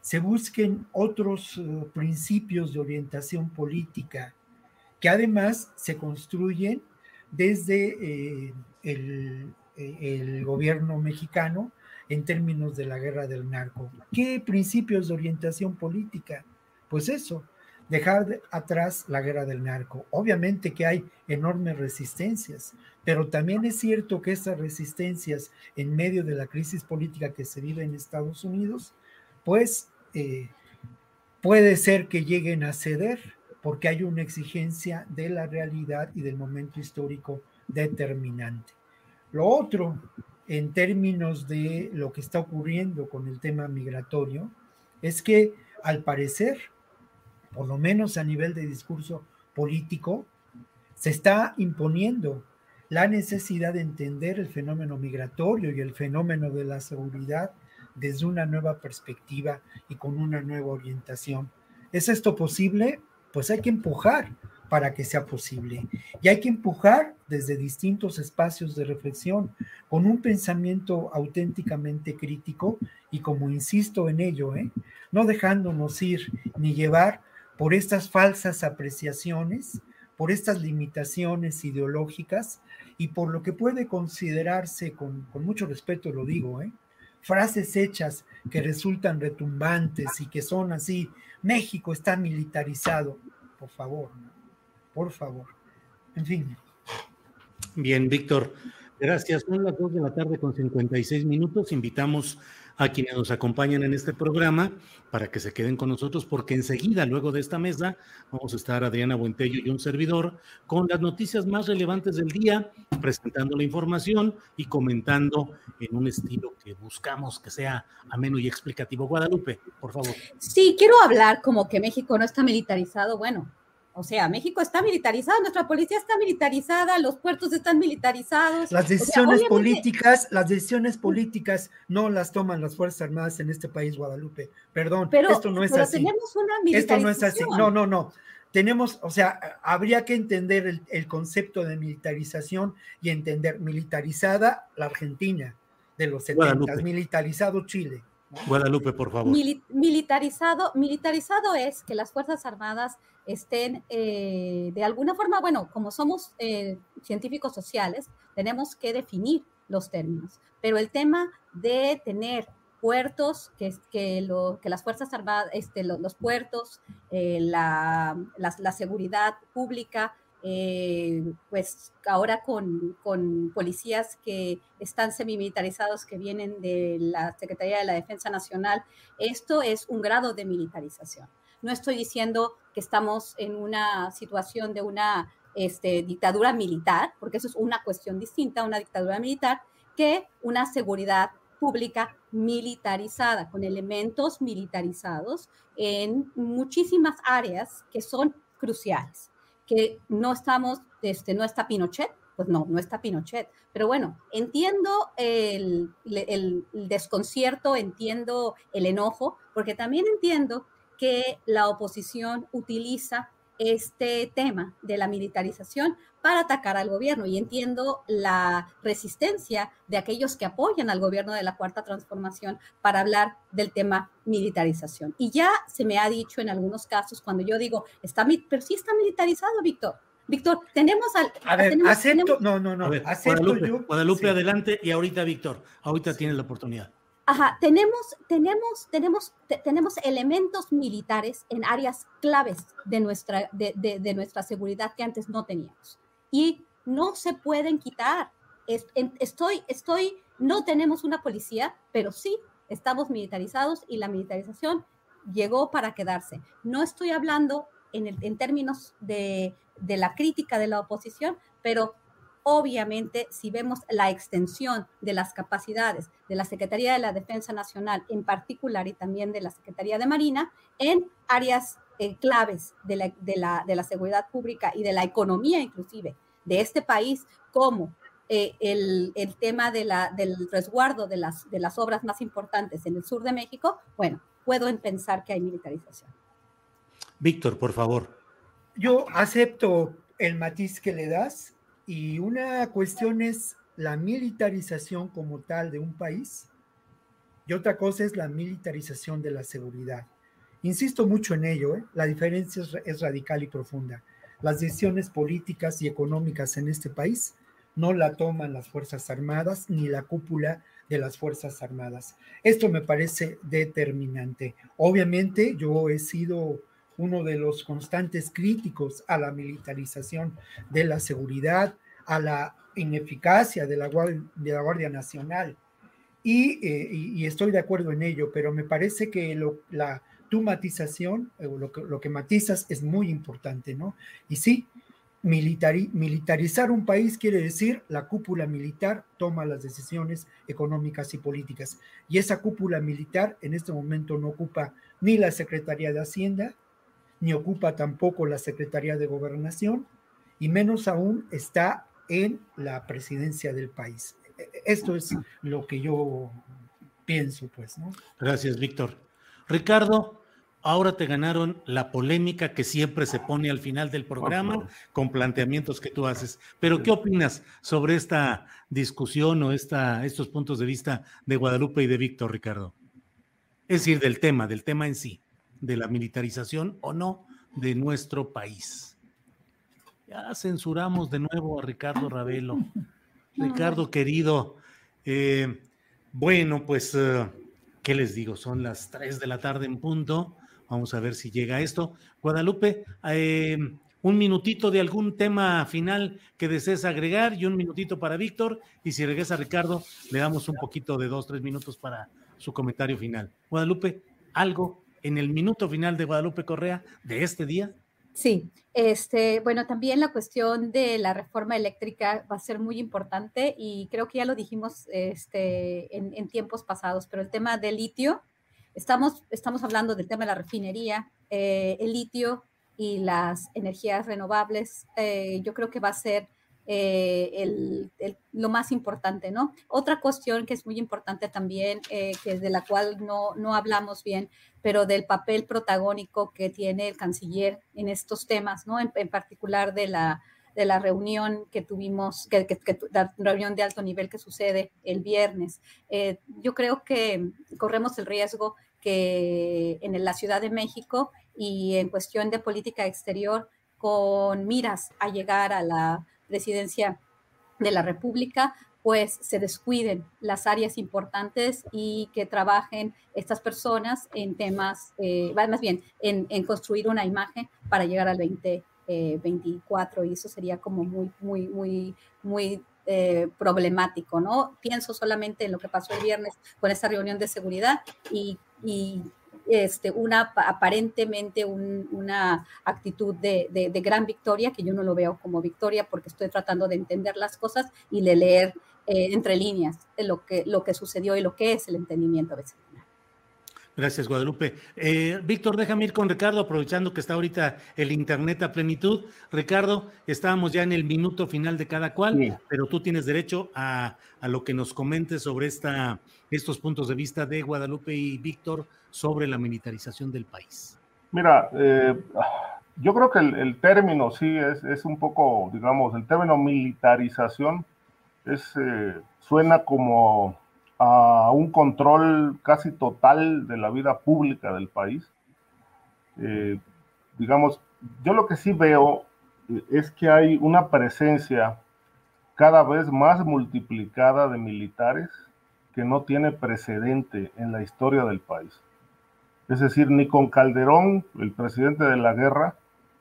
se busquen otros uh, principios de orientación política que además se construyen desde eh, el gobierno mexicano en términos de la guerra del narco. ¿Qué principios de orientación política? Pues eso, dejar atrás la guerra del narco. Obviamente que hay enormes resistencias, pero también es cierto que estas resistencias en medio de la crisis política que se vive en Estados Unidos, pues eh, puede ser que lleguen a ceder porque hay una exigencia de la realidad y del momento histórico determinante. Lo otro en términos de lo que está ocurriendo con el tema migratorio es que al parecer, por lo menos a nivel de discurso político, se está imponiendo la necesidad de entender el fenómeno migratorio y el fenómeno de la seguridad desde una nueva perspectiva y con una nueva orientación. ¿Es esto posible? Pues hay que empujar para que sea posible. Y hay que empujar desde distintos espacios de reflexión, con un pensamiento auténticamente crítico y como insisto en ello, ¿eh? no dejándonos ir ni llevar por estas falsas apreciaciones, por estas limitaciones ideológicas y por lo que puede considerarse, con, mucho respeto lo digo, ¿eh? frases hechas que resultan retumbantes y que son así, México está militarizado, por favor, ¿no? Por favor. En fin. Bien, Víctor. Gracias. Son las 2 de la tarde con 56 minutos. Invitamos a quienes nos acompañan en este programa para que se queden con nosotros porque enseguida, luego de esta mesa, vamos a estar Adriana Buentello y un servidor con las noticias más relevantes del día, presentando la información y comentando en un estilo que buscamos que sea ameno y explicativo. Guadalupe, por favor. Sí, quiero hablar como que México no está militarizado. Bueno, o sea, México está militarizado, nuestra policía está militarizada, los puertos están militarizados. Las decisiones políticas, las decisiones políticas no las toman las Fuerzas Armadas en este país, Guadalupe. Perdón, pero, esto no es pero así. tenemos una militarización. Esto no es así. No, no, no. Tenemos, o sea, habría que entender el, el concepto de militarización y entender militarizada la Argentina de los 70, militarizado Chile. Guadalupe, por favor. Mil, militarizado, militarizado es que las Fuerzas Armadas estén eh, de alguna forma, bueno, como somos eh, científicos sociales, tenemos que definir los términos, pero el tema de tener puertos, que, que, lo, que las Fuerzas Armadas, este, los, puertos, eh, la, la, la, seguridad pública, eh, pues ahora con, con, policías que están semimilitarizados, que vienen de la Secretaría de la Defensa Nacional, esto es un grado de militarización. No estoy diciendo que estamos en una situación de una este, dictadura militar, porque eso es una cuestión distinta, una dictadura militar, que una seguridad pública militarizada, con elementos militarizados en muchísimas áreas que son cruciales que no estamos, este, no está Pinochet, pues no, no está Pinochet. Pero bueno, entiendo el, desconcierto, entiendo el enojo, porque también entiendo que la oposición utiliza este tema de la militarización para atacar al gobierno y entiendo la resistencia de aquellos que apoyan al gobierno de la Cuarta Transformación para hablar del tema militarización. Y ya se me ha dicho en algunos casos cuando yo digo, está, pero sí está militarizado, Víctor. Víctor, tenemos al... A ver, tenemos, acepto, tenemos, no, no, no, ver, acepto Guadalupe, yo. Guadalupe sí. adelante y ahorita Víctor, ahorita tienes la oportunidad. Ajá, tenemos, tenemos, tenemos, te, tenemos elementos militares en áreas claves de nuestra, de, de, de, nuestra seguridad que antes no teníamos. Y no se pueden quitar. Es, en, estoy, estoy, no tenemos una policía, pero sí estamos militarizados y la militarización llegó para quedarse. No estoy hablando en, el, en términos de, de la crítica de la oposición, pero obviamente, si vemos la extensión de las capacidades de la Secretaría de la Defensa Nacional en particular y también de la Secretaría de Marina en áreas eh, claves de la, de, la, de la, seguridad pública y de la economía inclusive de este país, como eh, el, el, tema de la, del resguardo de las, de las obras más importantes en el sur de México, bueno, puedo pensar que hay militarización. Víctor, por favor. Yo acepto el matiz que le das y una cuestión es la militarización como tal de un país y otra cosa es la militarización de la seguridad. Insisto mucho en ello, ¿eh? la diferencia es, es, radical y profunda. Las decisiones políticas y económicas en este país no la toman las Fuerzas Armadas ni la cúpula de las Fuerzas Armadas. Esto me parece determinante. Obviamente yo he sido uno de los constantes críticos a la militarización de la seguridad, a la ineficacia de la Guardia, de la Guardia Nacional. Y, eh, y, estoy de acuerdo en ello, pero me parece que lo, la, tu matización, eh, lo que, lo que matizas es muy importante, ¿no? Y sí, militari, militarizar un país quiere decir la cúpula militar toma las decisiones económicas y políticas. Y esa cúpula militar en este momento no ocupa ni la Secretaría de Hacienda, ni ocupa tampoco la Secretaría de Gobernación, y menos aún está en la presidencia del país. Esto es lo que yo pienso, pues, ¿no? Gracias, Víctor. Ricardo, ahora te ganaron la polémica que siempre se pone al final del programa con planteamientos que tú haces. Pero, ¿qué opinas sobre esta discusión o esta, estos puntos de vista de Guadalupe y de Víctor, Ricardo? Es decir, del tema, del tema en sí de la militarización o no de nuestro país. Ya censuramos de nuevo a Ricardo Ravelo. Ricardo, querido, eh, bueno, pues, uh, ¿qué les digo? Son las 3 de la tarde en punto. Vamos a ver si llega esto. Guadalupe, eh, un minutito de algún tema final que desees agregar y un minutito para Víctor. Y si regresa Ricardo, le damos un poquito de dos, tres minutos para su comentario final. Guadalupe, algo en el minuto final de Guadalupe Correa de este día. Sí, este, bueno, también la cuestión de la reforma eléctrica va a ser muy importante y creo que ya lo dijimos este, en, tiempos pasados, pero el tema del litio, estamos, estamos hablando del tema de la refinería, eh, el litio y las energías renovables, eh, yo creo que va a ser eh, lo más importante, ¿no? Otra cuestión que es muy importante también, que de la cual no, no hablamos bien, pero del papel protagónico que tiene el canciller en estos temas, ¿no? En, particular de la, de la reunión que tuvimos, que, la reunión de alto nivel que sucede el viernes. Eh, yo creo que corremos el riesgo que en la Ciudad de México y en cuestión de política exterior, con miras a llegar a la presidencia de la República, pues se descuiden las áreas importantes y que trabajen estas personas en temas, eh, más bien, en, construir una imagen para llegar al 2024 eh, y eso sería como muy, muy, muy, muy eh, problemático, ¿no? Pienso solamente en lo que pasó el viernes con esa reunión de seguridad y, y este, una aparentemente una actitud de, gran victoria, que yo no lo veo como victoria porque estoy tratando de entender las cosas y de leer eh, entre líneas lo que, lo que sucedió y lo que es el entendimiento vecinal. Gracias, Guadalupe. Eh, Víctor, déjame ir con Ricardo, aprovechando que está ahorita el Internet a plenitud. Ricardo, estábamos ya en el minuto final de cada cual, pero tú tienes derecho a, lo que nos comentes sobre esta, estos puntos de vista de Guadalupe y Víctor sobre la militarización del país. Mira, eh, yo creo que el, término sí es, es, un poco, digamos, el término militarización es, eh, suena como a un control casi total de la vida pública del país. Eh, digamos, yo lo que sí veo eh, es que hay una presencia cada vez más multiplicada de militares que no tiene precedente en la historia del país. Es decir, ni con Calderón, el presidente de la guerra,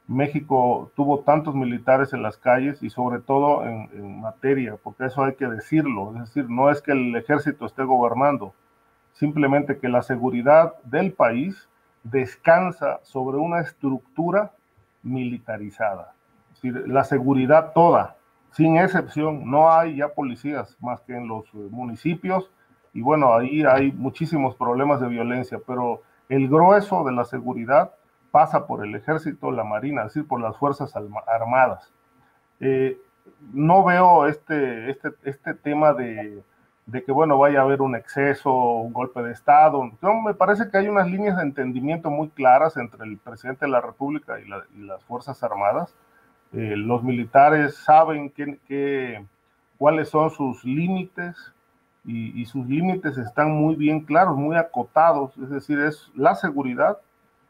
México tuvo tantos militares en las calles y sobre todo en, materia, porque eso hay que decirlo, es decir, no es que el ejército esté gobernando, simplemente que la seguridad del país descansa sobre una estructura militarizada. Es decir, la seguridad toda, sin excepción, no hay ya policías más que en los eh, municipios y bueno, ahí hay muchísimos problemas de violencia, pero el grueso de la seguridad pasa por el ejército, la marina, es decir, por las fuerzas armadas. Eh, no veo este, este, este tema de, que, bueno, vaya a haber un exceso, un golpe de Estado. me parece que hay unas líneas de entendimiento muy claras entre el presidente de la República y, las Fuerzas Armadas. Eh, los militares saben que, cuáles son sus límites y sus límites están muy bien claros, muy acotados. Es decir, es la seguridad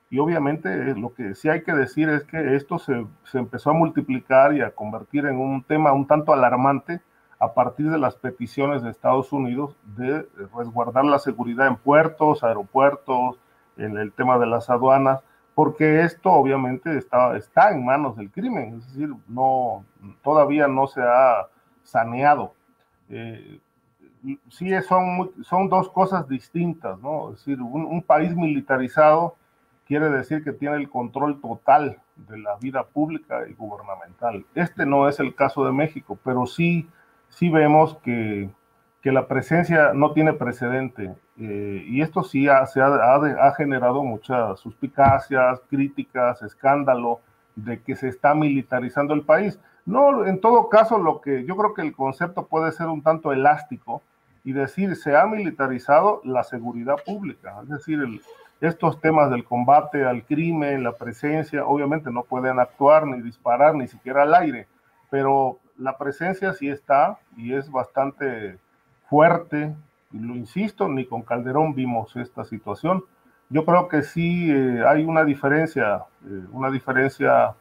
y obviamente eh, lo que sí hay que decir es que esto se, empezó a multiplicar y a convertir en un tema un tanto alarmante a partir de las peticiones de Estados Unidos de resguardar la seguridad en puertos, aeropuertos, en el tema de las aduanas, porque esto obviamente está, está en manos del crimen, es decir, no, todavía no se ha saneado. Eh, sí, son, son dos cosas distintas, ¿no? Es decir, un país militarizado quiere decir que tiene el control total de la vida pública y gubernamental. Este no es el caso de México, pero sí, sí vemos que, que la presencia no tiene precedente. Eh, y esto sí ha, se ha, ha, generado muchas suspicacias, críticas, escándalo de que se está militarizando el país. No, en todo caso, lo que yo creo que el concepto puede ser un tanto elástico y decir se ha militarizado la seguridad pública, es decir, el, estos temas del combate al crimen, la presencia, obviamente no pueden actuar ni disparar ni siquiera al aire, pero la presencia sí está y es bastante fuerte, y lo insisto, ni con Calderón vimos esta situación. Yo creo que sí eh, hay una diferencia, eh, una diferencia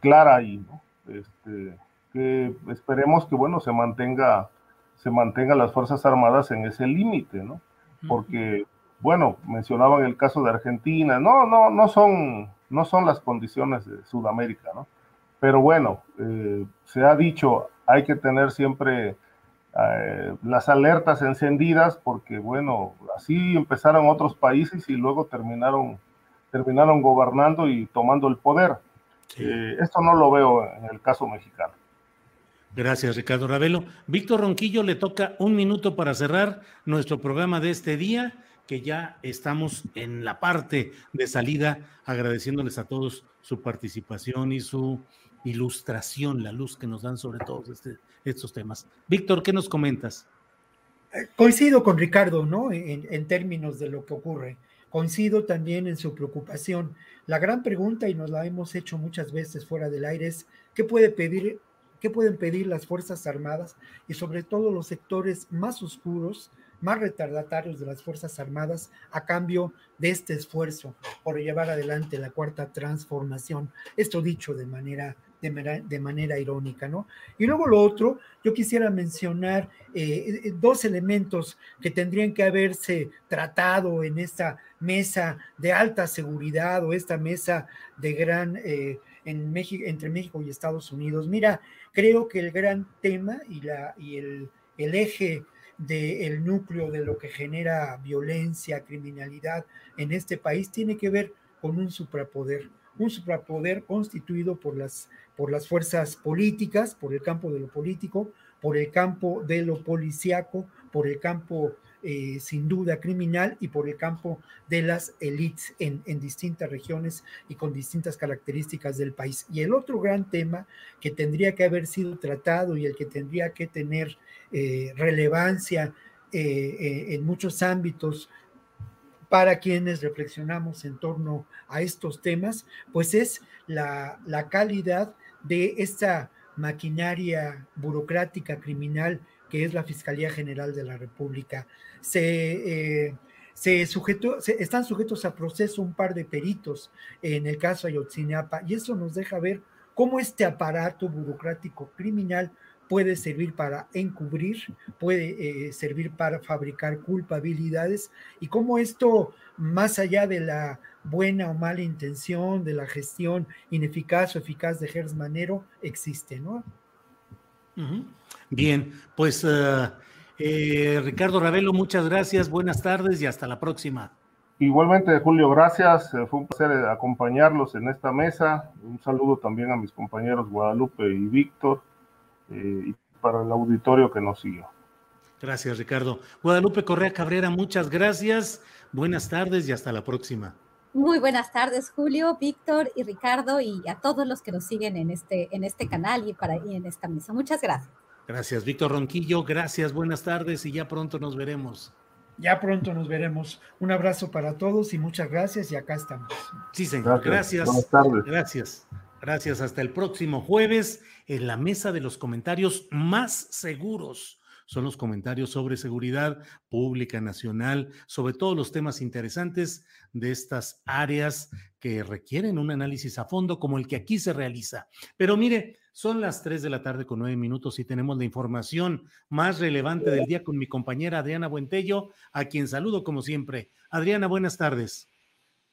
clara ahí, ¿no? Este, que esperemos que, bueno, se mantenga, se mantenga las Fuerzas Armadas en ese límite, ¿no? Porque bueno, mencionaban el caso de Argentina, no, no, no son, no son las condiciones de Sudamérica, ¿no? Pero bueno, eh, se ha dicho, hay que tener siempre eh, las alertas encendidas porque, bueno, así empezaron otros países y luego terminaron, terminaron gobernando y tomando el poder. Eh, esto no lo veo en el caso mexicano. Gracias, Ricardo Ravelo. Víctor Ronquillo, le toca un minuto para cerrar nuestro programa de este día, que ya estamos en la parte de salida, agradeciéndoles a todos su participación y su ilustración, la luz que nos dan sobre todos este, estos temas. Víctor, ¿qué nos comentas? Eh, coincido con Ricardo, ¿no? En, en, términos de lo que ocurre. Coincido también en su preocupación. La gran pregunta, y nos la hemos hecho muchas veces fuera del aire, es ¿qué puede pedir, qué pueden pedir las Fuerzas Armadas y sobre todo los sectores más oscuros, más retardatarios de las Fuerzas Armadas a cambio de este esfuerzo por llevar adelante la cuarta transformación? Esto dicho de manera de, manera, irónica, ¿no? Y luego lo otro, yo quisiera mencionar eh, eh, dos elementos que tendrían que haberse tratado en esta mesa de alta seguridad o esta mesa de gran... Eh, en México, entre México y Estados Unidos. Mira, creo que el gran tema y, la, y el, el eje del núcleo de lo que genera violencia, criminalidad en este país tiene que ver con un suprapoder, un suprapoder constituido por las por las fuerzas políticas, por el campo de lo político, por el campo de lo policíaco, por el campo eh, sin duda criminal y por el campo de las élites en, distintas regiones y con distintas características del país. Y el otro gran tema que tendría que haber sido tratado y el que tendría que tener eh, relevancia eh, en muchos ámbitos para quienes reflexionamos en torno a estos temas, pues es la, la calidad de esta maquinaria burocrática criminal que es la Fiscalía General de la República. Se, eh, se sujetó, están sujetos a proceso un par de peritos en el caso Ayotzinapa y eso nos deja ver cómo este aparato burocrático criminal puede servir para encubrir, puede eh, servir para fabricar culpabilidades y cómo esto, más allá de la buena o mala intención, de la gestión ineficaz o eficaz de Gers Manero, existe, ¿no? Bien, pues eh, eh, Ricardo Ravelo, muchas gracias, buenas tardes y hasta la próxima. Igualmente, Julio, gracias. Fue un placer acompañarlos en esta mesa. Un saludo también a mis compañeros Guadalupe y Víctor eh, y para el auditorio que nos siguió. Gracias, Ricardo. Guadalupe Correa Cabrera, muchas gracias. Buenas tardes y hasta la próxima. Muy buenas tardes, Julio, Víctor y Ricardo, y a todos los que nos siguen en este, en este canal y, para, y en esta misa. Muchas gracias. Gracias, Víctor Ronquillo. Gracias, buenas tardes y ya pronto nos veremos. Ya pronto nos veremos. Un abrazo para todos y muchas gracias y acá estamos. Sí, señor. Gracias. Buenas tardes. Gracias. Gracias. Hasta el próximo jueves en la mesa de los comentarios más seguros. Son los comentarios sobre seguridad pública nacional, sobre todos los temas interesantes de estas áreas que requieren un análisis a fondo como el que aquí se realiza. Pero mire, son las 3 de la tarde con 9 minutos y tenemos la información más relevante del día con mi compañera Adriana Buentello, a quien saludo como siempre. Adriana, buenas tardes.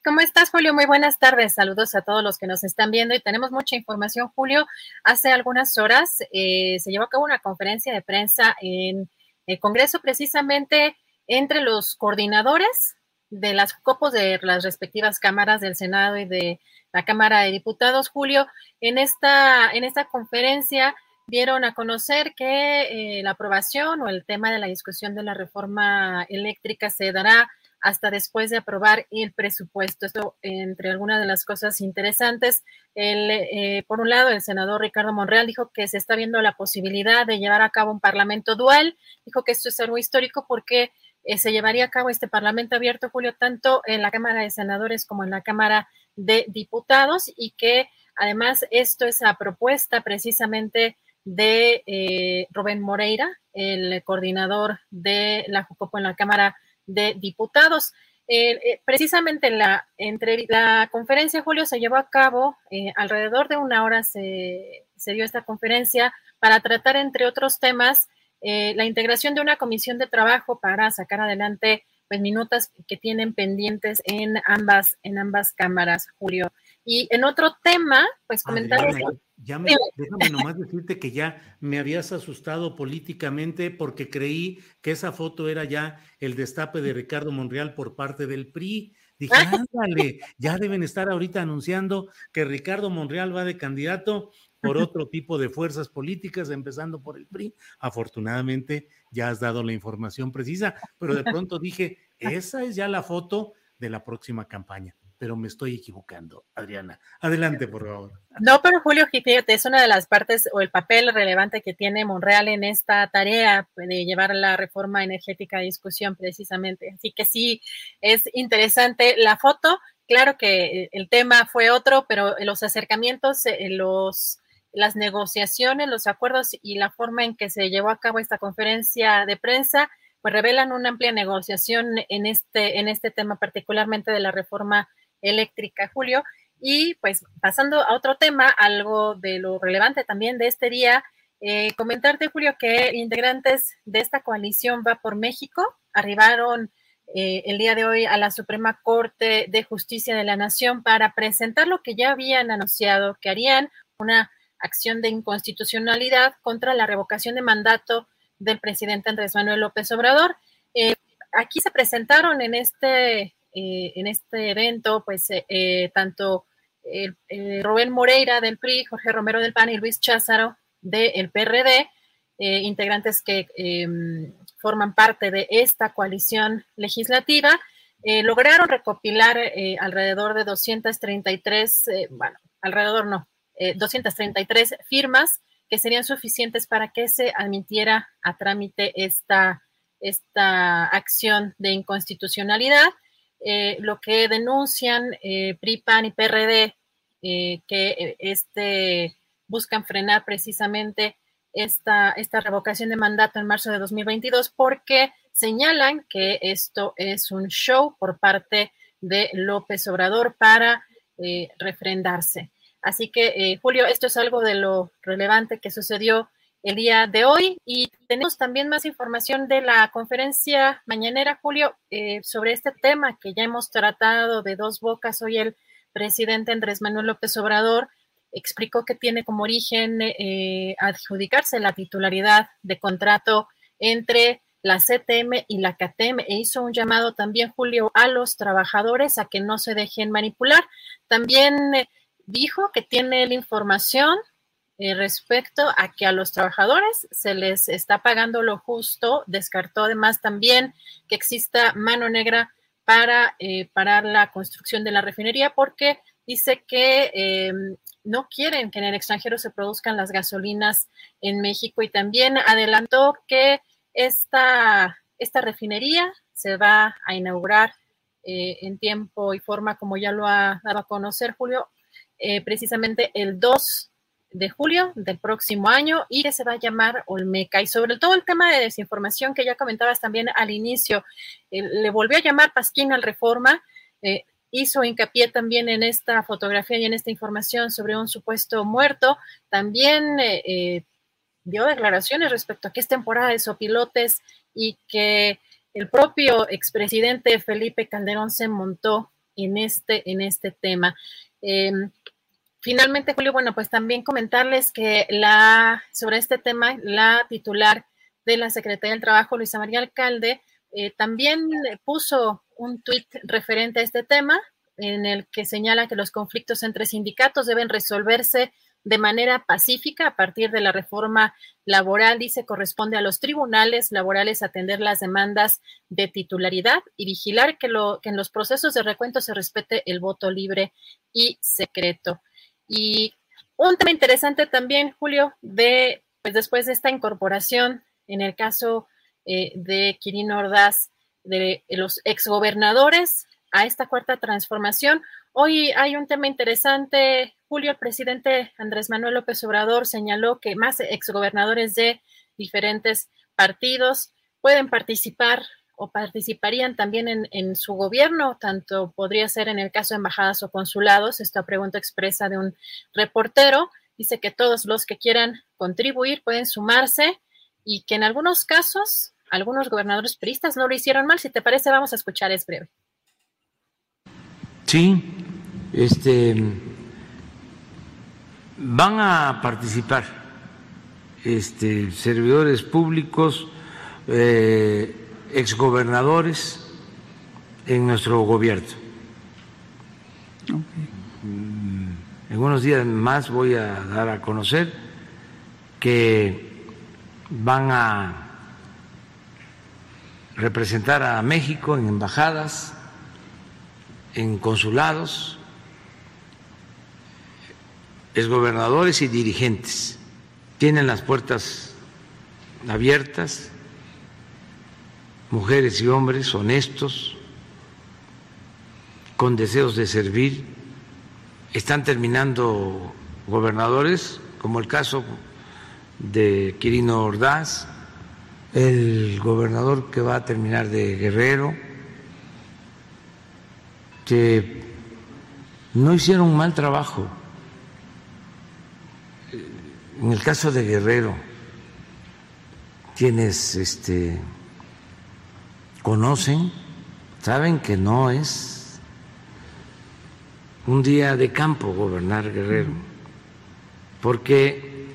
¿Cómo estás, Julio? Muy buenas tardes. Saludos a todos los que nos están viendo y tenemos mucha información, Julio. Hace algunas horas eh, se llevó a cabo una conferencia de prensa en el Congreso precisamente entre los coordinadores de las copos de las respectivas cámaras del Senado y de la Cámara de Diputados, Julio. En esta, en esta conferencia dieron a conocer que eh, la aprobación o el tema de la discusión de la reforma eléctrica se dará hasta después de aprobar el presupuesto. Esto, entre algunas de las cosas interesantes, el, eh, por un lado, el senador Ricardo Monreal dijo que se está viendo la posibilidad de llevar a cabo un parlamento dual. Dijo que esto es algo histórico porque eh, se llevaría a cabo este parlamento abierto, Julio, tanto en la Cámara de Senadores como en la Cámara de Diputados y que además esto es a propuesta precisamente de eh, Rubén Moreira, el coordinador de la Jucopo en la Cámara de Diputados. Eh, eh, precisamente en la, entre, la conferencia, Julio, se llevó a cabo, eh, alrededor de una hora se, se, dio esta conferencia para tratar, entre otros temas, la integración de una comisión de trabajo para sacar adelante pues, minutas que tienen pendientes en ambas, en ambas cámaras, Julio. Y en otro tema, pues comentarles... ya me, déjame nomás decirte que ya me habías asustado políticamente porque creí que esa foto era ya el destape de Ricardo Monreal por parte del PRI. Dije, ándale, ya deben estar ahorita anunciando que Ricardo Monreal va de candidato por otro tipo de fuerzas políticas, empezando por el PRI. Afortunadamente ya has dado la información precisa, pero de pronto dije, esa es ya la foto de la próxima campaña pero me estoy equivocando. Adriana, adelante, por favor. No, pero Julio, fíjate, es una de las partes o el papel relevante que tiene Monreal en esta tarea de llevar la reforma energética a discusión precisamente. Así que sí, es interesante la foto. Claro que el tema fue otro, pero los acercamientos, eh, los las negociaciones, los acuerdos y la forma en que se llevó a cabo esta conferencia de prensa, pues revelan una amplia negociación en este, en este tema, particularmente de la reforma eléctrica, Julio. Y pues pasando a otro tema, algo de lo relevante también de este día, eh, comentarte, Julio, que integrantes de esta coalición va por México arribaron eh, el día de hoy a la Suprema Corte de Justicia de la Nación para presentar lo que ya habían anunciado, que harían una acción de inconstitucionalidad contra la revocación de mandato del presidente Andrés Manuel López Obrador. Eh, aquí se presentaron en este eh, en este evento, pues eh, eh, tanto Rubén Moreira del PRI, Jorge Romero del PAN y Luis Cházaro del PRD, integrantes que em, forman parte de esta coalición legislativa, lograron recopilar alrededor de 233, bueno, alrededor no, 233 firmas que serían suficientes para que se admitiera a trámite esta, esta acción de inconstitucionalidad. Eh, lo que denuncian eh, PRI, PAN y PRD, eh, que este, buscan frenar precisamente esta, esta revocación de mandato en marzo de 2022 porque señalan que esto es un show por parte de López Obrador para refrendarse. Así que, Julio, esto es algo de lo relevante que sucedió el día de hoy y tenemos también más información de la conferencia mañanera, Julio, eh, sobre este tema que ya hemos tratado de dos bocas. Hoy el presidente Andrés Manuel López Obrador explicó que tiene como origen eh, adjudicarse la titularidad de contrato entre la CTM y la CATEM e hizo un llamado también, Julio, a los trabajadores a que no se dejen manipular. También eh, dijo que tiene la información eh, respecto a que a los trabajadores se les está pagando lo justo. Descartó además también que exista mano negra para eh, parar la construcción de la refinería porque dice que eh, no quieren que en el extranjero se produzcan las gasolinas en México y también adelantó que esta, esta refinería se va a inaugurar en tiempo y forma como ya lo ha dado a conocer Julio, precisamente el 2 de julio del próximo año y que se va a llamar Olmeca. Y sobre todo el tema de desinformación que ya comentabas también al inicio, eh, le volvió a llamar Pasquín al Reforma, eh, hizo hincapié también en esta fotografía y en esta información sobre un supuesto muerto, también eh, dio declaraciones respecto a que es temporada de sopilotes y que el propio expresidente Felipe Calderón se montó en este, en este tema. Em, Finalmente, Julio, bueno, pues también comentarles que la, sobre este tema, la titular de la Secretaría del Trabajo, Luisa María Alcalde, eh, también puso un tuit referente a este tema, en el que señala que los conflictos entre sindicatos deben resolverse de manera pacífica a partir de la reforma laboral, dice, corresponde a los tribunales laborales atender las demandas de titularidad y vigilar que, lo, que en los procesos de recuento se respete el voto libre y secreto. Y un tema interesante también, Julio, de pues después de esta incorporación, en el caso eh, de Quirino Ordaz, de los exgobernadores a esta cuarta transformación. Hoy hay un tema interesante. Julio, el presidente Andrés Manuel López Obrador señaló que más exgobernadores de diferentes partidos pueden participar o participarían también en, su gobierno, tanto podría ser en el caso de embajadas o consulados. Esta pregunta expresa de un reportero dice que todos los que quieran contribuir pueden sumarse y que en algunos casos algunos gobernadores peristas no lo hicieron mal. Si te parece, vamos a escuchar, es breve. Sí, este, van a participar este, servidores públicos, eh, exgobernadores en nuestro gobierno. En unos días más voy a dar a conocer que van a representar a México en embajadas, en consulados, exgobernadores y dirigentes. Tienen las puertas abiertas, mujeres y hombres honestos, con deseos de servir, están terminando gobernadores, como el caso de Quirino Ordaz, el gobernador que va a terminar de Guerrero, que no hicieron un mal trabajo. En el caso de Guerrero, quienes este, conocen, saben que no es un día de campo gobernar Guerrero, porque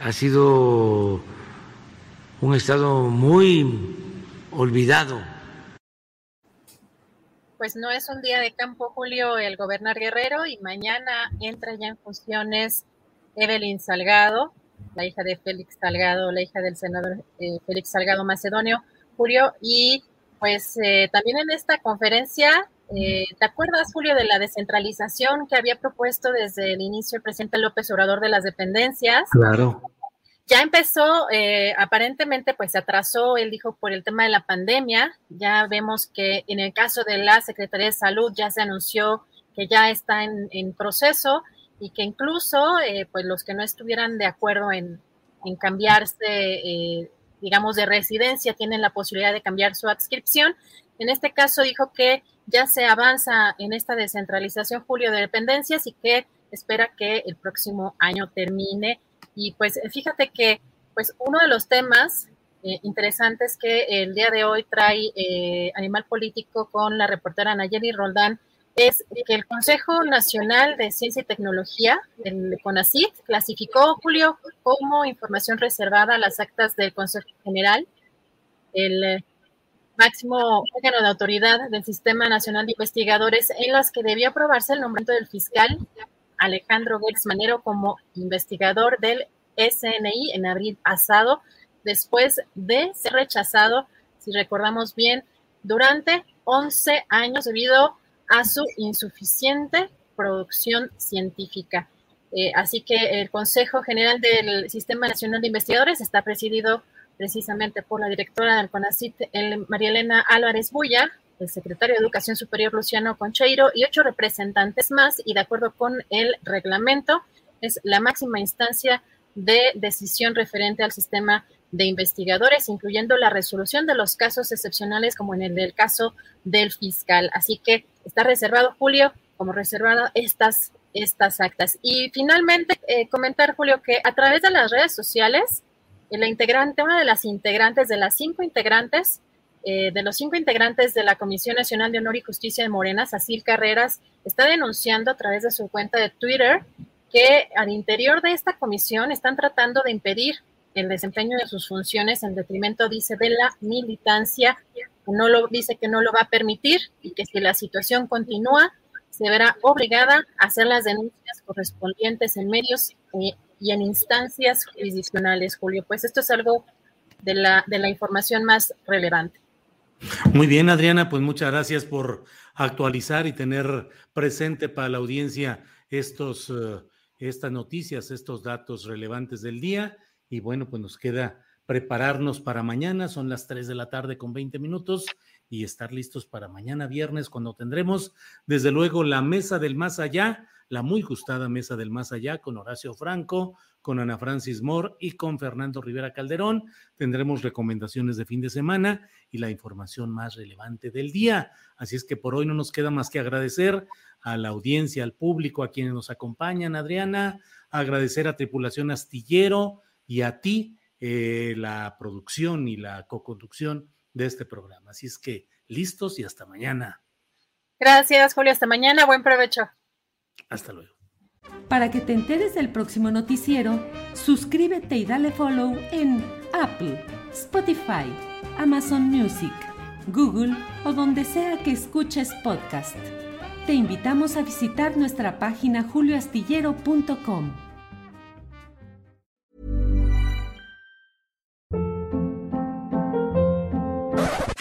ha sido un estado muy olvidado. Pues no es un día de campo, Julio, el gobernar Guerrero, y mañana entra ya en funciones Evelyn Salgado, la hija de Félix Salgado, la hija del senador eh, Félix Salgado Macedonio, Julio, y pues eh, también en esta conferencia eh, ¿Te acuerdas, Julio, de la descentralización que había propuesto desde el inicio el presidente López Obrador de las dependencias? Claro. Ya empezó, eh, aparentemente, pues se atrasó, él dijo, por el tema de la pandemia. Ya vemos que en el caso de la Secretaría de Salud ya se anunció que ya está en, proceso y que incluso, eh, pues los que no estuvieran de acuerdo en, en cambiarse, digamos, de residencia, tienen la posibilidad de cambiar su adscripción. En este caso dijo que ya se avanza en esta descentralización, Julio, de dependencias y que espera que el próximo año termine. Y pues fíjate que pues uno de los temas eh, interesantes que el día de hoy trae eh, Animal Político con la reportera Nayeli Roldán es que el Consejo Nacional de Ciencia y Tecnología, el CONACYT, clasificó, Julio, como información reservada las actas del Consejo General. El máximo órgano de autoridad del Sistema Nacional de Investigadores, en las que debió aprobarse el nombramiento del fiscal Alejandro Gertz Manero como investigador del SNI en abril pasado, después de ser rechazado, si recordamos bien, durante 11 años debido a su insuficiente producción científica. Eh, así que el Consejo General del Sistema Nacional de Investigadores está presidido precisamente por la directora del CONACIT, María Elena Álvarez Bulla, el secretario de Educación Superior Luciano Concheiro y ocho representantes más, y de acuerdo con el reglamento, es la máxima instancia de decisión referente al sistema de investigadores, incluyendo la resolución de los casos excepcionales como en el del caso del fiscal. Así que está reservado, Julio, como reservado estas, estas actas. Y finalmente, eh, comentar, Julio, que a través de las redes sociales, la integrante, una de las integrantes, de las cinco integrantes, eh, de los cinco integrantes de la Comisión Nacional de Honor y Justicia de Morena, Sacil Carreras, está denunciando a través de su cuenta de Twitter que al interior de esta comisión están tratando de impedir el desempeño de sus funciones en detrimento, dice, de la militancia. No lo, dice que no lo va a permitir y que si la situación continúa, se verá obligada a hacer las denuncias correspondientes en medios eh, y en instancias jurisdiccionales, Julio. Pues esto es algo de la, de la información más relevante. Muy bien, Adriana, pues muchas gracias por actualizar y tener presente para la audiencia estos, eh, estas noticias, estos datos relevantes del día. Y bueno, pues nos queda prepararnos para mañana, son las 3 de la tarde con 20 minutos y estar listos para mañana viernes cuando tendremos desde luego la mesa del más allá la muy gustada Mesa del Más Allá con Horacio Franco, con Ana Francis Moore y con Fernando Rivera Calderón. Tendremos recomendaciones de fin de semana y la información más relevante del día. Así es que por hoy no nos queda más que agradecer a la audiencia, al público, a quienes nos acompañan, Adriana, agradecer a Tripulación Astillero y a ti eh, la producción y la co-conducción de este programa. Así es que listos y hasta mañana. Gracias, Julio. Hasta mañana. Buen provecho. Hasta luego. Para que te enteres del próximo noticiero, suscríbete y dale follow en Apple, Spotify, Amazon Music, Google o donde sea que escuches podcast. Te invitamos a visitar nuestra página julioastillero.com.